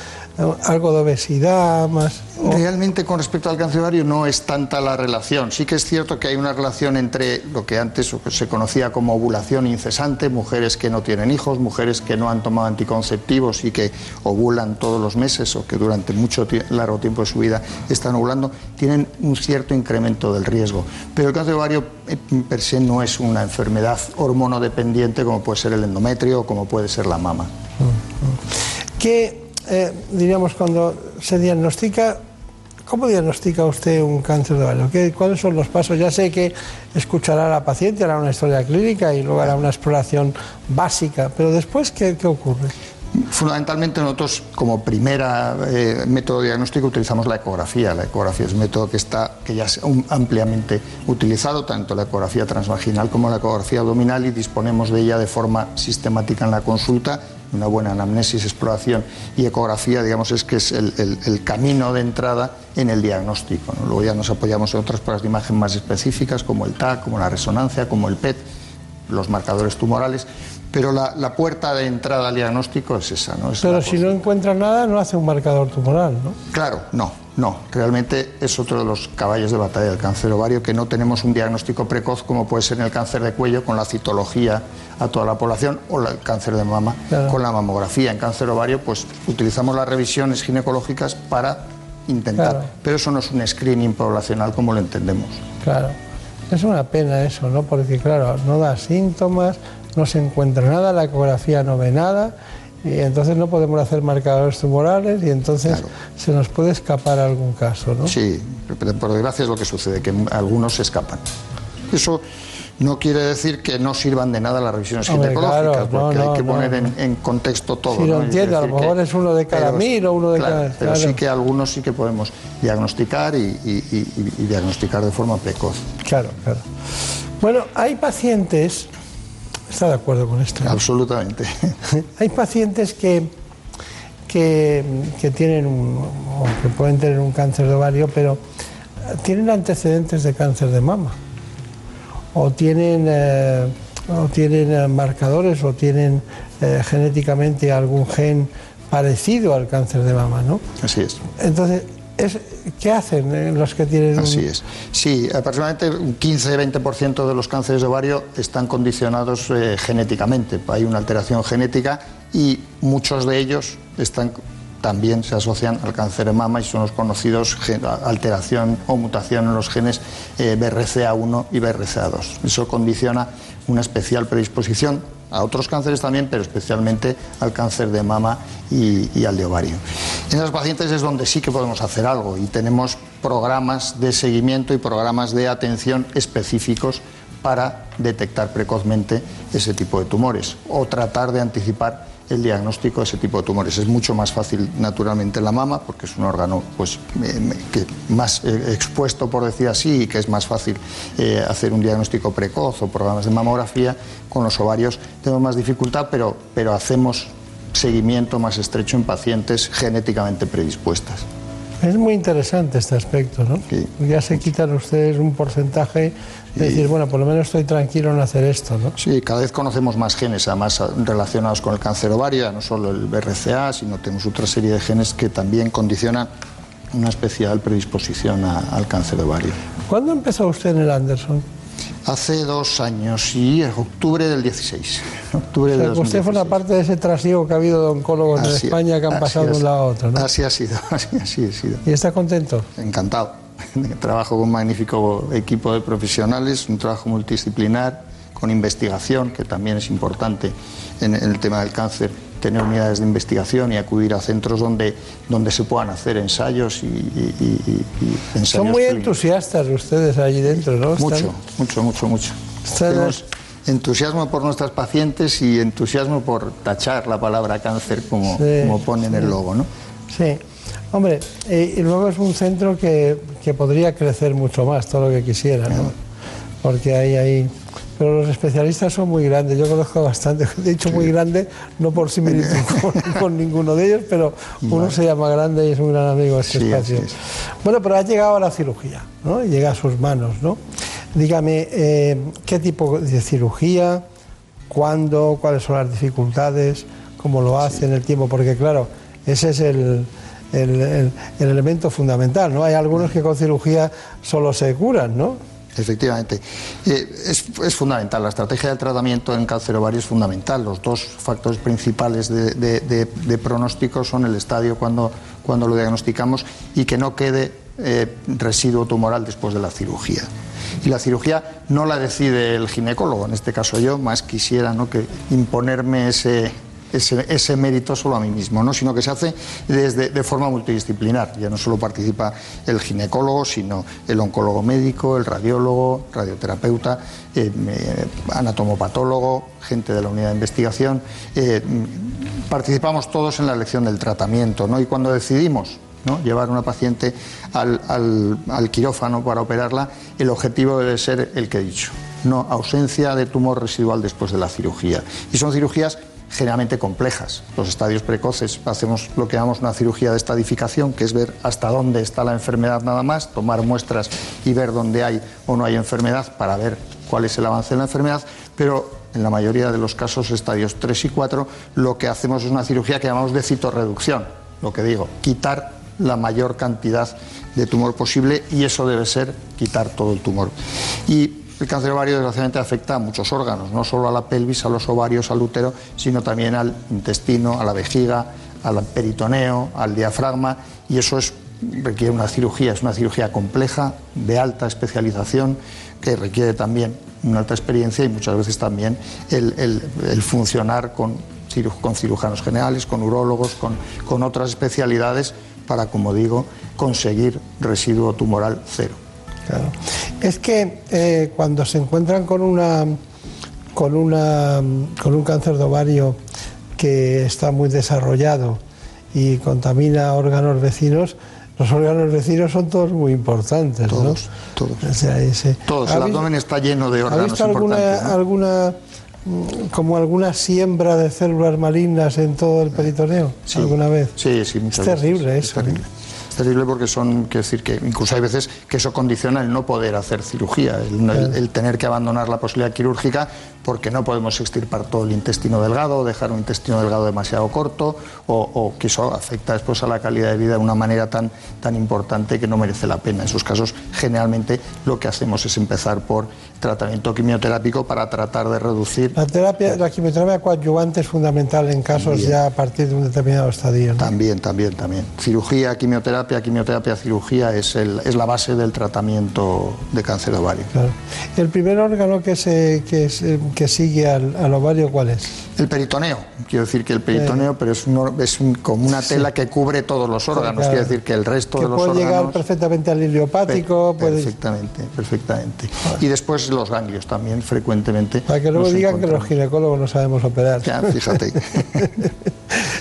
algo de obesidad, más... Realmente con respecto al cáncer ovario no es tanta la relación. Sí que es cierto que hay una relación entre lo que antes se conocía como ovulación incesante, mujeres que no tienen hijos, mujeres que no han tomado anticonceptivos y que ovulan todos los meses o que durante mucho largo tiempo de su vida están ovulando, tienen un cierto incremento del riesgo. Pero el cáncer ovario eh, per se no es una enfermedad hormonodependiente como puede ser el endometrio o como puede ser la mama. ¿Qué, eh, diríamos, cuando se diagnostica, cómo diagnostica usted un cáncer de ovario? ¿Qué- ¿Cuáles son los pasos? Ya sé que escuchará a la paciente, hará una historia clínica y luego hará una exploración básica, pero después, ¿qué, qué ocurre? Fundamentalmente nosotros como primera eh, método diagnóstico utilizamos la ecografía. La ecografía es un método que está que ya es ampliamente utilizado, tanto la ecografía transvaginal como la ecografía abdominal y disponemos de ella de forma sistemática en la consulta. Una buena anamnesis, exploración y ecografía, digamos, es que es el, el- el camino de entrada en el diagnóstico. ¿no? Luego ya nos apoyamos en otras pruebas de imagen más específicas, como el TAC, como la resonancia, como el PET, los marcadores tumorales, pero la, la puerta de entrada al diagnóstico es esa, ¿no? Es Pero si no encuentra nada, no hace un marcador tumoral, ¿no? Claro, no, no. Realmente es otro de los caballos de batalla del cáncer ovario, que no tenemos un diagnóstico precoz como puede ser en el cáncer de cuello con la citología a toda la población o el cáncer de mama Claro. con la mamografía. En cáncer ovario, pues utilizamos las revisiones ginecológicas para intentar, Claro. pero eso no es un screening poblacional como lo entendemos. Claro. Es una pena eso, ¿no? Porque, claro, no da síntomas, no se encuentra nada, la ecografía no ve nada, y entonces no podemos hacer marcadores tumorales y entonces se nos puede escapar algún caso, ¿no? Sí, pero por desgracia es lo que sucede, que algunos se escapan. Eso no quiere decir que no sirvan de nada las revisiones Hombre, ginecológicas, claro, no, porque hay que no, poner en, no. en contexto todo. Sí, lo entiendo, a lo mejor que- es uno de cada pero- mil o uno de claro, cada... Pero claro. sí que algunos sí que podemos diagnosticar y, y- y- y diagnosticar de forma precoz. Claro, claro. Bueno, hay pacientes, está de acuerdo con esto. Absolutamente. Hay pacientes que, que, que tienen un, o que pueden tener un cáncer de ovario, pero tienen antecedentes de cáncer de mama. O tienen, eh, o tienen eh, marcadores o tienen eh, genéticamente algún gen parecido al cáncer de mama, ¿no? Así es. Entonces, es, ¿qué hacen eh, los que tienen Así es. Sí, aproximadamente un 15-20% de los cánceres de ovario están condicionados eh, genéticamente. Hay una alteración genética y muchos de ellos están también se asocian al cáncer de mama y son los conocidos alteración o mutación en los genes eh, BRCA1 y BRCA2. Eso condiciona una especial predisposición a otros cánceres también, pero especialmente al cáncer de mama y, al de ovario. En esos pacientes es donde sí que podemos hacer algo y tenemos programas de seguimiento y programas de atención específicos para detectar precozmente ese tipo de tumores o tratar de anticipar el diagnóstico de ese tipo de tumores. Es mucho más fácil naturalmente en la mama porque es un órgano pues, eh, que más eh, expuesto, por decir así, y que es más fácil eh, hacer un diagnóstico precoz o programas de mamografía. Con los ovarios tenemos más dificultad, pero, pero hacemos seguimiento más estrecho en pacientes genéticamente predispuestas. Es muy interesante este aspecto, ¿no? Ya se quitan ustedes un porcentaje de decir, bueno, por lo menos estoy tranquilo en hacer esto, ¿no? Sí, cada vez conocemos más genes, además a- relacionados con el cáncer ovario, no solo el BRCA, sino tenemos otra serie de genes que también condicionan una especial predisposición a- al cáncer ovario. ¿Cuándo empezó usted en el Anderson? Hace dos años, y octubre del 16. Octubre O sea, de que usted 2016. forma parte de ese trasiego que ha habido de oncólogos en Así- España que han pasado de es. un lado a otro. ¿no? Así ha sido, así, así ha sido. ¿Y está contento? Encantado. Trabajo con un magnífico equipo de profesionales, un trabajo multidisciplinar, con investigación, que también es importante en, el tema del cáncer, tener unidades de investigación y acudir a centros donde, donde se puedan hacer ensayos y, y- y- y- y ensayos Son muy clínicos. entusiastas ustedes allí dentro, ¿no? Están- Mucho, mucho, mucho, mucho. Tenemos entusiasmo por nuestras pacientes y entusiasmo por tachar la palabra cáncer como, Sí, como pone en el logo, ¿no? Sí. Hombre, eh, y luego es un centro que, que podría crecer mucho más, todo lo que quisiera, ¿no? Porque hay ahí... Pero los especialistas son muy grandes, yo conozco bastante, he dicho muy grande, no por similitud con, con ninguno de ellos, pero uno Vale. se llama grande y es un gran amigo de este Sí, espacio. es. Bueno, pero ha llegado a la cirugía, ¿no? Y Llega a sus manos, ¿no? Dígame, eh, ¿qué tipo de cirugía? ¿Cuándo? ¿Cuáles son las dificultades? ¿Cómo lo hacen? El tiempo, porque claro, ese es el, el- el- el elemento fundamental, ¿no? Hay algunos que con cirugía solo se curan, ¿no? Efectivamente. Eh, es, es fundamental. La estrategia de tratamiento en cáncer ovario es fundamental. Los dos factores principales de- de pronóstico son el estadio cuando, cuando lo diagnosticamos y que no quede eh, residuo tumoral después de la cirugía. Y la cirugía no la decide el ginecólogo, en este caso yo, más quisiera ¿no? que imponerme ese, ese, mérito solo a mí mismo, ¿no? sino que se hace desde, de forma multidisciplinar. Ya no solo participa el ginecólogo, sino el oncólogo médico, el radiólogo, radioterapeuta, eh, eh, anatomopatólogo, gente de la unidad de investigación. Eh, participamos todos en la elección del tratamiento ¿no? y cuando decidimos ¿no? llevar una paciente al- al quirófano para operarla, el objetivo debe ser el que he dicho, no ausencia de tumor residual después de la cirugía. Y son cirugías generalmente complejas. Los estadios precoces hacemos lo que llamamos una cirugía de estadificación, que es ver hasta dónde está la enfermedad nada más, tomar muestras y ver dónde hay o no hay enfermedad para ver cuál es el avance de la enfermedad, pero en la mayoría de los casos, estadios 3 y 4, lo que hacemos es una cirugía que llamamos de citorreducción, lo que digo, quitar la mayor cantidad de tumor posible y eso debe ser quitar todo el tumor. Y el cáncer ovario desgraciadamente afecta a muchos órganos, no solo a la pelvis, a los ovarios, al útero, sino también al intestino, a la vejiga, al peritoneo, al diafragma y eso es, requiere una cirugía, es una cirugía compleja, de alta especialización, que requiere también una alta experiencia y muchas veces también el, funcionar con, ciru- con cirujanos generales, con urólogos, con otras especialidades para, como digo, conseguir residuo tumoral cero. Claro. Es que eh, cuando se encuentran con una con una con un cáncer de ovario que está muy desarrollado y contamina órganos vecinos, los órganos vecinos son todos muy importantes, Todos, ¿no? todos. O sea, ese- Todos, ¿Ha el abdomen está lleno de ¿Ha órganos visto alguna, importantes. ¿no? alguna mm, como alguna siembra de células malignas en todo el peritoneo Sí. alguna vez? Sí, sí, muchas Es terrible Es eso. ¿eh? terrible. Terrible porque son, quiero decir que incluso hay veces que eso condiciona el no poder hacer cirugía, el, el tener que abandonar la posibilidad quirúrgica porque no podemos extirpar todo el intestino delgado, dejar un intestino delgado demasiado corto o, o que eso afecta después a la calidad de vida de una manera tan, tan importante que no merece la pena. En esos casos, generalmente lo que hacemos es empezar por tratamiento quimioterápico para tratar de reducir La terapia, la quimioterapia coadyuvante es fundamental en casos También. ya a partir de un determinado estadio. ¿no? También, también, también. Cirugía, quimioterapia, quimioterapia, cirugía es, el- es la base del tratamiento de cáncer ovario. Claro. El primer órgano que, se, que, se- que sigue al, al ovario, ¿cuál es? El peritoneo, quiero decir que el peritoneo, pero es, un es un- como una tela que cubre todos los órganos, Claro. quiero decir que el resto Que de los puede llegar órganos... perfectamente al ileopático. Per- puede- Perfectamente, perfectamente. Y después los ganglios también, frecuentemente. para que luego digan que los ginecólogos no sabemos operar. Ya, fíjate.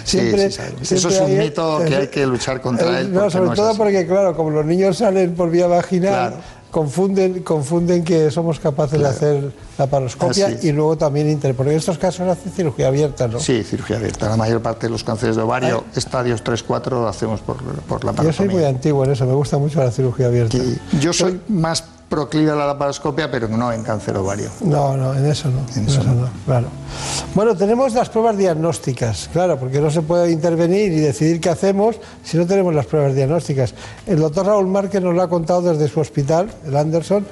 Sí, Siempre- sí, siempre Eso es un hay- mito que hay que luchar contra Eh, él. No, sobre no todo así. porque, claro, como los niños salen por vía vaginal, Claro. Confunden, confunden que somos capaces de hacer la paroscopia y luego también inter. Porque en estos casos hace cirugía abierta, ¿no? Sí, cirugía abierta. La mayor parte de los cánceres de ovario, estadios 3-4, lo hacemos por, por la Yo soy muy antiguo en eso, me gusta mucho la cirugía abierta. Yo soy más proclive a la laparoscopia, pero no en cáncer ovario. No, no, en eso no. En eso no, claro. Bueno, tenemos las pruebas diagnósticas, claro, porque no se puede intervenir y decidir qué hacemos si no tenemos las pruebas diagnósticas. El doctor Raúl Márquez nos lo ha contado desde su hospital, el Anderson,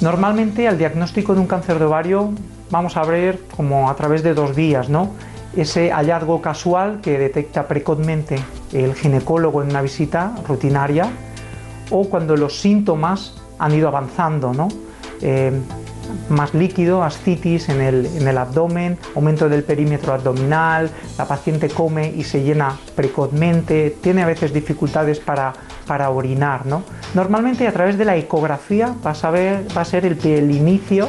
Normalmente al diagnóstico de un cáncer de ovario vamos a ver como a través de dos vías, ¿no? Ese hallazgo casual que detecta precozmente el ginecólogo en una visita rutinaria o cuando los síntomas han ido avanzando, ¿no? Eh, más líquido, ascitis en el, en el, abdomen, aumento del perímetro abdominal, la paciente come y se llena precozmente, tiene a veces dificultades para, para orinar. ¿no? Normalmente a través de la ecografía va a, va a ser el, el inicio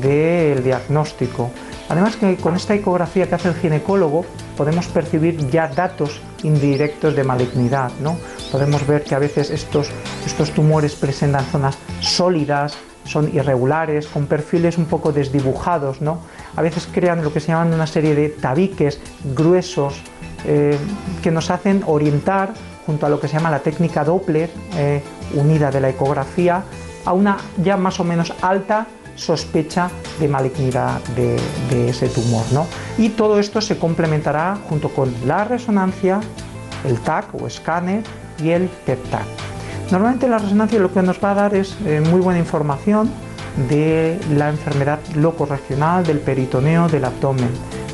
del diagnóstico. Además que con esta ecografía que hace el ginecólogo podemos percibir ya datos indirectos de malignidad. ¿no? Podemos ver que a veces estos, estos tumores presentan zonas sólidas, son irregulares, con perfiles un poco desdibujados, ¿no? A veces crean lo que se llaman una serie de tabiques gruesos eh, que nos hacen orientar junto a lo que se llama la técnica Doppler eh, unida de la ecografía a una ya más o menos alta sospecha de malignidad de, de ese tumor, ¿no? Y todo esto se complementará junto con la resonancia, el TAC o escáner y el PET-TAC. Normalmente la resonancia lo que nos va a dar es eh, muy buena información de la enfermedad locorregional, del peritoneo, del abdomen,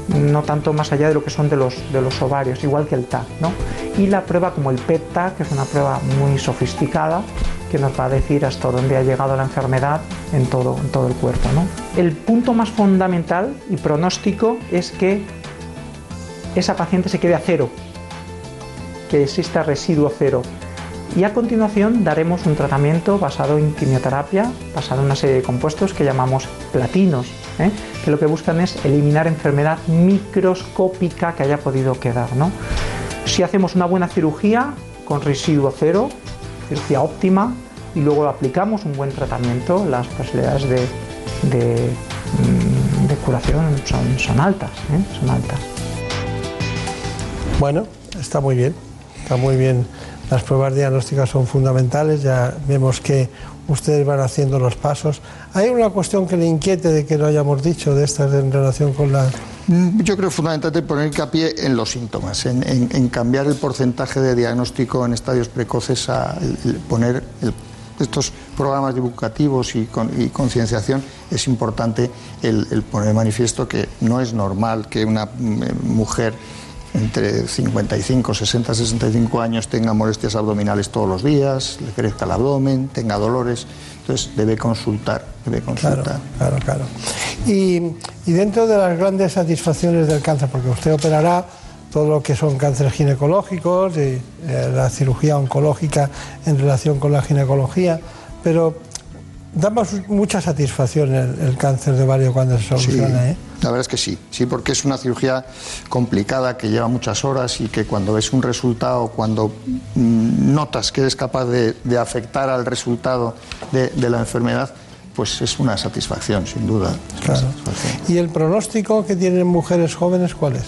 no tanto más allá de lo que son de los, de los ovarios, igual que el TAC. ¿no? Y la prueba como el PET-TAC, que es una prueba muy sofisticada, que nos va a decir hasta dónde ha llegado la enfermedad en todo, en todo el cuerpo. ¿no? El punto más fundamental y pronóstico es que esa paciente se quede a cero, que exista residuo cero y a continuación daremos un tratamiento basado en quimioterapia, basado en una serie de compuestos que llamamos platinos, ¿eh? que lo que buscan es eliminar enfermedad microscópica que haya podido quedar. ¿no? Si hacemos una buena cirugía con residuo cero, cirugía óptima, y luego aplicamos un buen tratamiento, las posibilidades de, mm, curación son, son altas, ¿eh? son altas. Bueno, está muy bien, está muy bien las pruebas diagnósticas son fundamentales, ya vemos que ustedes van haciendo los pasos. ¿Hay una cuestión que le inquiete de que lo hayamos dicho de estas en relación con la... Mm, yo creo fundamentalmente poner hincapié en los síntomas, en, en, en, cambiar el porcentaje de diagnóstico en estadios precoces a el, el poner el, estos programas divulgativos y, con, y concienciación es importante el, poner manifiesto que no es normal que una mm, mujer entre 55, 60, 65 años tenga molestias abdominales todos los días, le crezca el abdomen, tenga dolores, entonces debe consultar, debe consultar. Claro, claro, claro. Y, y dentro de las grandes satisfacciones del cáncer, porque usted operará todo lo que son cánceres ginecológicos, y, eh, la cirugía oncológica en relación con la ginecología, pero da mucha satisfacción el, el, cáncer de ovario cuando se soluciona, sí, ¿eh? La verdad es que sí, sí, porque es una cirugía complicada que lleva muchas horas y que cuando ves un resultado, cuando mm, notas que eres capaz de, de afectar al resultado de, de, la enfermedad, pues es una satisfacción, sin duda. Claro. ¿Y el pronóstico que tienen mujeres jóvenes cuál es?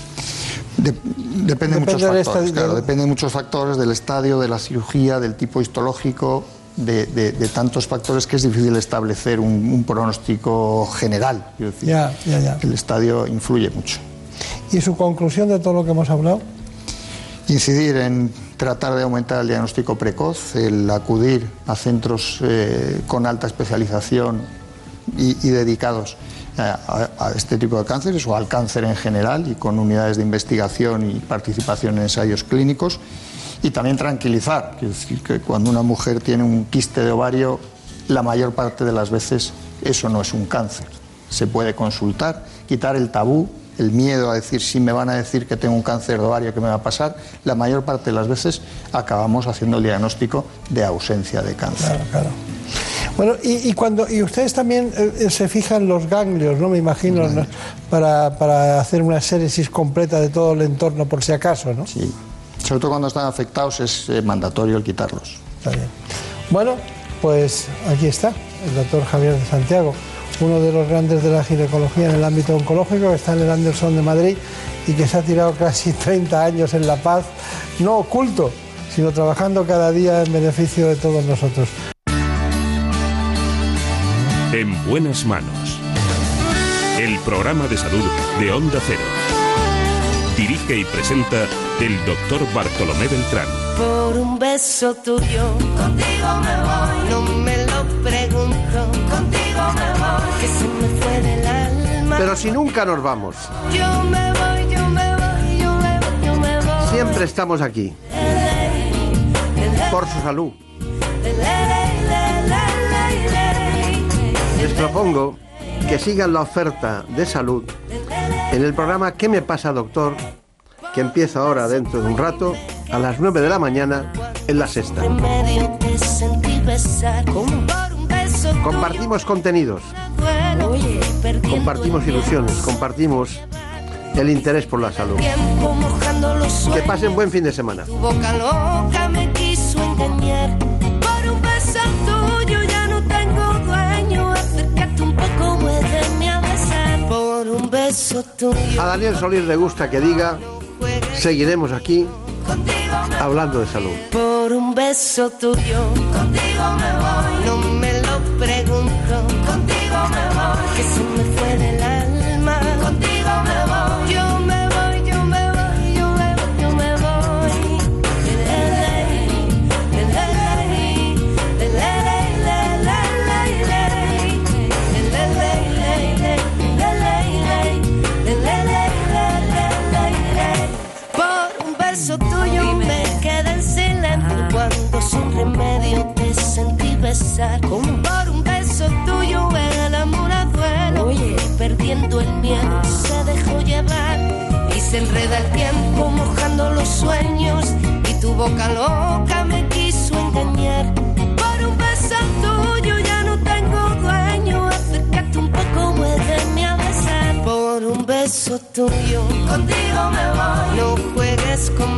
De, depende, depende de muchos factores, claro, depende de muchos factores, del estadio, de la cirugía, del tipo histológico, de, de, de, tantos factores que es difícil establecer un, un pronóstico general. Decir, ya, ya, ya. El estadio influye mucho. ¿Y su conclusión de todo lo que hemos hablado? Incidir en tratar de aumentar el diagnóstico precoz, el acudir a centros eh, con alta especialización y, y dedicados a, a, este tipo de cánceres o al cáncer en general y con unidades de investigación y participación en ensayos clínicos y también tranquilizar, es decir, que cuando una mujer tiene un quiste de ovario, la mayor parte de las veces eso no es un cáncer. Se puede consultar, quitar el tabú, el miedo a decir si me van a decir que tengo un cáncer de ovario, ¿qué me va a pasar? La mayor parte de las veces acabamos haciendo el diagnóstico de ausencia de cáncer. Claro, claro. Bueno, y, y, cuando y ustedes también eh, se fijan los ganglios, ¿no? Me imagino, ¿no? Para, para hacer una séresis completa de todo el entorno por si acaso, ¿no? Sí. Sobre todo cuando están afectados es eh, mandatorio el quitarlos. Está bien. Bueno, pues aquí está el doctor Javier de Santiago, uno de los grandes de la ginecología en el ámbito oncológico, que está en el Anderson de Madrid y que se ha tirado casi 30 años en La Paz, no oculto, sino trabajando cada día en beneficio de todos nosotros. En buenas manos. El programa de salud de Onda Cero. Dirige y presenta el doctor Bartolomé Beltrán. Por un beso tuyo, contigo me voy. No me lo pregunto, contigo que se me fue del alma. Pero si nunca nos vamos, Yo me voy, yo me voy, yo me voy, yo me voy. siempre estamos aquí. Por su salud. Les propongo que sigan la oferta de salud en el programa ¿Qué me pasa, doctor? que empieza ahora dentro de un rato a las 9 de la mañana en la sexta. Compartimos contenidos, Oye, compartimos ilusiones, compartimos el interés por la salud. Que pasen buen fin de semana. A Daniel Solís le gusta que diga, seguiremos aquí hablando de salud. Por un beso tuyo. Contigo me voy. Besar. Por un beso tuyo el amor a duelo y perdiendo el miedo se dejó llevar y se enreda el tiempo mojando los sueños y tu boca loca me quiso engañar. Por un beso tuyo ya no tengo dueño, acércate un poco, muéveme a besar. Por un beso tuyo, contigo me voy. No juegues con